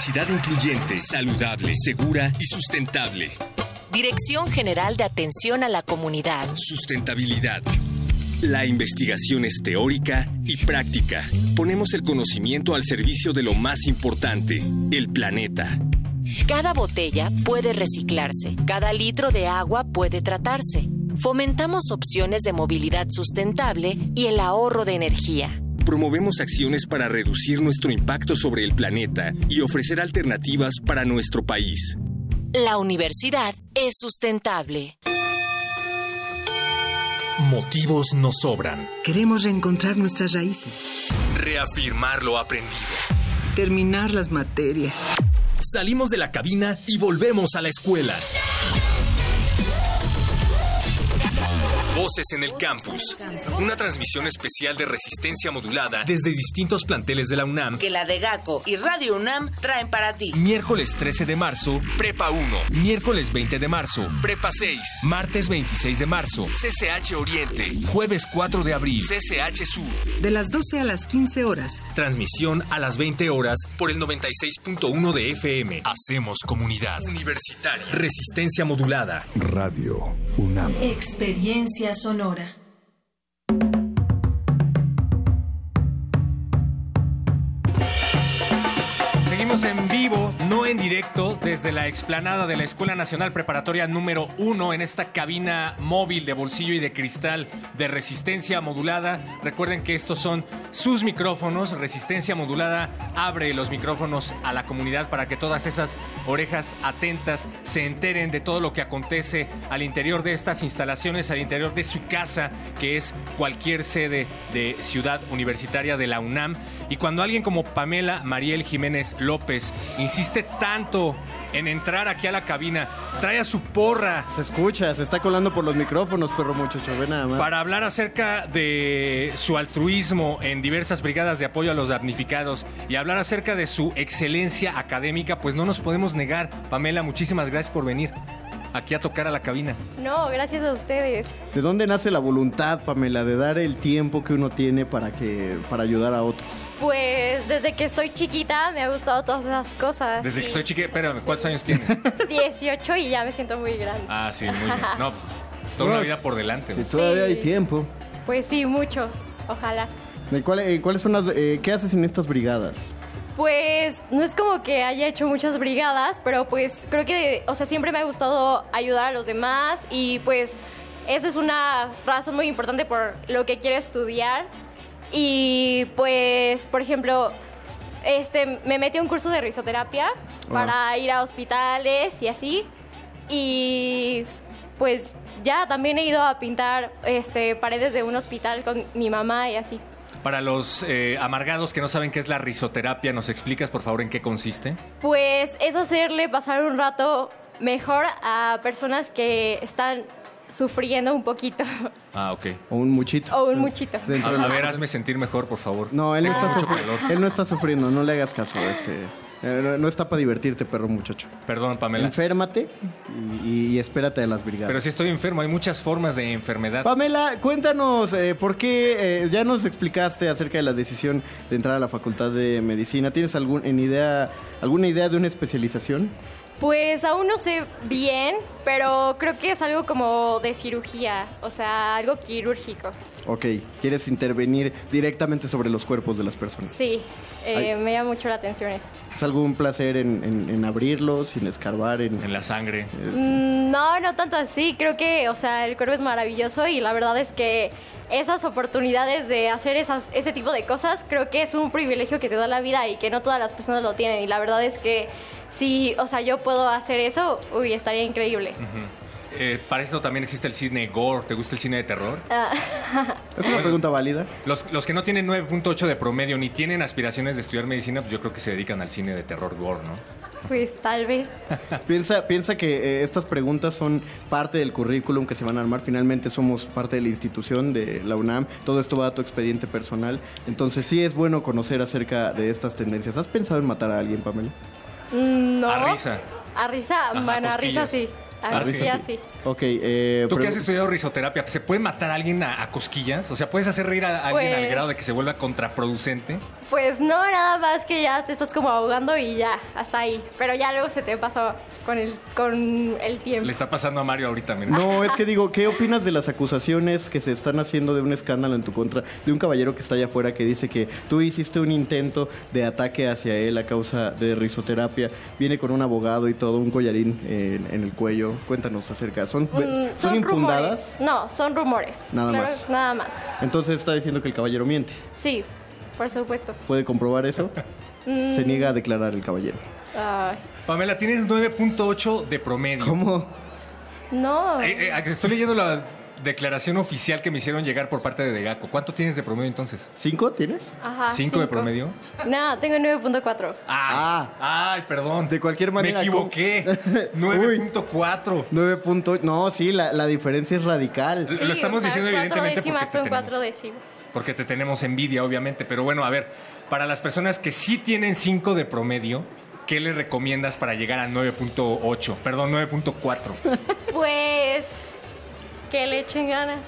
Universidad incluyente, saludable, segura y sustentable. Dirección General de Atención a la Comunidad. Sustentabilidad. La investigación es teórica y práctica. Ponemos el conocimiento al servicio de lo más importante, el planeta. Cada botella puede reciclarse. Cada litro de agua puede tratarse. Fomentamos opciones de movilidad sustentable y el ahorro de energía. Promovemos acciones para reducir nuestro impacto sobre el planeta y ofrecer alternativas para nuestro país. La universidad es sustentable. Motivos nos sobran. Queremos reencontrar nuestras raíces. Reafirmar lo aprendido. Terminar las materias. Salimos de la cabina y volvemos a la escuela. Voces en el campus. Una transmisión especial de resistencia modulada desde distintos planteles de la UNAM. Que la de GACO y Radio UNAM traen para ti. Miércoles 13 de marzo, Prepa 1. Miércoles 20 de marzo, Prepa 6. Martes 26 de marzo, CCH Oriente. Jueves 4 de abril, CCH Sur. De las 12 a las 15 horas. Transmisión a las 20 horas por el 96.1 de FM. Hacemos comunidad. Universitaria. Resistencia modulada. Radio UNAM. Experiencia sonora. En vivo, no en directo, desde la explanada de la Escuela Nacional Preparatoria número 1 en esta cabina móvil de bolsillo y de cristal de resistencia modulada. Recuerden que estos son sus micrófonos. Resistencia modulada abre los micrófonos a la comunidad para que todas esas orejas atentas se enteren de todo lo que acontece al interior de estas instalaciones, al interior de su casa, que es cualquier sede de Ciudad Universitaria de la UNAM. Y cuando alguien como Pamela Mariel Jiménez López insiste tanto en entrar aquí a la cabina, trae a su porra. Se escucha, se está colando por los micrófonos, perro muchacho, ve nada más. Para hablar acerca de su altruismo en diversas brigadas de apoyo a los damnificados y hablar acerca de su excelencia académica, pues no nos podemos negar. Pamela, muchísimas gracias por venir aquí a tocar a la cabina. No, gracias a ustedes. ¿De dónde nace la voluntad, Pamela, de dar el tiempo que uno tiene para que para ayudar a otros? Pues desde que estoy chiquita me ha gustado todas esas cosas. Desde y que soy chiquita, espérame, ¿cuántos años tiene? <laughs> 18 y ya me siento muy grande. Ah, sí, muy bien. No, pues, toda una vida por delante. Si ¿no? todavía hay tiempo. Pues sí, mucho. Ojalá. ¿Y cuál- eh, ¿Cuáles son las, eh, qué haces en estas brigadas? Pues no es como que haya hecho muchas brigadas, pero pues creo que, o sea, siempre me ha gustado ayudar a los demás y pues esa es una razón muy importante por lo que quiero estudiar. Y pues, por ejemplo, este, me metí a un curso de risoterapia para ir a hospitales y así. Y pues ya también he ido a pintar este, paredes de un hospital con mi mamá y así. Para los eh, amargados que no saben qué es la risoterapia, ¿nos explicas por favor en qué consiste? Pues es hacerle pasar un rato mejor a personas que están sufriendo un poquito Ah, ok. O un muchito. o un muchito. Dentro de A, a ver, hazme sentir mejor, por favor. No, él no, está Mucho sufriendo. calor. él no está sufriendo, no le hagas caso. Este, eh, no, no está para divertirte, perro muchacho. Perdón, Pamela. Enférmate y, y espérate de las brigadas. Pero si estoy enfermo, hay muchas formas de enfermedad. Pamela, cuéntanos eh, por qué eh, ya nos explicaste acerca de la decisión de entrar a la Facultad de Medicina. ¿Tienes algún, en idea, alguna idea de una especialización? Pues aún no sé bien, pero creo que es algo como de cirugía, o sea, algo quirúrgico. Ok, ¿quieres intervenir directamente sobre los cuerpos de las personas? Sí, eh, me llama mucho la atención eso. ¿Es algún placer en, en- en abrirlos, sin escarbar? En, en la sangre. Mm, No, no tanto así. Creo que, o sea, el cuerpo es maravilloso y la verdad es que esas oportunidades de hacer esas, ese tipo de cosas, creo que es un privilegio que te da la vida y que no todas las personas lo tienen. Y la verdad es que si, o sea, yo puedo hacer eso, uy, estaría increíble. Eh, para esto también existe el cine gore. ¿Te gusta el cine de terror? Ah, <laughs> Es una pregunta válida. Los, los que no tienen 9.8 de promedio ni tienen aspiraciones de estudiar medicina, pues yo creo que se dedican al cine de terror gore, ¿no? pues tal vez. <laughs> Piensa, piensa que eh, estas preguntas son parte del currículum que se van a armar. Finalmente somos parte de la institución de la UNAM. Todo esto va a tu expediente personal. Entonces sí es bueno conocer acerca de estas tendencias. ¿Has pensado en matar a alguien, Pamela? Mm, No. A risa. A risa, Ajá, bueno, a risa cosquillas. sí. Así, así. Ok, eh, Tú que has estudiado risoterapia, ¿se puede matar a alguien a, a cosquillas? O sea, ¿puedes hacer reír a alguien Pues- al grado de que se vuelva contraproducente? Pues no, nada más que ya te estás como ahogando y ya, hasta ahí. Pero ya luego se te pasó con el, con el tiempo. Le está pasando a Mario ahorita, mira. No, es que <laughs> digo, ¿qué opinas de las acusaciones que se están haciendo de un escándalo en tu contra? De un caballero que está allá afuera que dice que tú hiciste un intento de ataque hacia él a causa de risoterapia. Viene con un abogado y todo, un collarín en, en el cuello. Cuéntanos acerca. ¿Son, Mm, ¿son infundadas? rumores. No, son rumores. Nada Claro, más. Nada más. Entonces está diciendo que el caballero miente. Sí, por supuesto. ¿Puede comprobar eso? <laughs> Mm, Se niega a declarar el caballero. ay, Pamela, tienes 9.8 de promedio. ¿Cómo? no. Eh, eh, estoy leyendo la declaración oficial que me hicieron llegar por parte de Degaco. ¿Cuánto tienes de promedio entonces? ¿Cinco tienes? Ajá, ¿Cinco de promedio? No, tengo 9.4. Ah, ay, perdón. De cualquier manera. Me equivoqué. 9.4. 9 <laughs> punto- No, sí, la, la diferencia es radical. Lo- lo estamos diciendo cuatro evidentemente décimas porque te son tenemos. cuatro décimas. Porque te tenemos envidia, obviamente. Pero bueno, a ver, para las personas que sí tienen 5 de promedio, ¿qué le recomiendas para llegar a 9.8? Perdón, 9.4. <laughs> Pues que le echen ganas.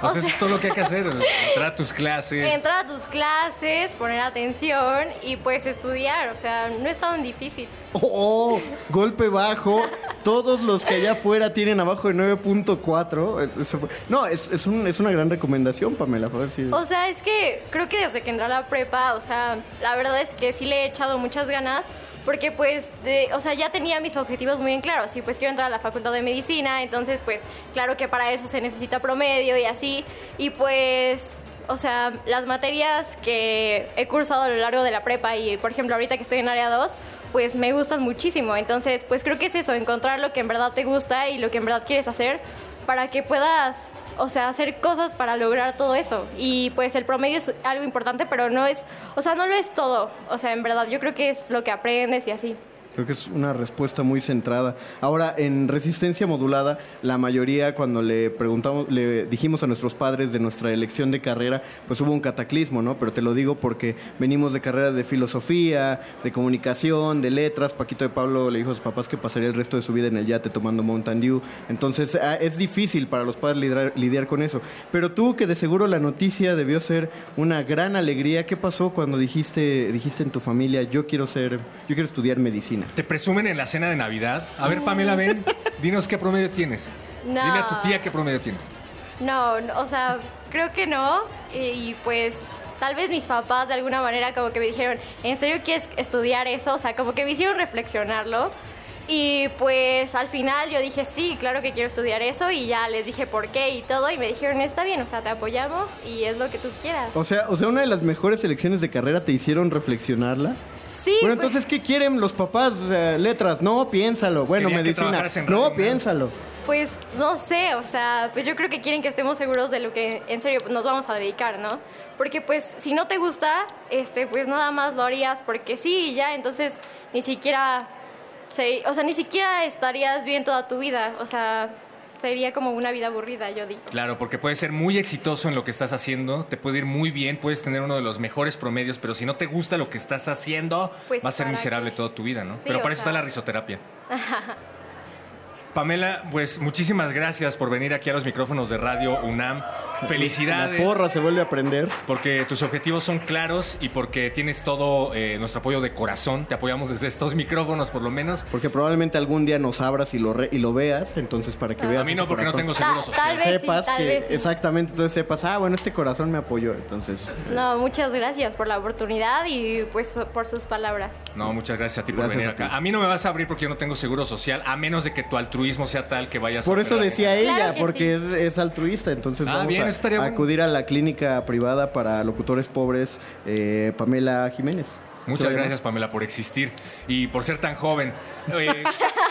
Pues O eso sea, es todo lo que hay que hacer. <laughs> Entrar a tus clases. Entrar a tus clases, poner atención y pues estudiar. O sea, no es tan difícil. Oh, golpe bajo. Todos los que allá afuera tienen abajo de 9.4. eh, eso fue- No, es, es, un- es una gran recomendación, Pamela. fue así. O sea, es que creo que desde que entré a la prepa, o sea, la verdad es que sí le he echado muchas ganas. Porque pues, de- o sea, ya tenía mis objetivos muy en claro. Sí, pues quiero entrar a la facultad de medicina, entonces pues claro que para eso se necesita promedio y así. Y pues, o sea, las materias que he cursado a lo largo de la prepa y por ejemplo ahorita que estoy en área 2, pues me gustan muchísimo. Entonces, pues creo que es eso, encontrar lo que en verdad te gusta y lo que en verdad quieres hacer para que puedas, o sea, hacer cosas para lograr todo eso. Y pues el promedio es algo importante, pero no es, o sea, no lo es todo. O sea, en verdad, yo creo que es lo que aprendes y así. Creo que es una respuesta muy centrada. Ahora, en resistencia modulada, la mayoría cuando le preguntamos, le dijimos a nuestros padres de nuestra elección de carrera, pues hubo un cataclismo, ¿no? Pero te lo digo porque venimos de carreras de filosofía, de comunicación, de letras. Paquito de Pablo le dijo a sus papás que pasaría el resto de su vida en el yate tomando Mountain Dew. Entonces, ah, es difícil para los padres lidiar, lidiar con eso. Pero tú, que de seguro la noticia debió ser una gran alegría, ¿qué pasó cuando dijiste, dijiste en tu familia, yo quiero ser, yo quiero estudiar medicina? ¿Te presumen en la cena de Navidad? A ver, Pamela, ven, <laughs> dinos qué promedio tienes. No. Dile a tu tía qué promedio tienes. No, no, o sea, creo que no. Y, y, pues tal vez mis papás de alguna manera como que me dijeron, ¿en serio quieres estudiar eso? O sea, como que me hicieron reflexionarlo. Y pues al final yo dije, sí, claro que quiero estudiar eso y ya les dije por qué y todo y me dijeron, está bien, o sea, te apoyamos y es lo que tú quieras. O sea, o sea, una de las mejores elecciones de carrera te hicieron reflexionarla. Sí. Bueno, pues- entonces, ¿qué quieren los papás? O sea, letras, no, piénsalo. Bueno, que medicina, en no, Radio piénsalo. Pues no sé, o sea, pues yo creo que quieren que estemos seguros de lo que en serio nos vamos a dedicar, ¿no? Porque pues si no te gusta, este, pues nada más lo harías porque sí y ya, entonces ni siquiera, se- o sea, ni siquiera estarías bien toda tu vida, o sea, sería como una vida aburrida, yo digo. Claro, porque puedes ser muy exitoso en lo que estás haciendo, te puede ir muy bien, puedes tener uno de los mejores promedios, pero si no te gusta lo que estás haciendo, Pues, va a ser ¿para miserable toda tu vida, ¿no? Sí, pero para eso está la risoterapia. <laughs> Pamela, pues muchísimas gracias por venir aquí a los micrófonos de Radio UNAM. Felicidades. La porra se vuelve a prender. Porque tus objetivos son claros y porque tienes todo eh, nuestro apoyo de corazón. Te apoyamos desde estos micrófonos, por lo menos. Porque probablemente algún día nos abras y lo, re- y lo veas, entonces para que Ah. veas. A mí ese no, porque no tengo seguro social. tal vez sí, sepas tal que, vez sí. exactamente, entonces sepas, ah, bueno, este corazón me apoyó, entonces. No, muchas gracias por la oportunidad y pues por sus palabras. No, muchas gracias a ti por venir a acá. A mí no me vas a abrir porque yo no tengo seguro social, a menos de que tu altruismo sea tal que vayas Por a eso decía ella, Claro porque es, es altruista, entonces Ah, vamos bien, a, a acudir a la clínica privada para locutores pobres, eh, Pamela Jiménez. Muchas gracias, Pamela, por existir y por ser tan joven. Eh,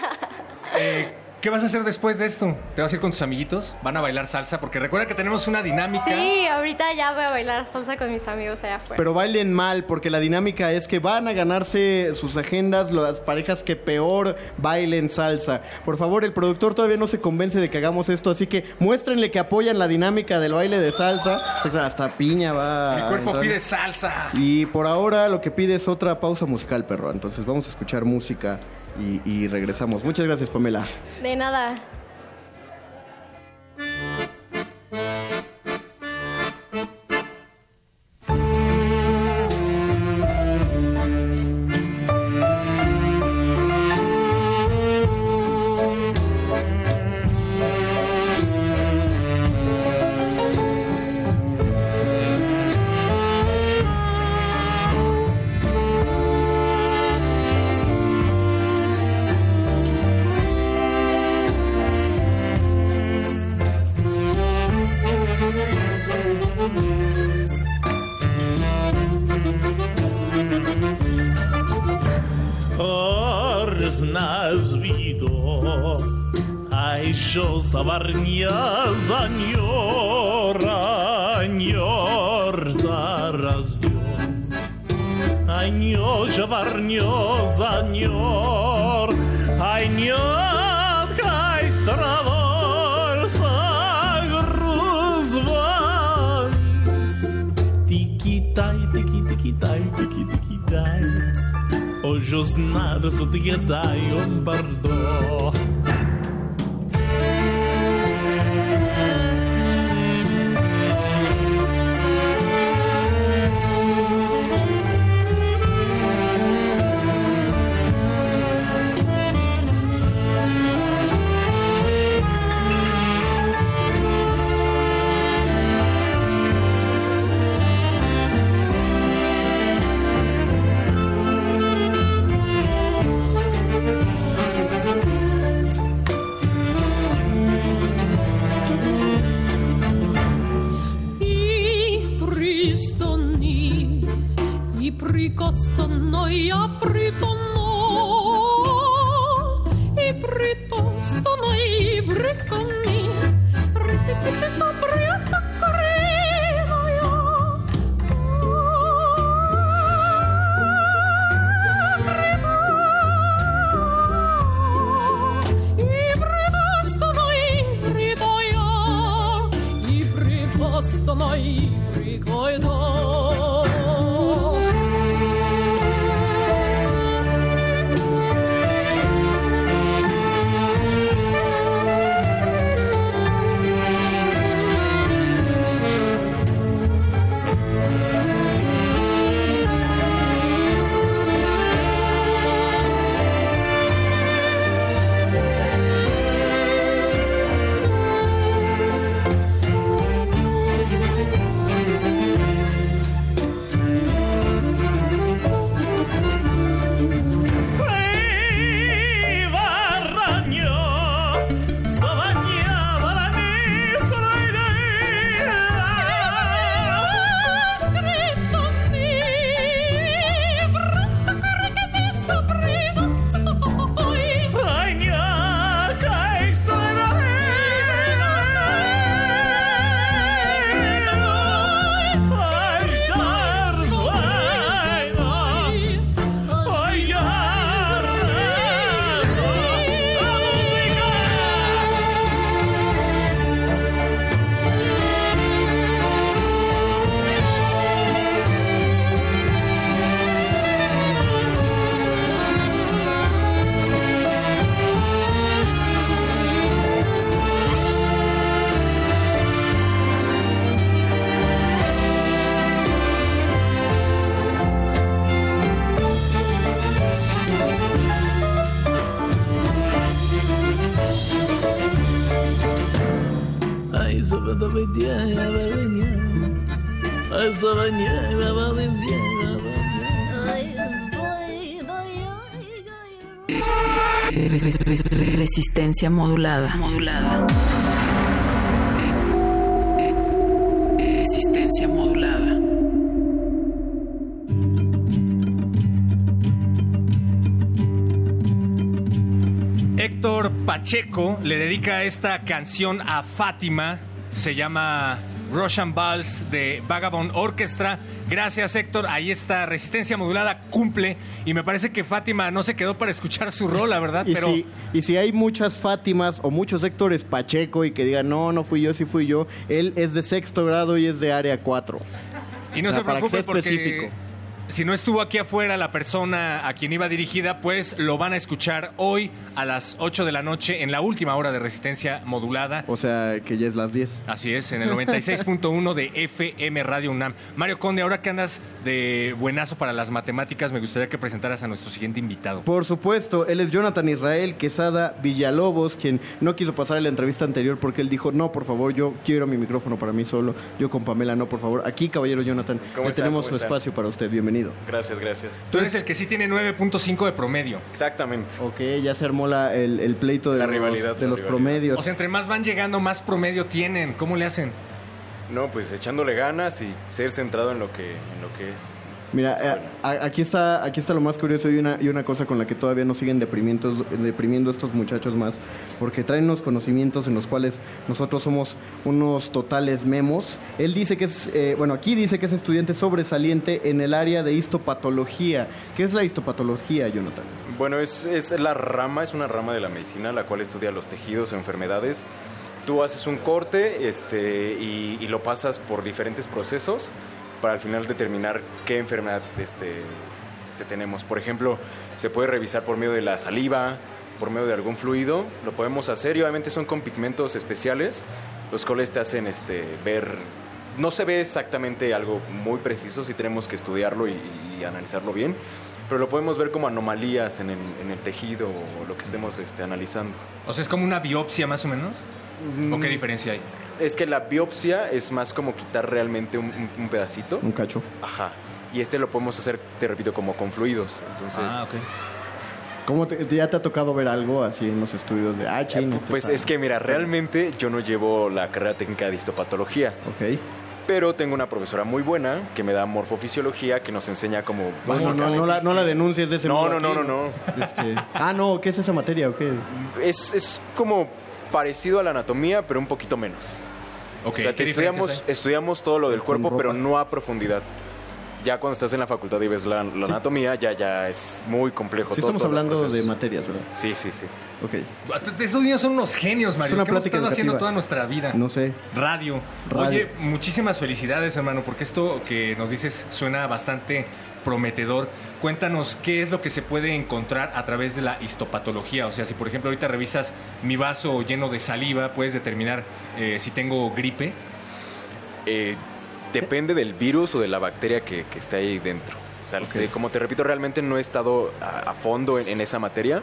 <laughs> eh, ¿Qué vas a hacer después de esto? ¿Te vas a ir con tus amiguitos? ¿Van a bailar salsa? Porque recuerda que tenemos una dinámica. Sí, ahorita ya voy a bailar salsa con mis amigos allá afuera. Pero bailen mal, porque la dinámica es que van a ganarse sus agendas las parejas que peor bailen salsa. Por favor, el productor todavía no se convence de que hagamos esto, así que muéstrenle que apoyan la dinámica del baile de salsa. O sea, hasta piña va. Mi cuerpo entrar. pide salsa. Y por ahora lo que pide es otra pausa musical, perro. Entonces vamos a escuchar música y, regresamos. Muchas gracias, Pamela. De nada. Саварня заньор, аньор зараздер. Аньор же варньо заньор, аньор кай стравор сагрузван. Тики-тай, тики-тики-тай, тики-тики-тай. Hoje os nados do dia dai um bardó. Resistencia modulada. Modulada. Resistencia modulada. Héctor Pacheco le dedica esta canción a Fátima. Se llama Russian Balls de Vagabond Orchestra. Gracias, Héctor. Ahí está. Resistencia modulada cumple. Y me parece que Fátima no se quedó para escuchar su rola, ¿verdad? Y, Pero si, y si hay muchas Fátimas o muchos Héctores Pacheco y que digan, no, no fui yo, sí fui yo, él es de sexto grado y es de área 4. Y no O sea, se preocupe porque. Si no estuvo aquí afuera la persona a quien iba dirigida, pues lo van a escuchar hoy a las 8 de la noche en la última hora de resistencia modulada. O sea, que ya es las 10. Así es, en el 96.1 de FM Radio UNAM. Mario Conde, ahora que andas de buenazo para las matemáticas, me gustaría que presentaras a nuestro siguiente invitado. Por supuesto, él es Jonathan Israel Quesada Villalobos, quien no quiso pasar en la entrevista anterior porque él dijo, no, por favor, yo quiero mi micrófono para mí solo, yo con Pamela, no, por favor. Aquí, caballero Jonathan, tenemos ¿Cómo su espacio para usted, bienvenido. Gracias, gracias. Tú eres el que sí tiene 9.5 de promedio. Exactamente. Ok, ya se armó la- el, el pleito de La los, rivalidad, de la los rivalidad. promedios. O sea, entre más van llegando, más promedio tienen. ¿Cómo le hacen? No, pues echándole ganas y ser centrado en lo que, en lo que es. Mira, eh, aquí está, aquí está lo más curioso y una, y una cosa con la que todavía nos siguen deprimiendo, deprimiendo estos muchachos más, porque traen unos conocimientos en los cuales nosotros somos unos totales memos. Él dice que es, eh, bueno, aquí dice que es estudiante sobresaliente en el área de histopatología. ¿Qué es la histopatología, Jonathan? Bueno, es, es la rama, es una rama de la medicina la cual estudia los tejidos o enfermedades. Tú haces un corte este, y, y lo pasas por diferentes procesos para al final determinar qué enfermedad este, este, tenemos. Por ejemplo, se puede revisar por medio de la saliva, por medio de algún fluido. Lo podemos hacer y obviamente son con pigmentos especiales, los cuales te hacen este, ver... No se ve exactamente algo muy preciso, sí tenemos que estudiarlo y, y analizarlo bien, pero lo podemos ver como anomalías en el, en el tejido o lo que estemos este, analizando. O sea, es como una biopsia más o menos. ¿O qué diferencia hay? Es que la biopsia es más como quitar realmente un, un- un pedacito. Un cacho. Ajá. Y este lo podemos hacer, te repito, como con fluidos. Entonces, Ah, ok. ¿Cómo te- ya te ha tocado ver algo así en los estudios de ah, este Pues está- es que mira, realmente yo no llevo la carrera técnica de histopatología. Ok. Pero tengo una profesora muy buena que me da morfofisiología, que nos enseña como... No, no, no, no la, no la denuncies de ese No, modo no, no, no. Este, ah, no, ¿qué es esa materia o qué es? Es, es como parecido a la anatomía, pero un poquito menos. Ok, o sea, ¿qué que estudiamos, estudiamos todo lo del cuerpo, pero no a profundidad. Ya cuando estás en la facultad y ves la, la anatomía, ya, ya es muy complejo. Sí todo- estamos hablando de materias, ¿verdad? Sí, sí, sí. Ok. Estos niños son unos genios, Mario. Es una ¿Qué hemos plática estado haciendo toda nuestra vida? No sé. Radio. Radio. Oye, muchísimas felicidades, hermano, porque esto que nos dices suena bastante prometedor. Cuéntanos qué es lo que se puede encontrar a través de la histopatología. O sea, si por ejemplo ahorita revisas mi vaso lleno de saliva, puedes determinar eh, si tengo gripe. Eh, depende del virus o de la bacteria que, que esté ahí dentro. O sea, que, como te repito, realmente no he estado a, a fondo en, en esa materia.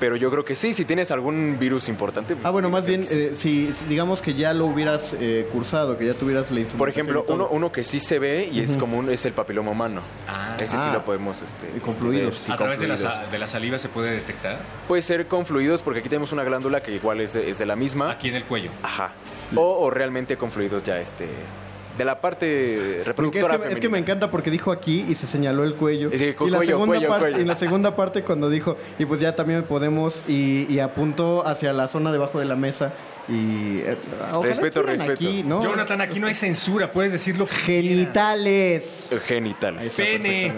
Pero yo creo que sí, si tienes algún virus importante. Ah, bueno, más bien, eh, si, digamos que ya lo hubieras eh, cursado, que ya tuvieras la Por ejemplo, uno, uno que sí se ve y es Ujú. común es el papiloma humano. Ese sí Ah. lo podemos... Este, con este, fluidos. ver, sí, a con través de la, fluidos. de la saliva se puede detectar. Puede ser con fluidos porque aquí tenemos una glándula que igual es de, es de la misma. Aquí en el cuello. Ajá. O, o realmente con fluidos ya este... De la parte es, reproductora que, es que me encanta porque dijo aquí y se señaló el cuello. Sí, cu- y, la cuello, segunda cuello, parte, cuello. y la segunda parte cuando dijo, y pues ya también podemos, y, y apuntó hacia la zona debajo de la mesa. Y eh, Respeto, respeto. Aquí, ¿no? Jonathan, aquí no hay censura, puedes decir lo que Genitales. Genitales. Pene.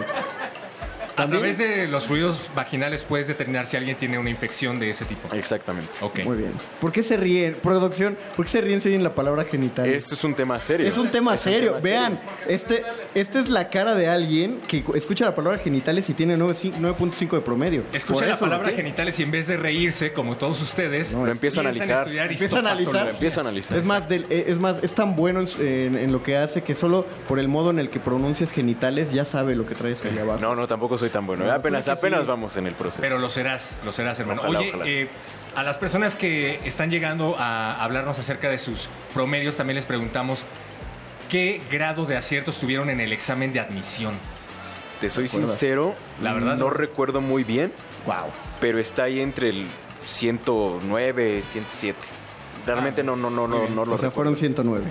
A través de los fluidos vaginales puedes determinar si alguien tiene una infección de ese tipo. Exactamente. Ok. Muy bien. ¿Por qué se ríen? Producción, ¿por qué se ríen si oyen la palabra genital? Esto es un tema serio. Es un tema Es un serio. tema Vean, este, esta es la cara de alguien que cu- escucha la palabra genitales y tiene 9.5 9.5 de promedio. Escucha Por la eso, palabra ¿qué? genitales y en vez de reírse, como todos ustedes, Lo empiezo a analizar. estudiar Empieza a analizar. histopatología. Empiezo a analizar. Es más, del- eh, es más, es tan bueno en, su- en- en lo que hace que solo por el modo en el que pronuncias genitales ya sabe lo que traes allá abajo. No, no, tampoco soy tan bueno. No, apenas apenas sí. vamos en el proceso. Pero lo serás, lo serás, hermano. Ojalá, Oye, ojalá. eh, a las personas que están llegando a hablarnos acerca de sus promedios, también les preguntamos qué grado de aciertos tuvieron en el examen de admisión. Te soy sincero, La verdad, no no. recuerdo muy bien, Wow. pero está ahí entre el 109, 107. Realmente no, no, no, no, no lo o sea, recuerdo. fueron 109.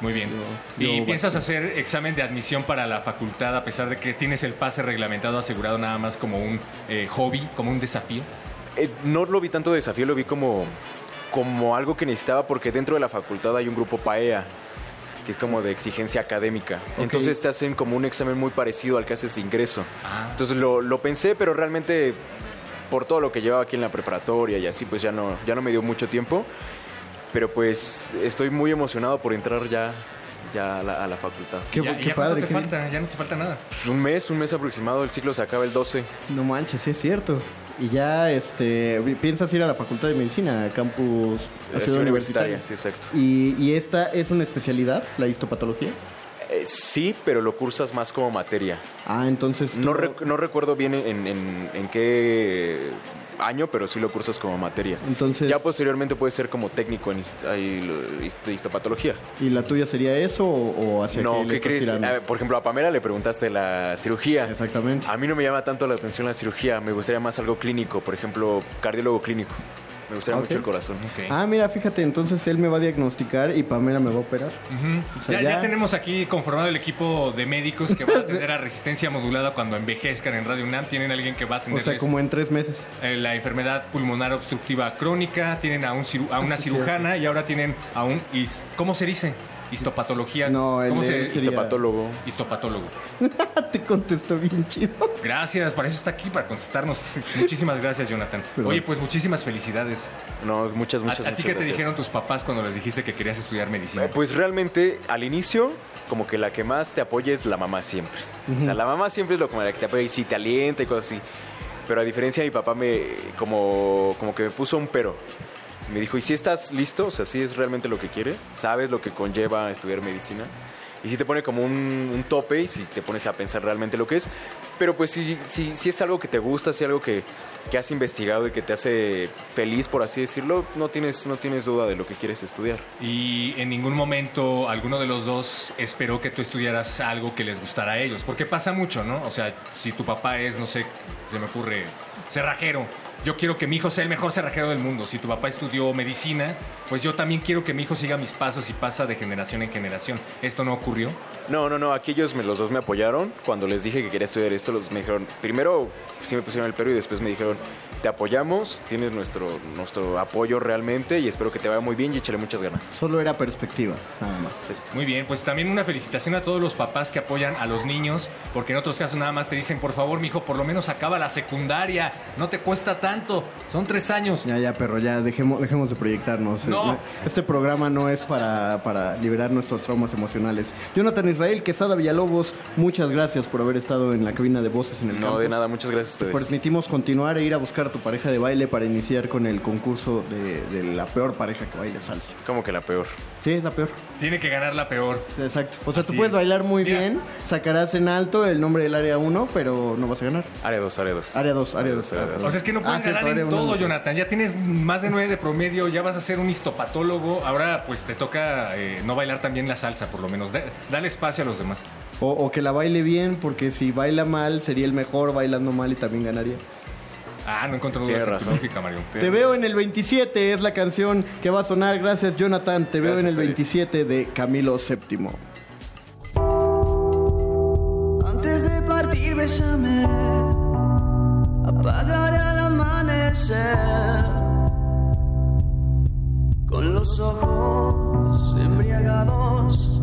Muy bien. Yo- ¿Y yo piensas hacer examen de admisión para la facultad a pesar de que tienes el pase reglamentado asegurado nada más como un eh, hobby, como un desafío? Eh, no lo vi tanto desafío, lo vi como, como algo que necesitaba porque dentro de la facultad hay un grupo PAEA, que es como de exigencia académica. Entonces te hacen como un examen muy parecido al que haces de ingreso. Ah. Entonces lo, lo pensé, pero realmente por todo lo que llevaba aquí en la preparatoria y así, pues ya no, ya no me dio mucho tiempo. Pero pues estoy muy emocionado por entrar ya ya a la, a la facultad. Qué- ya, qué ya padre, ¿Cuánto te qué- falta? Ya no te falta nada. Pues un mes, un mes aproximado, el ciclo se acaba el 12. No manches, sí es cierto. Y ya este piensas ir a la Facultad de Medicina, a campus a Ciudad sí, universitaria, Universitaria. sí, exacto. Y, y esta es una especialidad, la histopatología. Eh, sí, pero lo cursas más como materia. Ah, entonces No, rec- no recuerdo bien en, en- en qué año, pero sí lo cursas como materia. Entonces- Ya posteriormente puede ser como técnico en hist- hist- histopatología. ¿Y la tuya sería eso o, o hacia No, qué le ¿qué crees? tirando? A ver, por ejemplo, a Pamela le preguntaste la cirugía. Exactamente. A mí no me llama tanto la atención la cirugía, me gustaría más algo clínico, por ejemplo, cardiólogo clínico. Me gustaría mucho el corazón. Ah, mira, fíjate, entonces él me va a diagnosticar y Pamela me va a operar. O sea, ya, ya- ya tenemos aquí conformado el equipo de médicos que va a atender a <laughs> resistencia modulada cuando envejezcan en Radio UNAM. Tienen alguien que va a O atender sea, como en tres meses. La enfermedad pulmonar obstructiva crónica, tienen a, un ciru- a una Sí, cirujana y ahora tienen a un... is- ¿Cómo se dice? Histopatología. No, el ¿Cómo se sería- Histopatólogo. Histopatólogo. <laughs> Te contestó bien chido. Gracias, para eso está aquí, para contestarnos. Muchísimas gracias, Jonathan. Perdón. Oye, pues muchísimas felicidades. No, muchas, ¿A, muchas, a ti muchas qué te dijeron tus papás cuando les dijiste que querías estudiar medicina? Eh, Pues realmente, al inicio, como que la que más te apoya es la mamá siempre. O sea, la mamá siempre es lo que te apoya y sí te alienta y cosas así. Pero a diferencia mi papá, me, como, como que me puso un pero. Me dijo, ¿y si estás listo? O sea, si es realmente lo que quieres? ¿Sabes lo que conlleva estudiar medicina? Y si te pone como un, tope y si te pones a pensar realmente lo que es. Pero pues si, si, si es algo que te gusta, si es algo que, que has investigado y que te hace feliz, por así decirlo, no tienes, no tienes duda de lo que quieres estudiar. Y en ningún momento alguno de los dos esperó que tú estudiaras algo que les gustara a ellos. Porque pasa mucho, ¿no? O sea, si tu papá es, no sé, se me ocurre, cerrajero. Yo quiero que mi hijo sea el mejor cerrajero del mundo. Si tu papá estudió medicina, pues yo también quiero que mi hijo siga mis pasos y pasa de generación en generación. ¿Esto no ocurrió? No, no, no, aquí ellos me, los dos me apoyaron. Cuando les dije que quería estudiar esto, los me dijeron, primero sí me pusieron el pero y después me dijeron, te apoyamos, tienes nuestro, nuestro apoyo realmente y espero que te vaya muy bien y échale muchas ganas. Solo era perspectiva, nada más. Muy bien, pues también una felicitación a todos los papás que apoyan a los niños, porque en otros casos nada más te dicen, por favor, mi hijo, por lo menos acaba la secundaria, no te cuesta tanto, son tres años. Ya, ya, pero ya dejemos, dejemos de proyectarnos. No. Este programa no es para, para liberar nuestros traumas emocionales. Jonathan Israel, Quesada Villalobos, muchas gracias por haber estado en la cabina de voces en el No, campus. de nada, muchas gracias a Te ustedes. permitimos continuar e ir a buscar a tu pareja de baile para iniciar con el concurso de, de la peor pareja que baile salsa. ¿Cómo que la peor? Sí, es la peor. Tiene que ganar la peor. Exacto. O sea, tú puedes es. bailar muy bien, sacarás en alto el nombre del área 1, pero no vas a ganar. Área 2, área 2. Área 2, área 2. O sea, es que no pueden ganar en todo, Jonathan. Ya tienes más de nueve de promedio, ya vas a ser un histopatólogo. Ahora, pues te toca eh, no bailar también la salsa, por lo menos. Da- dale espacio a los demás. O, o que la baile bien, porque si baila mal, sería el mejor bailando mal y también ganaría. Ah, no encontré Tienes dudas en tu razón. lógica, Mario. Te veo en el 27, es la canción que va a sonar. Gracias, Jonathan. Te veo en el Gracias a ustedes. 27 de Camilo VII. Antes de partir, bésame. Apagaré al amanecer. Con los ojos embriagados.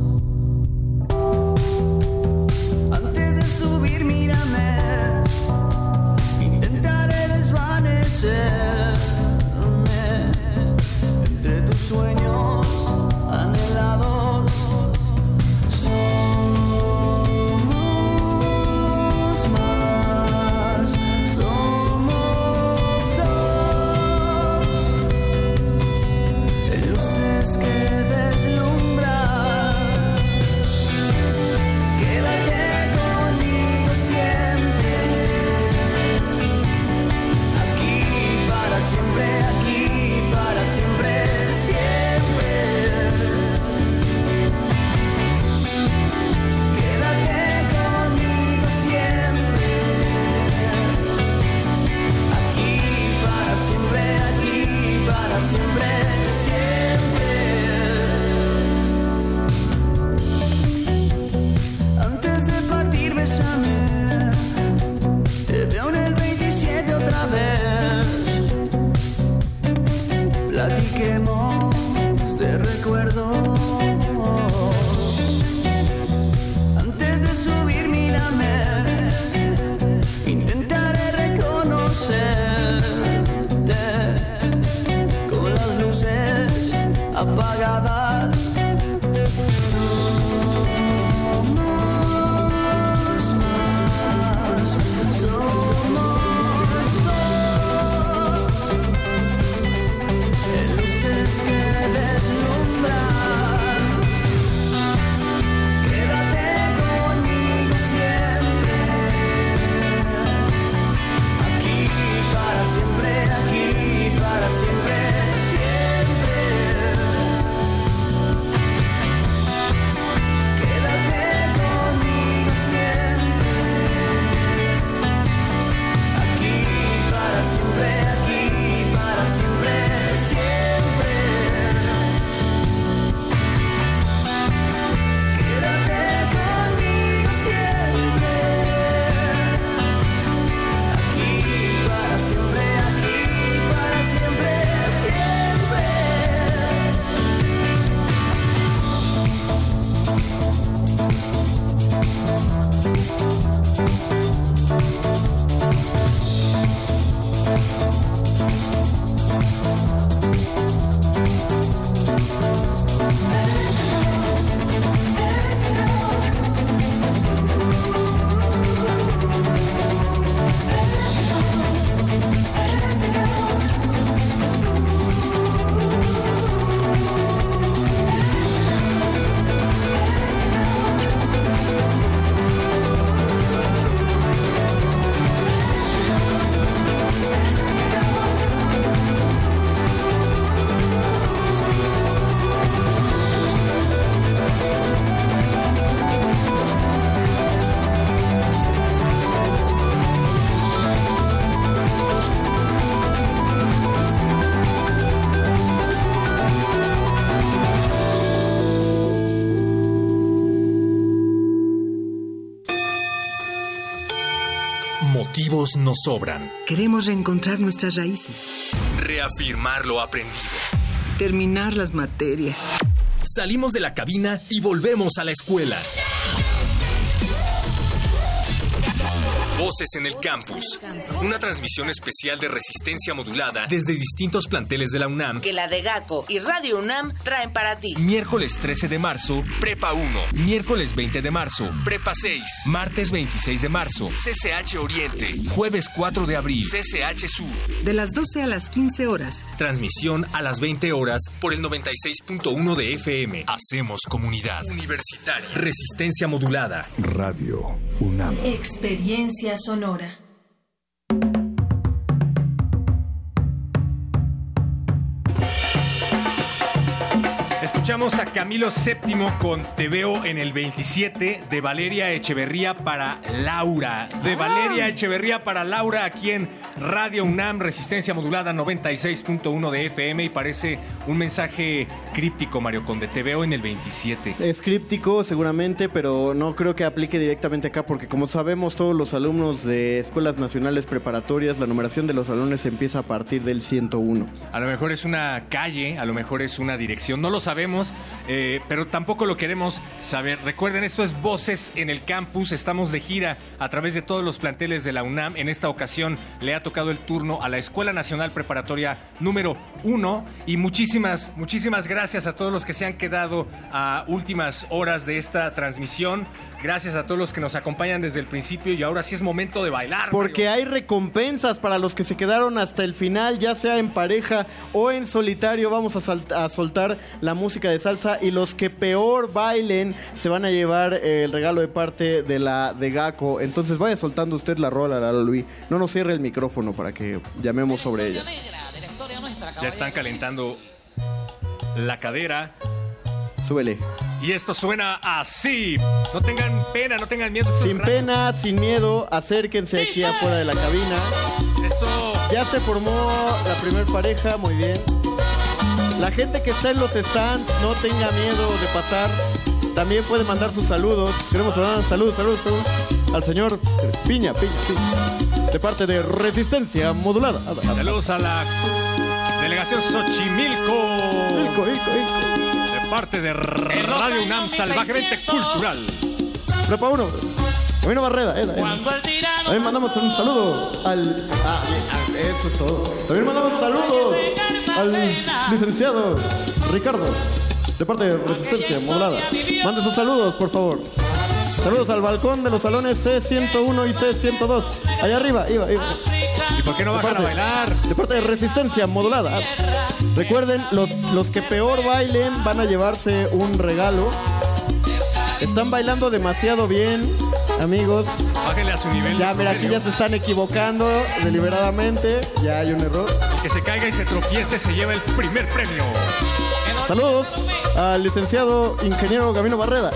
Nos sobran. Queremos reencontrar nuestras raíces. Reafirmar lo aprendido. Terminar las materias. Salimos de la cabina y volvemos a la escuela. Voces en el campus. Una transmisión especial de resistencia modulada desde distintos planteles de la UNAM. Que la de GACO y Radio UNAM traen para ti. Miércoles 13 de marzo, Prepa 1. Miércoles 20 de marzo, Prepa 6. Martes 26 de marzo, CCH Oriente. Jueves 4 de abril, CCH Sur. De las 12 a las 15 horas. Transmisión a las 20 horas por el 96.1 de FM. Hacemos comunidad. Universitaria. Resistencia modulada. Radio UNAM. Experiencia sonora. Escuchamos a Camilo VII con Te veo en el 27 de Valeria Echeverría para Laura. De Valeria Echeverría para Laura aquí en Radio UNAM, Resistencia Modulada 96.1 de FM y parece un mensaje críptico, Mario Conde. Te veo en el 27. Es críptico seguramente, pero no creo que aplique directamente acá porque como sabemos todos los alumnos de escuelas nacionales preparatorias, la numeración de los salones empieza a partir del 101. A lo mejor es una calle, a lo mejor es una dirección, no lo sabemos, eh, pero tampoco lo queremos saber. Recuerden, esto es Voces en el Campus, estamos de gira a través de todos los planteles de la UNAM. En esta ocasión le ha tocado el turno a la Escuela Nacional Preparatoria número 1 y muchísimas, muchísimas gracias a todos los que se han quedado a últimas horas de esta transmisión. Gracias a todos los que nos acompañan desde el principio y ahora sí es momento de bailar. Porque hay recompensas para los que se quedaron hasta el final, ya sea en pareja o en solitario. Vamos a, soltar la música de salsa y los que peor bailen se van a llevar eh, el regalo de parte de la de Gaco. Entonces vaya soltando usted la rola, Lalo Luis. No nos cierre el micrófono para que llamemos sobre ella. Ya están calentando la cadera. Súbele. Y esto suena así. No tengan pena, no tengan miedo. Sin pena, sin miedo, acérquense aquí afuera de la cabina. Eso. Ya se formó la primer pareja, muy bien. La gente que está en los stands, no tenga miedo de pasar. También puede mandar sus saludos. Queremos mandar saludos, saludos, saludos al señor Piña, Piña, Piña. De parte de Resistencia Modulada. Saludos a la delegación Xochimilco. De parte de Radio UNAM Salvajemente Cultural. Prepa 1. Camino Barreda. eh, eh. También mandamos un saludo al. Ah, ah, eso es todo. También mandamos saludos al licenciado Ricardo. De parte de Resistencia Modulada. Mande sus saludos, por favor. Saludos al balcón de los salones C101 y C102. Allá arriba, iba, iba. ¿Y por qué no bajan a bailar? De parte de Resistencia Modulada. Recuerden, los, los que peor bailen van a llevarse un regalo. Están bailando demasiado bien, amigos. Bájenle a su nivel. Ya, mira, aquí ya se están equivocando deliberadamente. Ya hay un error. El que se caiga y se tropiece se lleva el primer premio. Saludos al licenciado ingeniero Camino Barreda.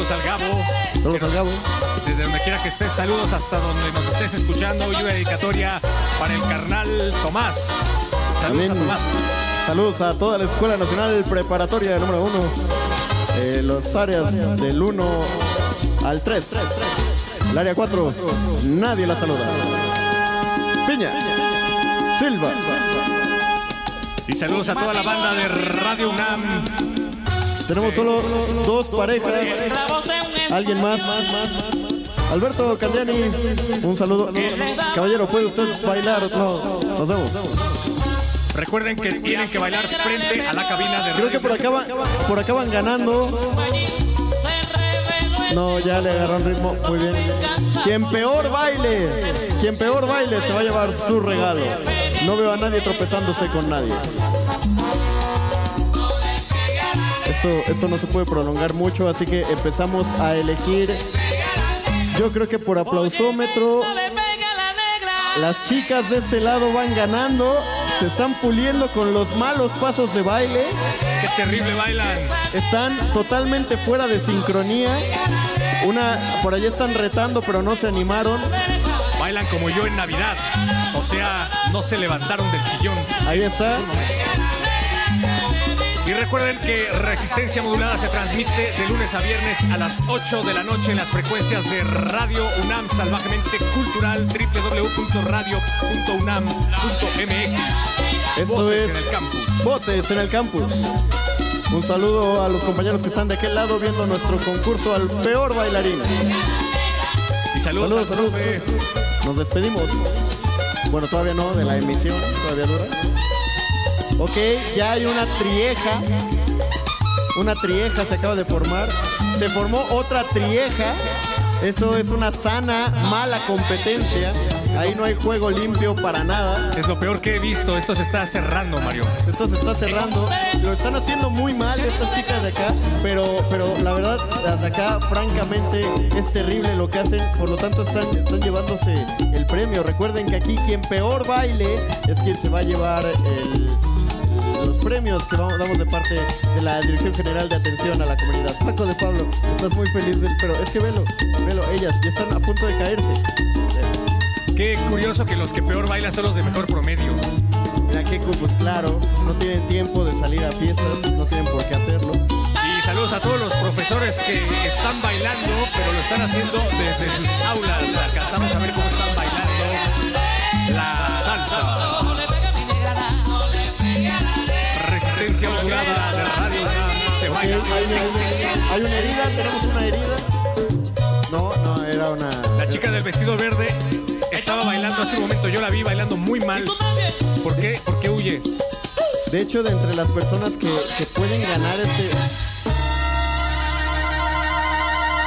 Saludos al Gabo. Saludos al Gabo. Desde donde quiera que estés, saludos hasta donde nos estés escuchando. Y una dedicatoria para el carnal Tomás. Saludos También a Tomás. saludos a toda la Escuela Nacional Preparatoria número 1. Eh, los áreas del 1 al 3. El área 4, nadie la saluda. Piña. Silva. Y saludos a toda la banda de Radio UNAM. Tenemos solo dos parejas. ¿Alguien más? Alberto Candiani, un saludo. Caballero, ¿puede usted bailar? No, nos vemos. Recuerden que tienen que bailar frente a la cabina de Creo que por acá, van- por acá van ganando. No, ya le agarró ritmo. Muy bien. Quien peor baile, quien peor baile se va a llevar su regalo. No veo a nadie tropezándose con nadie. Esto, esto no se puede prolongar mucho, así que empezamos a elegir. Yo creo que por aplausómetro las chicas de este lado van ganando, se están puliendo con los malos pasos de baile. Qué terrible bailan. Están totalmente fuera de sincronía. Una por allá están retando, pero no se animaron. Bailan como yo en Navidad. O sea, no se levantaron del sillón. Ahí está. Y recuerden que Resistencia Modulada se transmite de lunes a viernes a las 8 de la noche en las frecuencias de Radio UNAM Salvajemente Cultural www.radio.unam.mx. Esto Voces es en el campus. Voces en el campus. Un saludo a los compañeros que están de aquel lado viendo nuestro concurso al peor bailarín. Y saludos, al saludos. Nos despedimos. Bueno, todavía no, de la emisión, todavía dura. Ok, ya hay una trieja. Una trieja se acaba de formar. Se formó otra trieja. Eso es una sana, mala competencia. Ahí no hay juego limpio para nada. Es lo peor que he visto. Esto se está cerrando, Mario. Esto se está cerrando. Lo están haciendo muy mal estas chicas de acá, pero, pero la verdad, de acá, francamente, es terrible lo que hacen. Por lo tanto, están, están llevándose el premio. Recuerden que aquí quien peor baile es quien se va a llevar el- premios que vamos, damos de parte de la Dirección General de Atención a la Comunidad. Paco de Pablo, estás muy feliz, del- pero es que velo, velo, ellas ya están a punto de caerse. Qué curioso que los que peor bailan son los de mejor promedio. Mira que pues claro, no tienen tiempo de salir a fiestas, no tienen por qué hacerlo. Y saludos a todos los profesores que están bailando, pero lo están haciendo desde sus aulas. Alcanzamos a ver La chica del vestido verde estaba bailando hace un momento. Yo la vi bailando muy mal. ¿Por qué? ¿Por qué huye? De hecho, de entre las personas que, que pueden ganar este...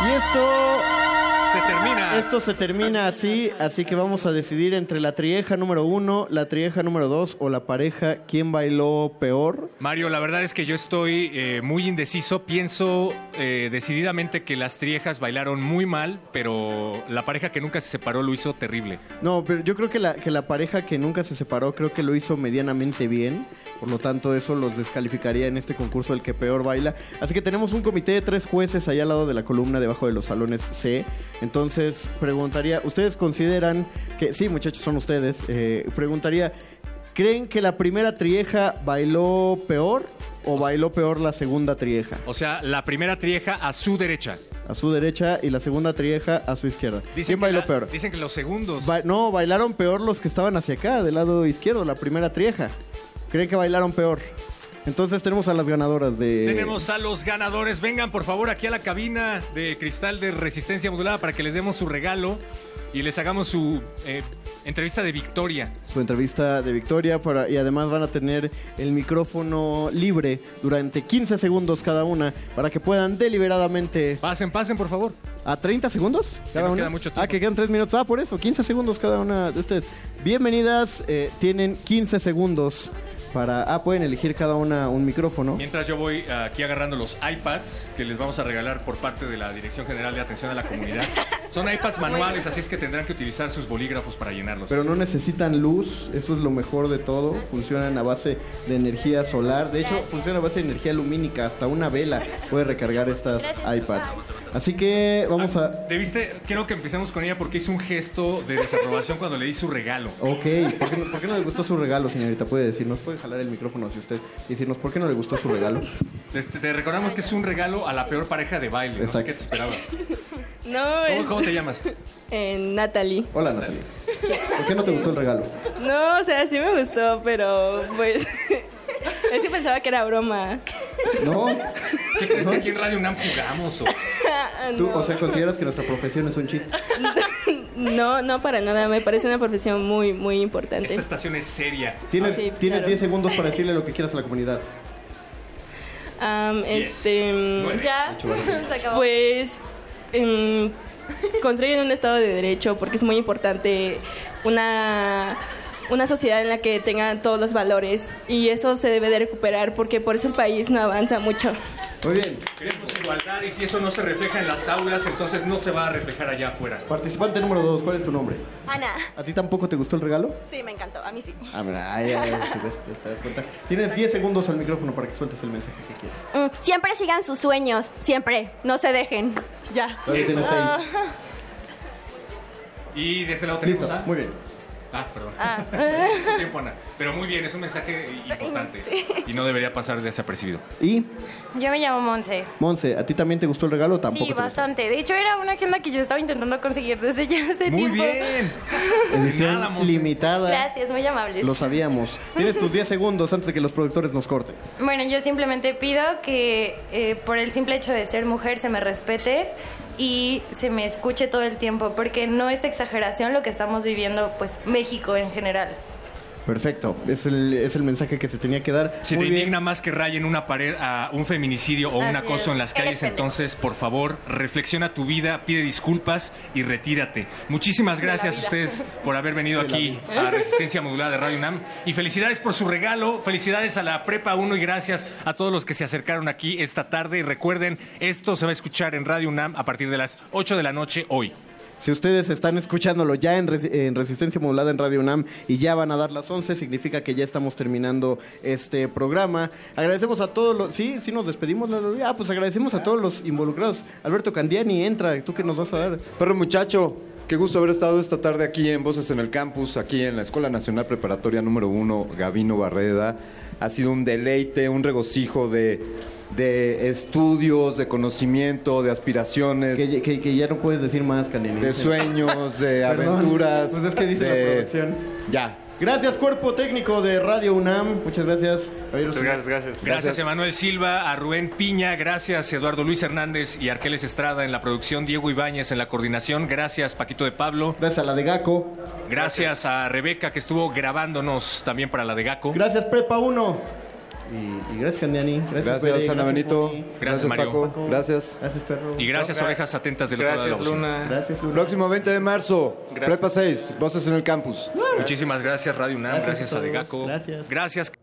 Y esto... Se termina. Esto se termina así, así que vamos a decidir entre la trieja número uno, la trieja número dos o la pareja, ¿quién bailó peor? Mario, la verdad es que yo estoy eh, muy indeciso. Pienso eh, decididamente que las triejas bailaron muy mal, pero la pareja que nunca se separó lo hizo terrible. No, pero yo creo que la, que la pareja que nunca se separó, creo que lo hizo medianamente bien. Por lo tanto, eso los descalificaría en este concurso el que peor baila. Así que tenemos un comité de tres jueces allá al lado de la columna debajo de los salones C. Entonces, preguntaría, ¿ustedes consideran que, sí, muchachos, son ustedes, eh, preguntaría, ¿creen que la primera trieja bailó peor o bailó peor la segunda trieja? O sea, la primera trieja a su derecha. A su derecha y la segunda trieja a su izquierda. Dicen ¿Quién bailó la- peor? Dicen que los segundos. Ba- no, bailaron peor los que estaban hacia acá, del lado izquierdo, la primera trieja. Creen que bailaron peor. Entonces tenemos a las ganadoras de... Tenemos a los ganadores. Vengan por favor aquí a la cabina de cristal de resistencia modulada para que les demos su regalo y les hagamos su eh, entrevista de victoria. su entrevista de Victoria para, y además van a tener el micrófono libre durante 15 segundos cada una para que puedan deliberadamente... Pasen, pasen por favor. ¿A 30 segundos cada no una? queda mucho tiempo. Ah, que quedan 3 minutos. Ah, por eso, 15 segundos cada una de ustedes. Bienvenidas, eh, tienen 15 segundos para... Ah, pueden elegir cada una un micrófono. Mientras yo voy aquí agarrando los iPads que les vamos a regalar por parte de la Dirección General de Atención a la Comunidad. Son <laughs> iPads manuales, así es que tendrán que utilizar sus bolígrafos para llenarlos. Pero no necesitan luz, eso es lo mejor de todo. Funcionan a base de energía solar. De hecho, funciona a base de energía lumínica. Hasta una vela puede recargar estas iPads. Así que vamos a... Debiste, quiero que empecemos con ella porque hizo un gesto de desaprobación cuando le di su regalo. Ok, ¿por qué, no, por qué no le gustó su regalo, señorita? Puede decirnos, puede jalar el micrófono hacia usted y decirnos por qué no le gustó su regalo. Este, te recordamos que es un regalo a la peor pareja de baile. No sé Exacto. qué te esperabas. No, ¿Cómo, es... cómo te llamas? <laughs> Eh, Natalie. Hola, Natalia. ¿Por qué no te gustó el regalo? No, o sea, sí me gustó, pero pues... <laughs> es que pensaba que era broma. ¿No? ¿Qué crees que aquí en Radio UNAM jugamos? O... <laughs> ¿Tú, no. o sea, consideras que nuestra profesión es un chiste? No, no para nada. Me parece una profesión muy, muy importante. Esta estación es seria. Tienes, Sí, tienes claro. 10 segundos para decirle lo que quieras a la comunidad. Am, Diez, este... nueve, ya, <laughs> se acabó. Pues... em, construyen un Estado de Derecho porque es muy importante una, una sociedad en la que tengan todos los valores y eso se debe de recuperar porque por eso el país no avanza mucho. Muy bien. Queremos igualdad y si eso no se refleja en las aulas, entonces no se va a reflejar allá afuera. Participante número 2, ¿cuál es tu nombre? Ana. ¿A ti tampoco te gustó el regalo? Sí, me encantó. A mí sí. Ah, mira, ay, ay, ay, si ves, ves, te das cuenta. Tienes 10 segundos al micrófono para que sueltes el mensaje que quieres. Mm, siempre sigan sus sueños. Siempre. No se dejen. Ya. Todavía tienes. 6. Y de ese lado tenemos Listo, a... muy bien. Ah, perdón. Ah. Mucho tiempo, Ana. Pero muy bien, es un mensaje importante y no debería pasar desapercibido. Y, Yo me llamo Monse. Monse, ¿a ti también te gustó el regalo tampoco Sí, bastante. De hecho, era una agenda que yo estaba intentando conseguir desde ya hace Muy tiempo. bien. Edición limitada. Gracias, muy amables. Lo sabíamos. Tienes tus 10 segundos antes de que los productores nos corten. Bueno, yo simplemente pido que eh, por el simple hecho de ser mujer se me respete y se me escuche todo el tiempo, porque no es exageración lo que estamos viviendo, pues México en general. Perfecto. Es el, es el mensaje que se tenía que dar. Si Muy te bien. indigna más que rayen una pared a un feminicidio o un acoso es. en las calles, Eres pendejo. entonces, por favor, reflexiona tu vida, pide disculpas y retírate. Muchísimas gracias a ustedes por haber venido De aquí a Resistencia Modulada de Radio UNAM. Y felicidades por su regalo, felicidades a la Prepa 1 y gracias a todos los que se acercaron aquí esta tarde. Y recuerden, esto se va a escuchar en Radio UNAM a partir de las 8 de la noche hoy. Si ustedes están escuchándolo ya en, Resi- en Resistencia Modulada en Radio UNAM y ya van a dar las 11, significa que ya estamos terminando este programa. Agradecemos a todos los... Sí, sí nos despedimos. Ah, pues agradecemos a todos los involucrados. Alberto Candiani, entra. ¿Tú qué nos vas a dar? Perro muchacho, qué gusto haber estado esta tarde aquí en Voces en el Campus, aquí en la Escuela Nacional Preparatoria número 1, Gavino Barreda. Ha sido un deleite, un regocijo de, de estudios, de conocimiento, de aspiraciones. Que, que- que ya no puedes decir más, Candiani. De sueños, de <laughs> Perdón. aventuras. Pues es que dice la producción. Ya. Gracias, cuerpo técnico de Radio UNAM. Muchas gracias. Caballeros. gracias. Gracias, Emanuel Silva, a Rubén Piña, gracias Eduardo Luis Hernández y Arqueles Estrada en la producción, Diego Ibáñez en la coordinación, gracias Paquito de Pablo. Gracias a la de Gaco. Gracias a Rebeca que estuvo grabándonos también para la de Gaco. Gracias, Prepa 1. Y, y gracias, Candiani. Gracias, Gracias, Pere, Ana Benito. Moni. Gracias, Mario. Paco. Gracias. Gracias, perro. Y gracias Orejas Atentas del lado de la bocina. Gracias, Luna. Próximo 20 de marzo, Prepa 6, Voces en el Campus. Muchísimas gracias Radio UNAM, Gracias gracias, a a De todos. Gaco. Gracias. Gracias.